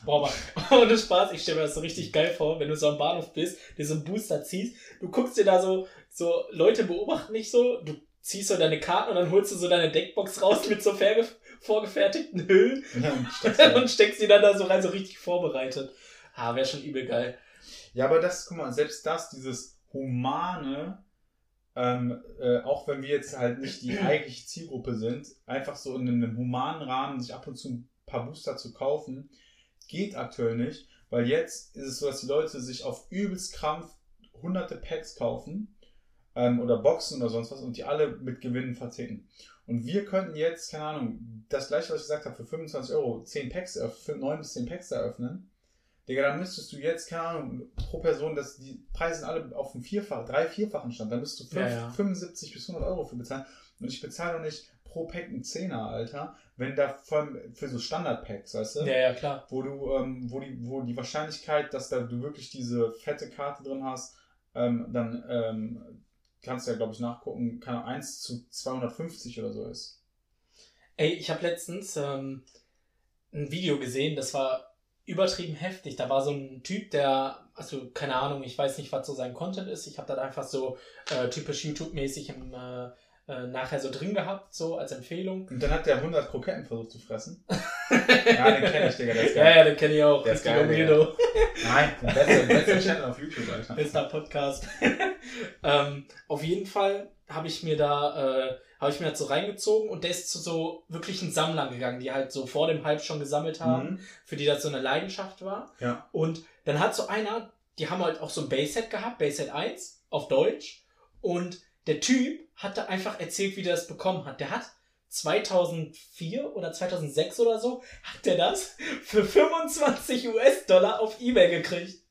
Boah, aber ohne Spaß, ich stelle mir das so richtig geil vor, wenn du so am Bahnhof bist, dir so einen Booster ziehst, du guckst dir da so, so Leute beobachten nicht so, du ziehst so deine Karten und dann holst du so deine Deckbox raus mit so vorgefertigten Hüllen und steckst die dann da so rein, so richtig vorbereitet. Ah, wäre schon übel geil. Ja, aber das, guck mal, selbst das, dieses humane, ähm, äh, auch wenn wir jetzt halt nicht die eigentliche Zielgruppe sind, einfach so in einem humanen Rahmen sich ab und zu ein paar Booster zu kaufen, geht aktuell nicht, weil jetzt ist es so, dass die Leute sich auf übelst Krampf hunderte Packs kaufen ähm, oder Boxen oder sonst was und die alle mit Gewinnen verticken. Und wir könnten jetzt, keine Ahnung, das gleiche, was ich gesagt habe, für 25 Euro 10 Packs, für 9 bis 10 Packs eröffnen. Digga, dann müsstest du jetzt, keine Ahnung, pro Person, dass die Preise sind alle auf dem Vierfach, drei, vierfachen Stand. Dann müsst du 5, Ja, ja. 75 bis 100 Euro für bezahlen. Und ich bezahle doch nicht pro Pack einen Zehner, Alter, wenn da vor allem für so Standard-Packs, weißt du? Ja, ja, klar. wo du, ähm, wo die, wo die Wahrscheinlichkeit, dass da du wirklich diese fette Karte drin hast, ähm, dann ähm, kannst du ja, glaube ich, nachgucken, kann 1 zu 250 oder so ist. Ey, ich habe letztens ähm, ein Video gesehen, das war übertrieben heftig. Da war so ein Typ, der, also keine Ahnung, ich weiß nicht, was so sein Content ist. Ich habe das einfach so äh, typisch YouTube-mäßig im äh, äh, nachher so drin gehabt, so als Empfehlung. Und dann hat der 100 Kroketten versucht zu fressen. ja, den kenne ich, Digga, der ist Ja, geil. ja, den kenne ich auch. Der ist geil. Nein, der beste, beste Channel auf YouTube, Alter. Bester Podcast. ähm, auf jeden Fall habe ich mir da, äh, habe ich mir das so reingezogen und der ist zu so wirklichen Sammlern gegangen, die halt so vor dem Hype schon gesammelt haben, Mhm. für die das so eine Leidenschaft war. Ja. Und dann hat so einer, die haben halt auch so ein Base-Set gehabt, Base-Set 1 auf Deutsch. Und der Typ hatte einfach erzählt, wie der das bekommen hat. Der hat 2004 oder 2006 oder so, hat der das für 25 US-Dollar auf Ebay gekriegt.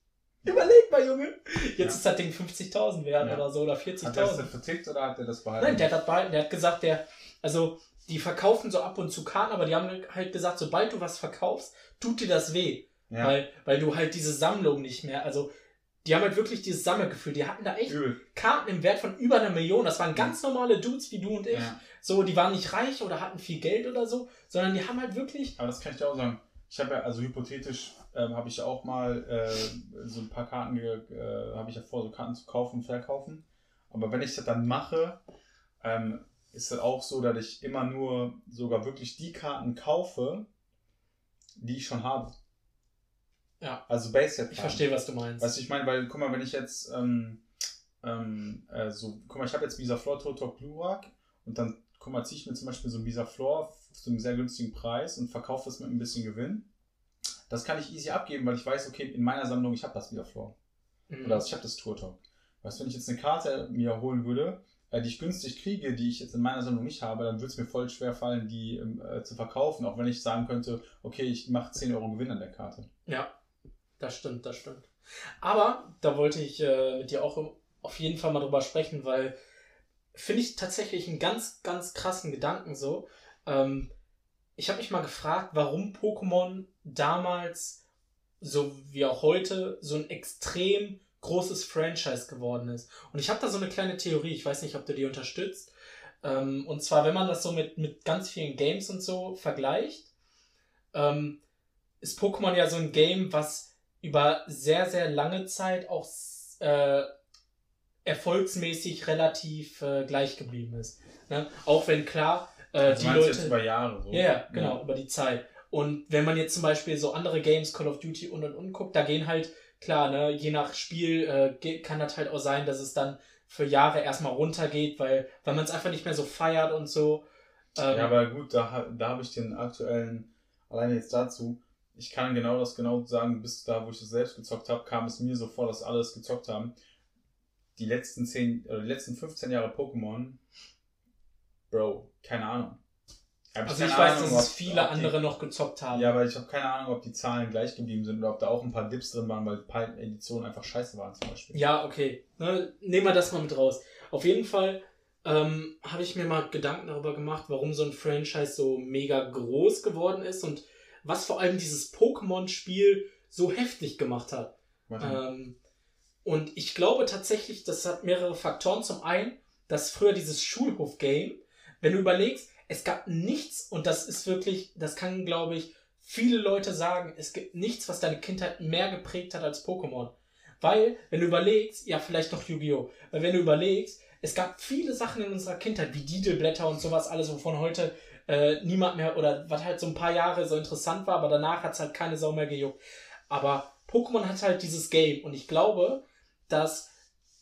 Überleg mal, Junge. Jetzt Ja. ist das Ding 50.000 wert Ja. oder so oder Hat er das 40.000. vertickt oder hat er das behalten? Nein, der hat das behalten. Der hat gesagt, der, also, die verkaufen so ab und zu Karten, aber die haben halt gesagt, sobald du was verkaufst, tut dir das weh. ja. Weil, weil du halt diese Sammlung nicht mehr, also, die haben halt wirklich dieses Sammelgefühl. Die hatten da echt Übel. Karten im Wert von über einer Million. Das waren ganz normale Dudes wie du und ich. So, die waren nicht reich oder hatten viel Geld oder so, sondern die haben halt wirklich, Aber das kann ich dir auch sagen. Ich habe ja, also hypothetisch, ähm, habe ich ja auch mal äh, so ein paar Karten, äh, habe ich ja vor, so Karten zu kaufen und verkaufen. Aber wenn ich das dann mache, ähm, ist das auch so, dass ich immer nur sogar wirklich die Karten kaufe, die ich schon habe. Ja. Also Base Set. ich verstehe, was du meinst. Weißt du, ich meine, weil, guck mal, wenn ich jetzt, ähm, ähm, äh, so, guck mal, ich habe jetzt Visa Floor Totok Glurak und dann, guck mal, ziehe ich mir zum Beispiel so ein Visa Floor zu einem sehr günstigen Preis und verkaufe es mit ein bisschen Gewinn. Das kann ich easy abgeben, weil ich weiß, okay, in meiner Sammlung, ich habe das Visa Floor. Mhm. Oder ich habe das Tour Talk. Weißt du, wenn ich jetzt eine Karte mir holen würde, äh, die ich günstig kriege, die ich jetzt in meiner Sammlung nicht habe, dann würde es mir voll schwer fallen, die ähm, äh, zu verkaufen, auch wenn ich sagen könnte, okay, ich mache 10 Euro Gewinn an der Karte. Ja, das stimmt, das stimmt. Aber da wollte ich äh, mit dir auch auf jeden Fall mal drüber sprechen, weil finde ich tatsächlich einen ganz, ganz krassen Gedanken so. Ähm, ich habe mich mal gefragt, warum Pokémon damals, so wie auch heute, so ein extrem großes Franchise geworden ist. Und ich habe da so eine kleine Theorie, ich weiß nicht, ob du die unterstützt. Ähm, und zwar, wenn man das so mit, mit ganz vielen Games und so vergleicht, ähm, ist Pokémon ja so ein Game, was über sehr, sehr lange Zeit auch äh, erfolgsmäßig relativ äh, gleich geblieben ist. Ne? Auch wenn klar, äh, Also die Leute. jetzt über Jahre so. Ja, ja, genau, über die Zeit. Und wenn man jetzt zum Beispiel so andere Games, Call of Duty und und und guckt, da gehen halt, klar, ne, je nach Spiel äh, kann das halt auch sein, dass es dann für Jahre erstmal runtergeht, weil, weil man es einfach nicht mehr so feiert und so. Ähm, Ja, aber gut, da, da habe ich den aktuellen, alleine jetzt dazu, ich kann genau das genau sagen, bis da, wo ich das selbst gezockt habe, kam es mir so vor, dass alle es gezockt haben. Die letzten 10, oder die letzten 15 Jahre Pokémon, Bro, keine Ahnung. Hab also ich keine weiß, Ahnung, dass es ob- viele ob die- andere noch gezockt haben. Ja, aber ich habe keine Ahnung, ob die Zahlen gleich geblieben sind oder ob da auch ein paar Dips drin waren, weil ein paar Editionen einfach scheiße waren zum Beispiel. Ja, okay. Ne, nehmen wir das mal mit raus. Auf jeden Fall ähm, habe ich mir mal Gedanken darüber gemacht, warum so ein Franchise so mega groß geworden ist und was vor allem dieses Pokémon-Spiel so heftig gemacht hat. Ähm, und ich glaube tatsächlich, das hat mehrere Faktoren. Zum einen, dass früher dieses Schulhof-Game, wenn du überlegst, es gab nichts, und das ist wirklich, das kann, glaube ich, viele Leute sagen, es gibt nichts, was deine Kindheit mehr geprägt hat als Pokémon. Weil, wenn du überlegst, ja, vielleicht noch Yu-Gi-Oh! Weil wenn du überlegst, es gab viele Sachen in unserer Kindheit, wie Didelblätter und sowas, alles, wovon heute äh, niemand mehr, oder was halt so ein paar Jahre so interessant war, aber danach hat es halt keine Sau mehr gejuckt. Aber Pokémon hat halt dieses Game und ich glaube, dass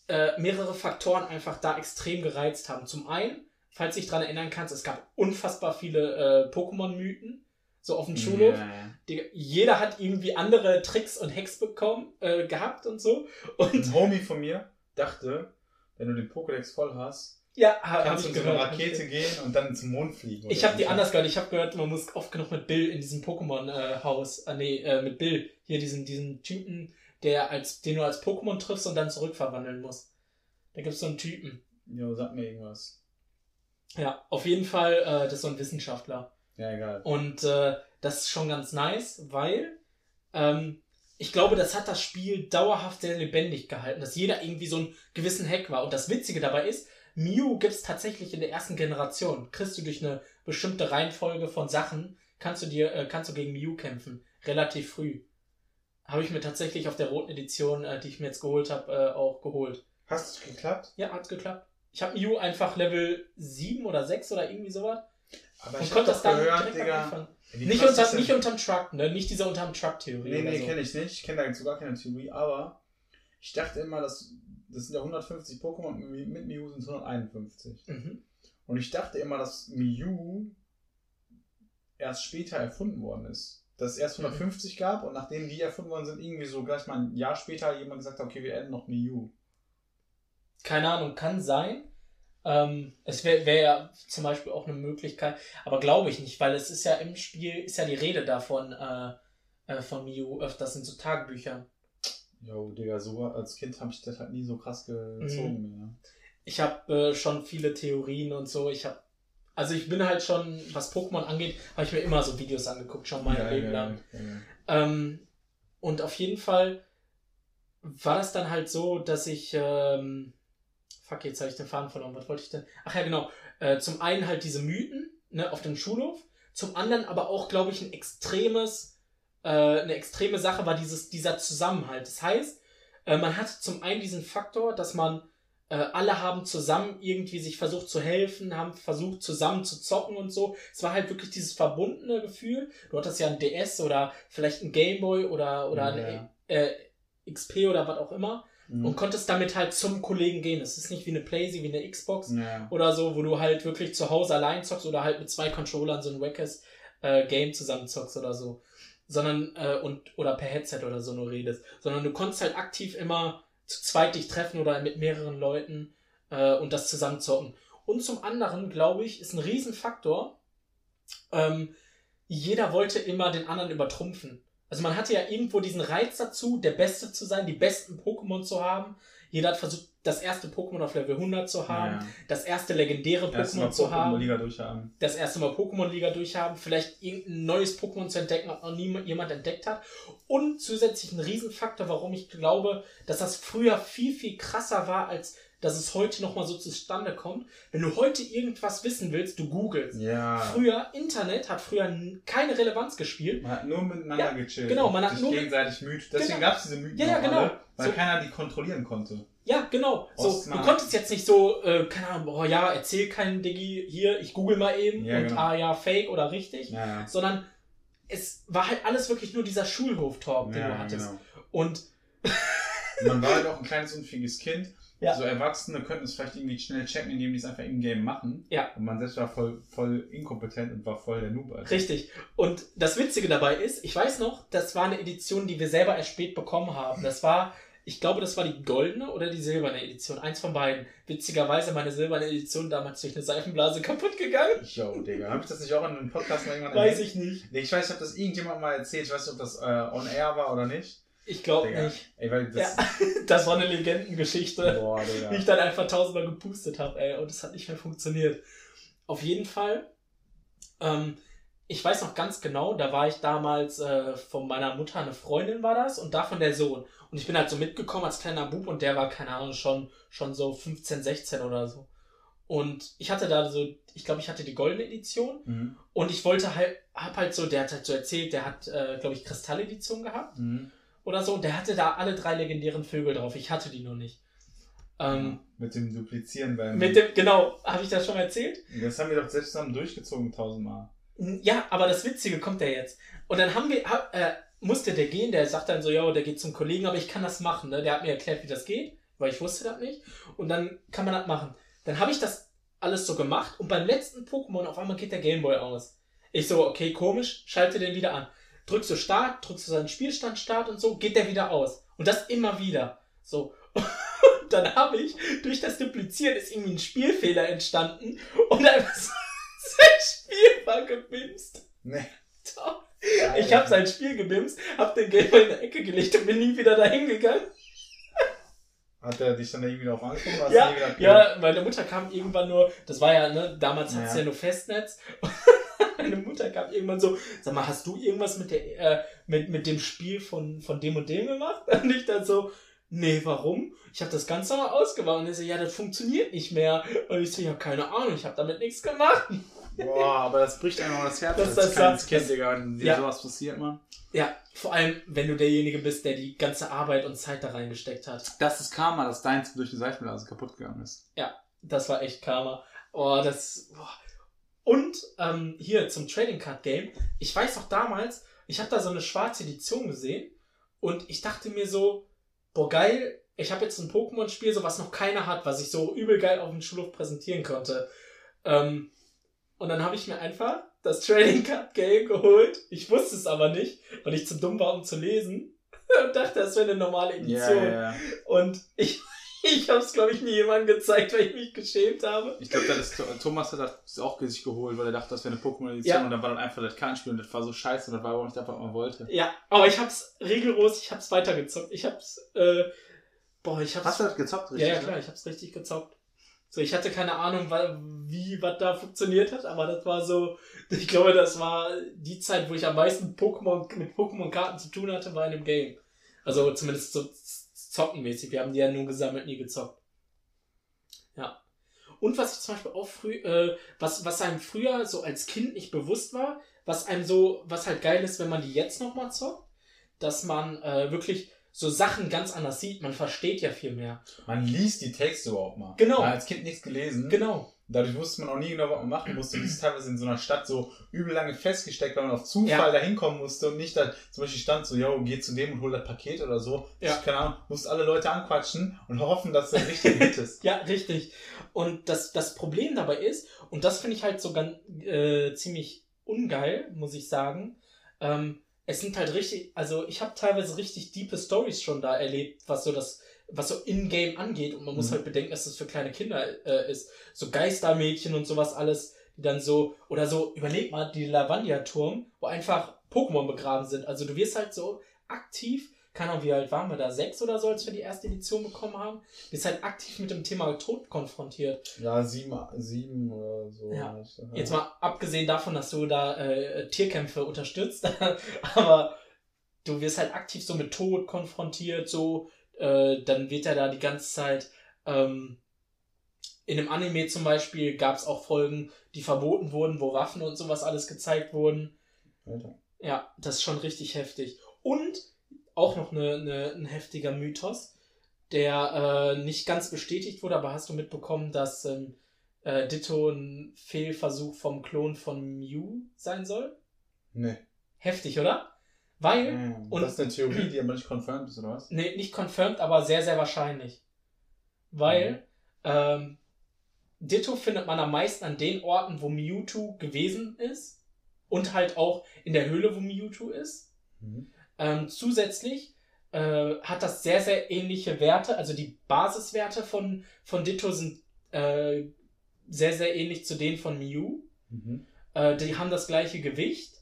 äh, mehrere Faktoren einfach da extrem gereizt haben. Zum einen, falls dich dran erinnern kannst, es gab unfassbar viele äh, Pokémon-Mythen, so auf dem Schulhof. Ja, ja. Die, jeder hat irgendwie andere Tricks und Hacks bekommen, äh, gehabt und so. Und Ein Homie von mir dachte, wenn du den Pokédex voll hast, ja, kannst du in so eine gehört. Rakete gehen und dann zum Mond fliegen. Ich habe die anders gehört. Ich habe gehört, man muss oft genug mit Bill in diesem Pokémon-Haus, äh, nee, äh, mit Bill, hier diesen, diesen Typen, der als, den du als Pokémon triffst und dann zurückverwandeln musst. Da gibt's so einen Typen. Jo, sag mir irgendwas. Ja, auf jeden Fall, äh, das ist so ein Wissenschaftler. Ja, egal. Und äh, das ist schon ganz nice, weil ähm, ich glaube, das hat das Spiel dauerhaft sehr lebendig gehalten, dass jeder irgendwie so einen gewissen Hack war. Und das Witzige dabei ist, Mew gibt's tatsächlich in der ersten Generation. Kriegst du durch eine bestimmte Reihenfolge von Sachen, kannst du dir, äh, kannst du gegen Mew kämpfen. Relativ früh. Habe ich mir tatsächlich auf der roten Edition, äh, die ich mir jetzt geholt habe, äh, auch geholt. Hast es geklappt? Ja, hat's geklappt. Ich habe Mew einfach Level 7 oder 6 oder irgendwie sowas. Aber Und ich konnte das dann gehört, direkt Digga. Anfang. wie Nicht, unter, nicht unterm Truck, ne? Nicht diese unterm Truck-Theorie. Nee, nee, so. kenne ich nicht. Ich kenne da jetzt gar keine Theorie, aber ich dachte immer, dass das sind ja 150 Pokémon, mit mit Mew sind es 151. Mhm. Und ich dachte immer, dass Mew erst später erfunden worden ist. Dass es erst Mhm. 150 gab und nachdem die erfunden worden sind, irgendwie so gleich mal ein Jahr später jemand gesagt hat, okay, wir adden noch Mew. Keine Ahnung, kann sein. Ähm, es wäre wär ja zum Beispiel auch eine Möglichkeit, aber glaube ich nicht, weil es ist ja im Spiel, ist ja die Rede davon, äh, äh, von Mew öfters in so Tagebüchern. Jo, Digga, so als Kind habe ich das halt nie so krass gezogen Mhm. mehr. Ich habe äh, schon viele Theorien und so. Ich habe, also ich bin halt schon, was Pokémon angeht, habe ich mir immer so Videos angeguckt, schon mein Geil, Leben geil, lang. Ähm, und auf jeden Fall war das dann halt so, dass ich, ähm, fuck, jetzt habe ich den Faden verloren, was wollte ich denn? Ach ja, genau. Äh, zum einen halt diese Mythen, ne, auf dem Schulhof, zum anderen aber auch, glaube ich, ein extremes, äh, eine extreme Sache war dieses, dieser Zusammenhalt. Das heißt, äh, man hat zum einen diesen Faktor, dass man äh, alle haben zusammen irgendwie sich versucht zu helfen, haben versucht zusammen zu zocken und so. Es war halt wirklich dieses verbundene Gefühl. Du hattest ja ein DS oder vielleicht ein Gameboy oder, oder Ja. eine äh, XP oder was auch immer Mhm. und konntest damit halt zum Kollegen gehen. Es ist nicht wie eine Playsee, wie eine Xbox ja. oder so, wo du halt wirklich zu Hause allein zockst oder halt mit zwei Controllern so ein wackes äh, Game zusammen zockst oder so. Sondern, äh, und, oder per Headset oder so nur redest. Sondern du konntest halt aktiv immer zu zweit dich treffen oder mit mehreren Leuten äh, und das zusammen zocken. Und zum anderen, glaube ich, ist ein Riesenfaktor, ähm, jeder wollte immer den anderen übertrumpfen. Also man hatte ja irgendwo diesen Reiz dazu, der Beste zu sein, die besten Pokémon zu haben. Jeder hat versucht, das erste Pokémon auf Level 100 zu haben, Ja. das erste legendäre Pokémon zu haben, Pokémon-Liga durchhaben. das erste Mal Pokémon-Liga durchhaben, vielleicht irgendein neues Pokémon zu entdecken, was noch nie jemand entdeckt hat. Und zusätzlich ein Riesenfaktor, warum ich glaube, dass das früher viel, viel krasser war, als dass es heute nochmal so zustande kommt. Wenn du heute irgendwas wissen willst, du googelst. Ja. Früher, Internet hat früher keine Relevanz gespielt. Man hat nur miteinander Ja, gechillt. genau, man hat sich nur- gegenseitig Mythen. Deswegen Genau. gab es diese Mythen Ja, ja, genau. alle, weil So. keiner die kontrollieren konnte. Ja, genau. So, du konntest jetzt nicht so, äh, keine Ahnung, oh ja, erzähl keinen Diggi hier, ich google mal eben Ja, und genau. ah ja, fake oder richtig. Ja. Sondern es war halt alles wirklich nur dieser Schulhof-Talk, den du hattest. Genau. Und Man war halt auch ein kleines unfähiges Kind. Ja. So Erwachsene könnten es vielleicht irgendwie schnell checken, indem die es einfach im Game machen. Ja. Und man selbst war voll, voll inkompetent und war voll der Noob. Alter. Richtig. Und das Witzige dabei ist, ich weiß noch, das war eine Edition, die wir selber erst spät bekommen haben. Das war, ich glaube, das war die goldene oder die silberne Edition. Eins von beiden. Witzigerweise meine silberne Edition damals durch eine Seifenblase kaputt gegangen. Yo, Digga. Hab ich das nicht auch in einem Podcast mal irgendwann Weiß erwähnt? ich nicht. Nee, ich weiß, ich habe das irgendjemand mal erzählt. Ich weiß nicht, ob das äh, on air war oder nicht. Ich glaube nicht. Ey, weil das. Ja. Das war eine Legendengeschichte. Boah, Digga. wie ich dann einfach tausendmal gepustet habe, ey, und es hat nicht mehr funktioniert. Auf jeden Fall, ähm, ich weiß noch ganz genau, da war ich damals äh, von meiner Mutter eine Freundin war das und davon der Sohn. Und ich bin halt so mitgekommen als kleiner Bub und der war, keine Ahnung, schon, schon so 15, 16 oder so. Und ich hatte da so, ich glaube, ich hatte die goldene Edition Mhm. und ich wollte halt, hab halt so, der hat halt so erzählt, der hat, äh, glaube ich, Kristalledition gehabt Mhm. Oder so. Und der hatte da alle drei legendären Vögel drauf. Ich hatte die noch nicht. Ähm, Mit dem Duplizieren beim. mit dem, genau, habe ich das schon erzählt? das haben wir doch selbst zusammen durchgezogen tausendmal. Ja, aber das Witzige kommt ja jetzt. Und dann haben wir, äh, musste der gehen, der sagt dann so, ja, der geht zum Kollegen, aber ich kann das machen, ne? Der hat mir erklärt, wie das geht, weil ich wusste das nicht. Und dann kann man das machen. Dann habe ich das alles so gemacht und beim letzten Pokémon auf einmal geht der Gameboy aus. Ich so, okay, komisch, schalte den wieder an. Drückst du Start, drückst du seinen Spielstand Start und so, geht der wieder aus. Und das immer wieder. So. Und dann habe ich, durch das Duplizieren ist irgendwie ein Spielfehler entstanden und einfach so, sein Spiel war gebimst. Nee. Doch. Ich habe sein Spiel gebimst, hab den Gameboy in der Ecke gelegt und bin nie wieder dahin gegangen. Hat er dich dann irgendwie darauf angekommen? Ja, ja, meine Mutter kam irgendwann nur, das war ja, ne, damals hat's Ja. ja nur Festnetz. Meine Mutter kam irgendwann so, sag mal, hast du irgendwas mit der, äh, mit, mit dem Spiel von, von dem und dem gemacht? Und ich dann so, nee, warum? Ich habe das ganz normal ausgewacht. Und er so, ja, das funktioniert nicht mehr. Und ich so, ja, keine Ahnung, ich habe damit nichts gemacht. Boah, aber das bricht einem auch das Herz. Das- als das- kleines Kind, Digga, wenn Ja. sowas passiert, man. Ja, vor allem, wenn du derjenige bist, der die ganze Arbeit und Zeit da reingesteckt hat. Das ist Karma, dass deins durch die Seifenblase kaputt gegangen ist. Das war echt Karma. Oh, das. Boah. Und ähm, hier zum Trading Card Game. Ich weiß noch damals, ich habe da so eine schwarze Edition gesehen und ich dachte mir so, boah geil, ich habe jetzt ein Pokémon-Spiel, so was noch keiner hat, was ich so übel geil auf dem Schulhof präsentieren konnte. Ähm, und dann habe ich mir einfach das Trading Card Game geholt. Ich wusste es aber nicht, weil ich zu dumm war, um zu lesen. Und dachte, das wäre eine normale Edition. ja. Und ich, ich habe es, glaube ich, nie jemandem gezeigt, weil ich mich geschämt habe. Ich glaube, Thomas hat das auch sich geholt, weil er dachte, das wäre eine Pokémon-Edition Ja. und dann war dann einfach das Kartenspiel und das war so scheiße und das war aber auch nicht das, was man wollte. Ja, aber ich hab's rigoros, ich hab's weitergezockt. Ich hab's, äh, boah, ich hab's. Hast du das gezockt, ja, ja, klar, ich hab's richtig gezockt. So, ich hatte keine Ahnung, wie was da funktioniert hat, aber das war so, ich glaube, das war die Zeit, wo ich am meisten Pokémon mit Pokémon-Karten zu tun hatte, war in dem Game. Also zumindest so zockenmäßig. Wir haben die ja nur gesammelt, nie gezockt. Ja. Und was ich zum Beispiel auch früh, äh, was, was einem früher so als Kind nicht bewusst war, was einem so, was halt geil ist, wenn man die jetzt nochmal zockt, dass man äh, wirklich so Sachen ganz anders sieht. Man versteht ja viel mehr. Man liest die Texte überhaupt mal. Genau. Man hat als Kind nichts gelesen. Genau. Dadurch wusste man auch nie genau, was man machen musste. Und das ist teilweise in so einer Stadt so übel lange festgesteckt, weil man auf Zufall Ja. da hinkommen musste und nicht da zum Beispiel stand so, yo, geh zu dem und hol das Paket oder so. Ja. Ich, keine Ahnung, musst alle Leute anquatschen und hoffen, dass der richtige Hit ist. Ja, richtig. Und das, das Problem dabei ist, und das finde ich halt so ganz äh, ziemlich ungeil, muss ich sagen, ähm, es sind halt richtig, also ich habe teilweise richtig diepe Stories schon da erlebt, was so das, was so in-game angeht. Und man muss Mhm. halt bedenken, dass das für kleine Kinder äh, ist. So Geistermädchen und sowas alles, die dann so, oder so, überleg mal, die Lavandia-Turm, wo einfach Pokémon begraben sind. Also du wirst halt so aktiv, keine Ahnung, wie alt waren wir da? Sechs oder so, als wir die erste Edition bekommen haben? Bist halt aktiv mit dem Thema Tod konfrontiert. Ja, sieben, sieben oder so. Ja. Ja. Jetzt mal abgesehen davon, dass du da äh, Tierkämpfe unterstützt, aber du wirst halt aktiv so mit Tod konfrontiert, so, äh, dann wird er da die ganze Zeit, ähm, in einem Anime zum Beispiel gab es auch Folgen, die verboten wurden, wo Waffen und sowas alles gezeigt wurden. Alter. Ja, das ist schon richtig heftig. Und auch noch eine, eine, ein heftiger Mythos, der äh, nicht ganz bestätigt wurde, aber hast du mitbekommen, dass ähm, äh, Ditto ein Fehlversuch vom Klon von Mew sein soll? Nee. Heftig, oder? Weil, Ähm, und- das ist eine Theorie, die aber nicht confirmed ist, oder was? nee, nicht confirmed, aber sehr, sehr wahrscheinlich. Weil, ähm, Ditto findet man am meisten an den Orten, wo Mewtwo gewesen ist. Und halt auch in der Höhle, wo Mewtwo ist. Mhm. Ähm, zusätzlich äh, hat das sehr, sehr ähnliche Werte. Also die Basiswerte von, von Ditto sind äh, sehr, sehr ähnlich zu denen von Mew. Mhm. Äh, die haben das gleiche Gewicht.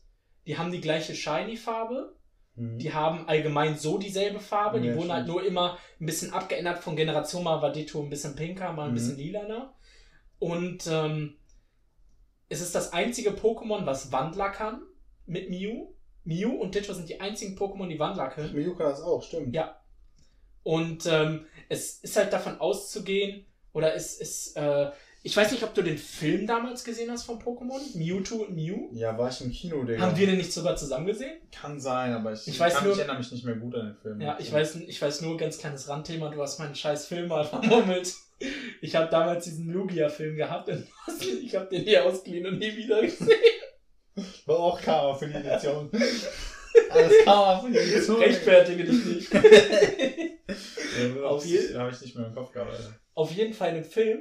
Die haben die gleiche Shiny-Farbe. Mhm. Die haben allgemein so dieselbe Farbe. Die Ja, wurden halt nur immer ein bisschen abgeändert von Generation. Mal war Ditto ein bisschen pinker, mal ein Mhm. bisschen lilaner. Und ähm, es ist das einzige Pokémon, was Wandler kann mit Mew. Mew und Ditto sind die einzigen Pokémon, die Wandler können. Miyu kann das auch, stimmt. Ja. Und ähm, es ist halt davon auszugehen, oder es ist, äh, Ich weiß nicht, ob du den Film damals gesehen hast von Pokémon, Mewtwo und Mew. Ja, war ich im Kino, Digga. Haben wir den nicht sogar zusammen gesehen? Kann sein, aber ich, Ich weiß kann, nur- ich erinnere mich nicht mehr gut an den Film. Ja, ich weiß, ich weiß nur, ganz kleines Randthema, du hast meinen scheiß Film mal vermummelt. Ich habe damals diesen Lugia-Film gehabt und ich habe den hier ausgeliehen und nie wieder gesehen. War auch Karma für die Edition. Alles Karma für die Edition. Rechtfertige dich nicht. Ja, Auf Auf je- habe ich nicht mehr im Kopf gehabt. Alter. Auf jeden Fall dem Film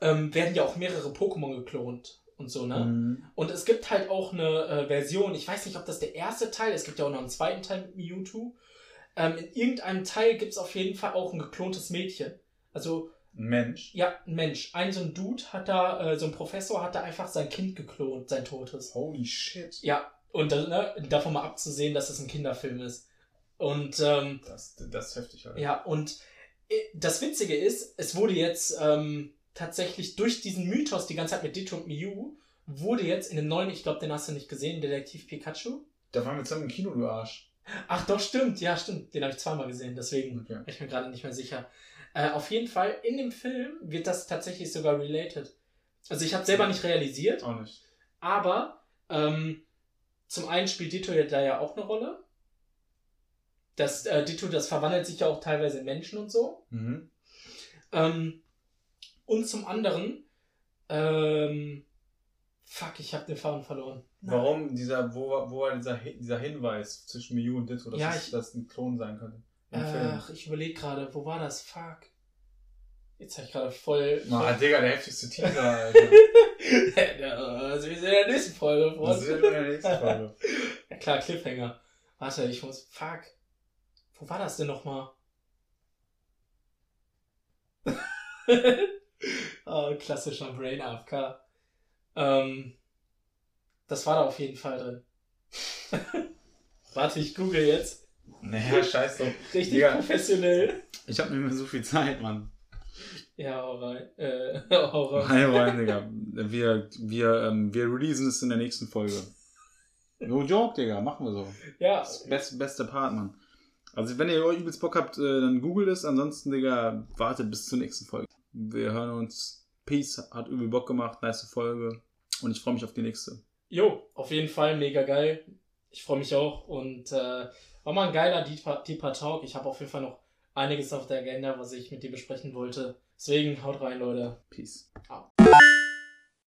ähm, werden ja auch mehrere Pokémon geklont und so, ne? Mhm. Und es gibt halt auch eine äh, Version, ich weiß nicht, ob das der erste Teil ist, es gibt ja auch noch einen zweiten Teil mit Mewtwo. Ähm, in irgendeinem Teil gibt es auf jeden Fall auch ein geklontes Mädchen. Also, Ein Mensch. ja, ein Mensch. Ein so ein Dude hat da, äh, so ein Professor hat da einfach sein Kind geklont, sein totes. Holy shit. Ja, und ne, davon mal abzusehen, dass es ein Kinderfilm ist. Und ähm, Das, das ist heftig, Alter. ja, und äh, das Witzige ist, es wurde jetzt ähm, tatsächlich durch diesen Mythos die ganze Zeit mit Ditto und Mew, wurde jetzt in dem neuen, ich glaube, den hast du nicht gesehen, Detektiv Pikachu. Da waren wir zusammen im Kino, du Arsch. Ach doch, stimmt, ja, stimmt. Den habe ich zweimal gesehen, deswegen Okay. bin ich mir gerade nicht mehr sicher. Äh, auf jeden Fall, in dem Film wird das tatsächlich sogar related. Also ich habe selber nicht realisiert, Auch nicht. aber ähm, zum einen spielt Ditto ja da ja auch eine Rolle. Das äh, Ditto, das verwandelt sich ja auch teilweise in Menschen und so. Mhm. Ähm, und zum anderen, ähm, fuck, ich habe den Faden verloren. Warum dieser, wo, war- wo war dieser, dieser Hinweis zwischen Mew und Ditto, dass Ja, es, ich- das ein Klon sein könnte? Im Film. Ach, ich überlege gerade, wo war das? Fuck. Jetzt habe ich gerade voll. Ah, Digga, der heftigste Teaser, Alter. das ist in der nächsten Folge. Das ist in der nächsten Folge. Ja klar, Cliffhanger. Warte, ich muss. Fuck. Wo war das denn nochmal? oh, klassischer Brain AFK. Ähm, das war da auf jeden Fall drin. Warte, ich google jetzt. Naja, scheiß doch. Richtig Digga. professionell. Ich hab nicht mehr so viel Zeit, Mann. Ja, rein. Äh, rein. Hi, rein, Digga. Wir, wir, ähm, wir releasen es in der nächsten Folge. No joke, Digga. Machen wir so. Ja, Das best, beste Part, Mann. Also, wenn ihr übelst Bock habt, äh, dann googelt es. Ansonsten, Digga, wartet bis zur nächsten Folge. Wir hören uns. Peace. Hat übel Bock gemacht. Nice Folge. Und ich freue mich auf die nächste. Jo, auf jeden Fall mega geil. Ich freue mich auch und äh, war mal ein geiler Deeper, Deeper Talk. Ich habe auf jeden Fall noch einiges auf der Agenda, was ich mit dir besprechen wollte. Deswegen haut rein, Leute. Peace. Ciao.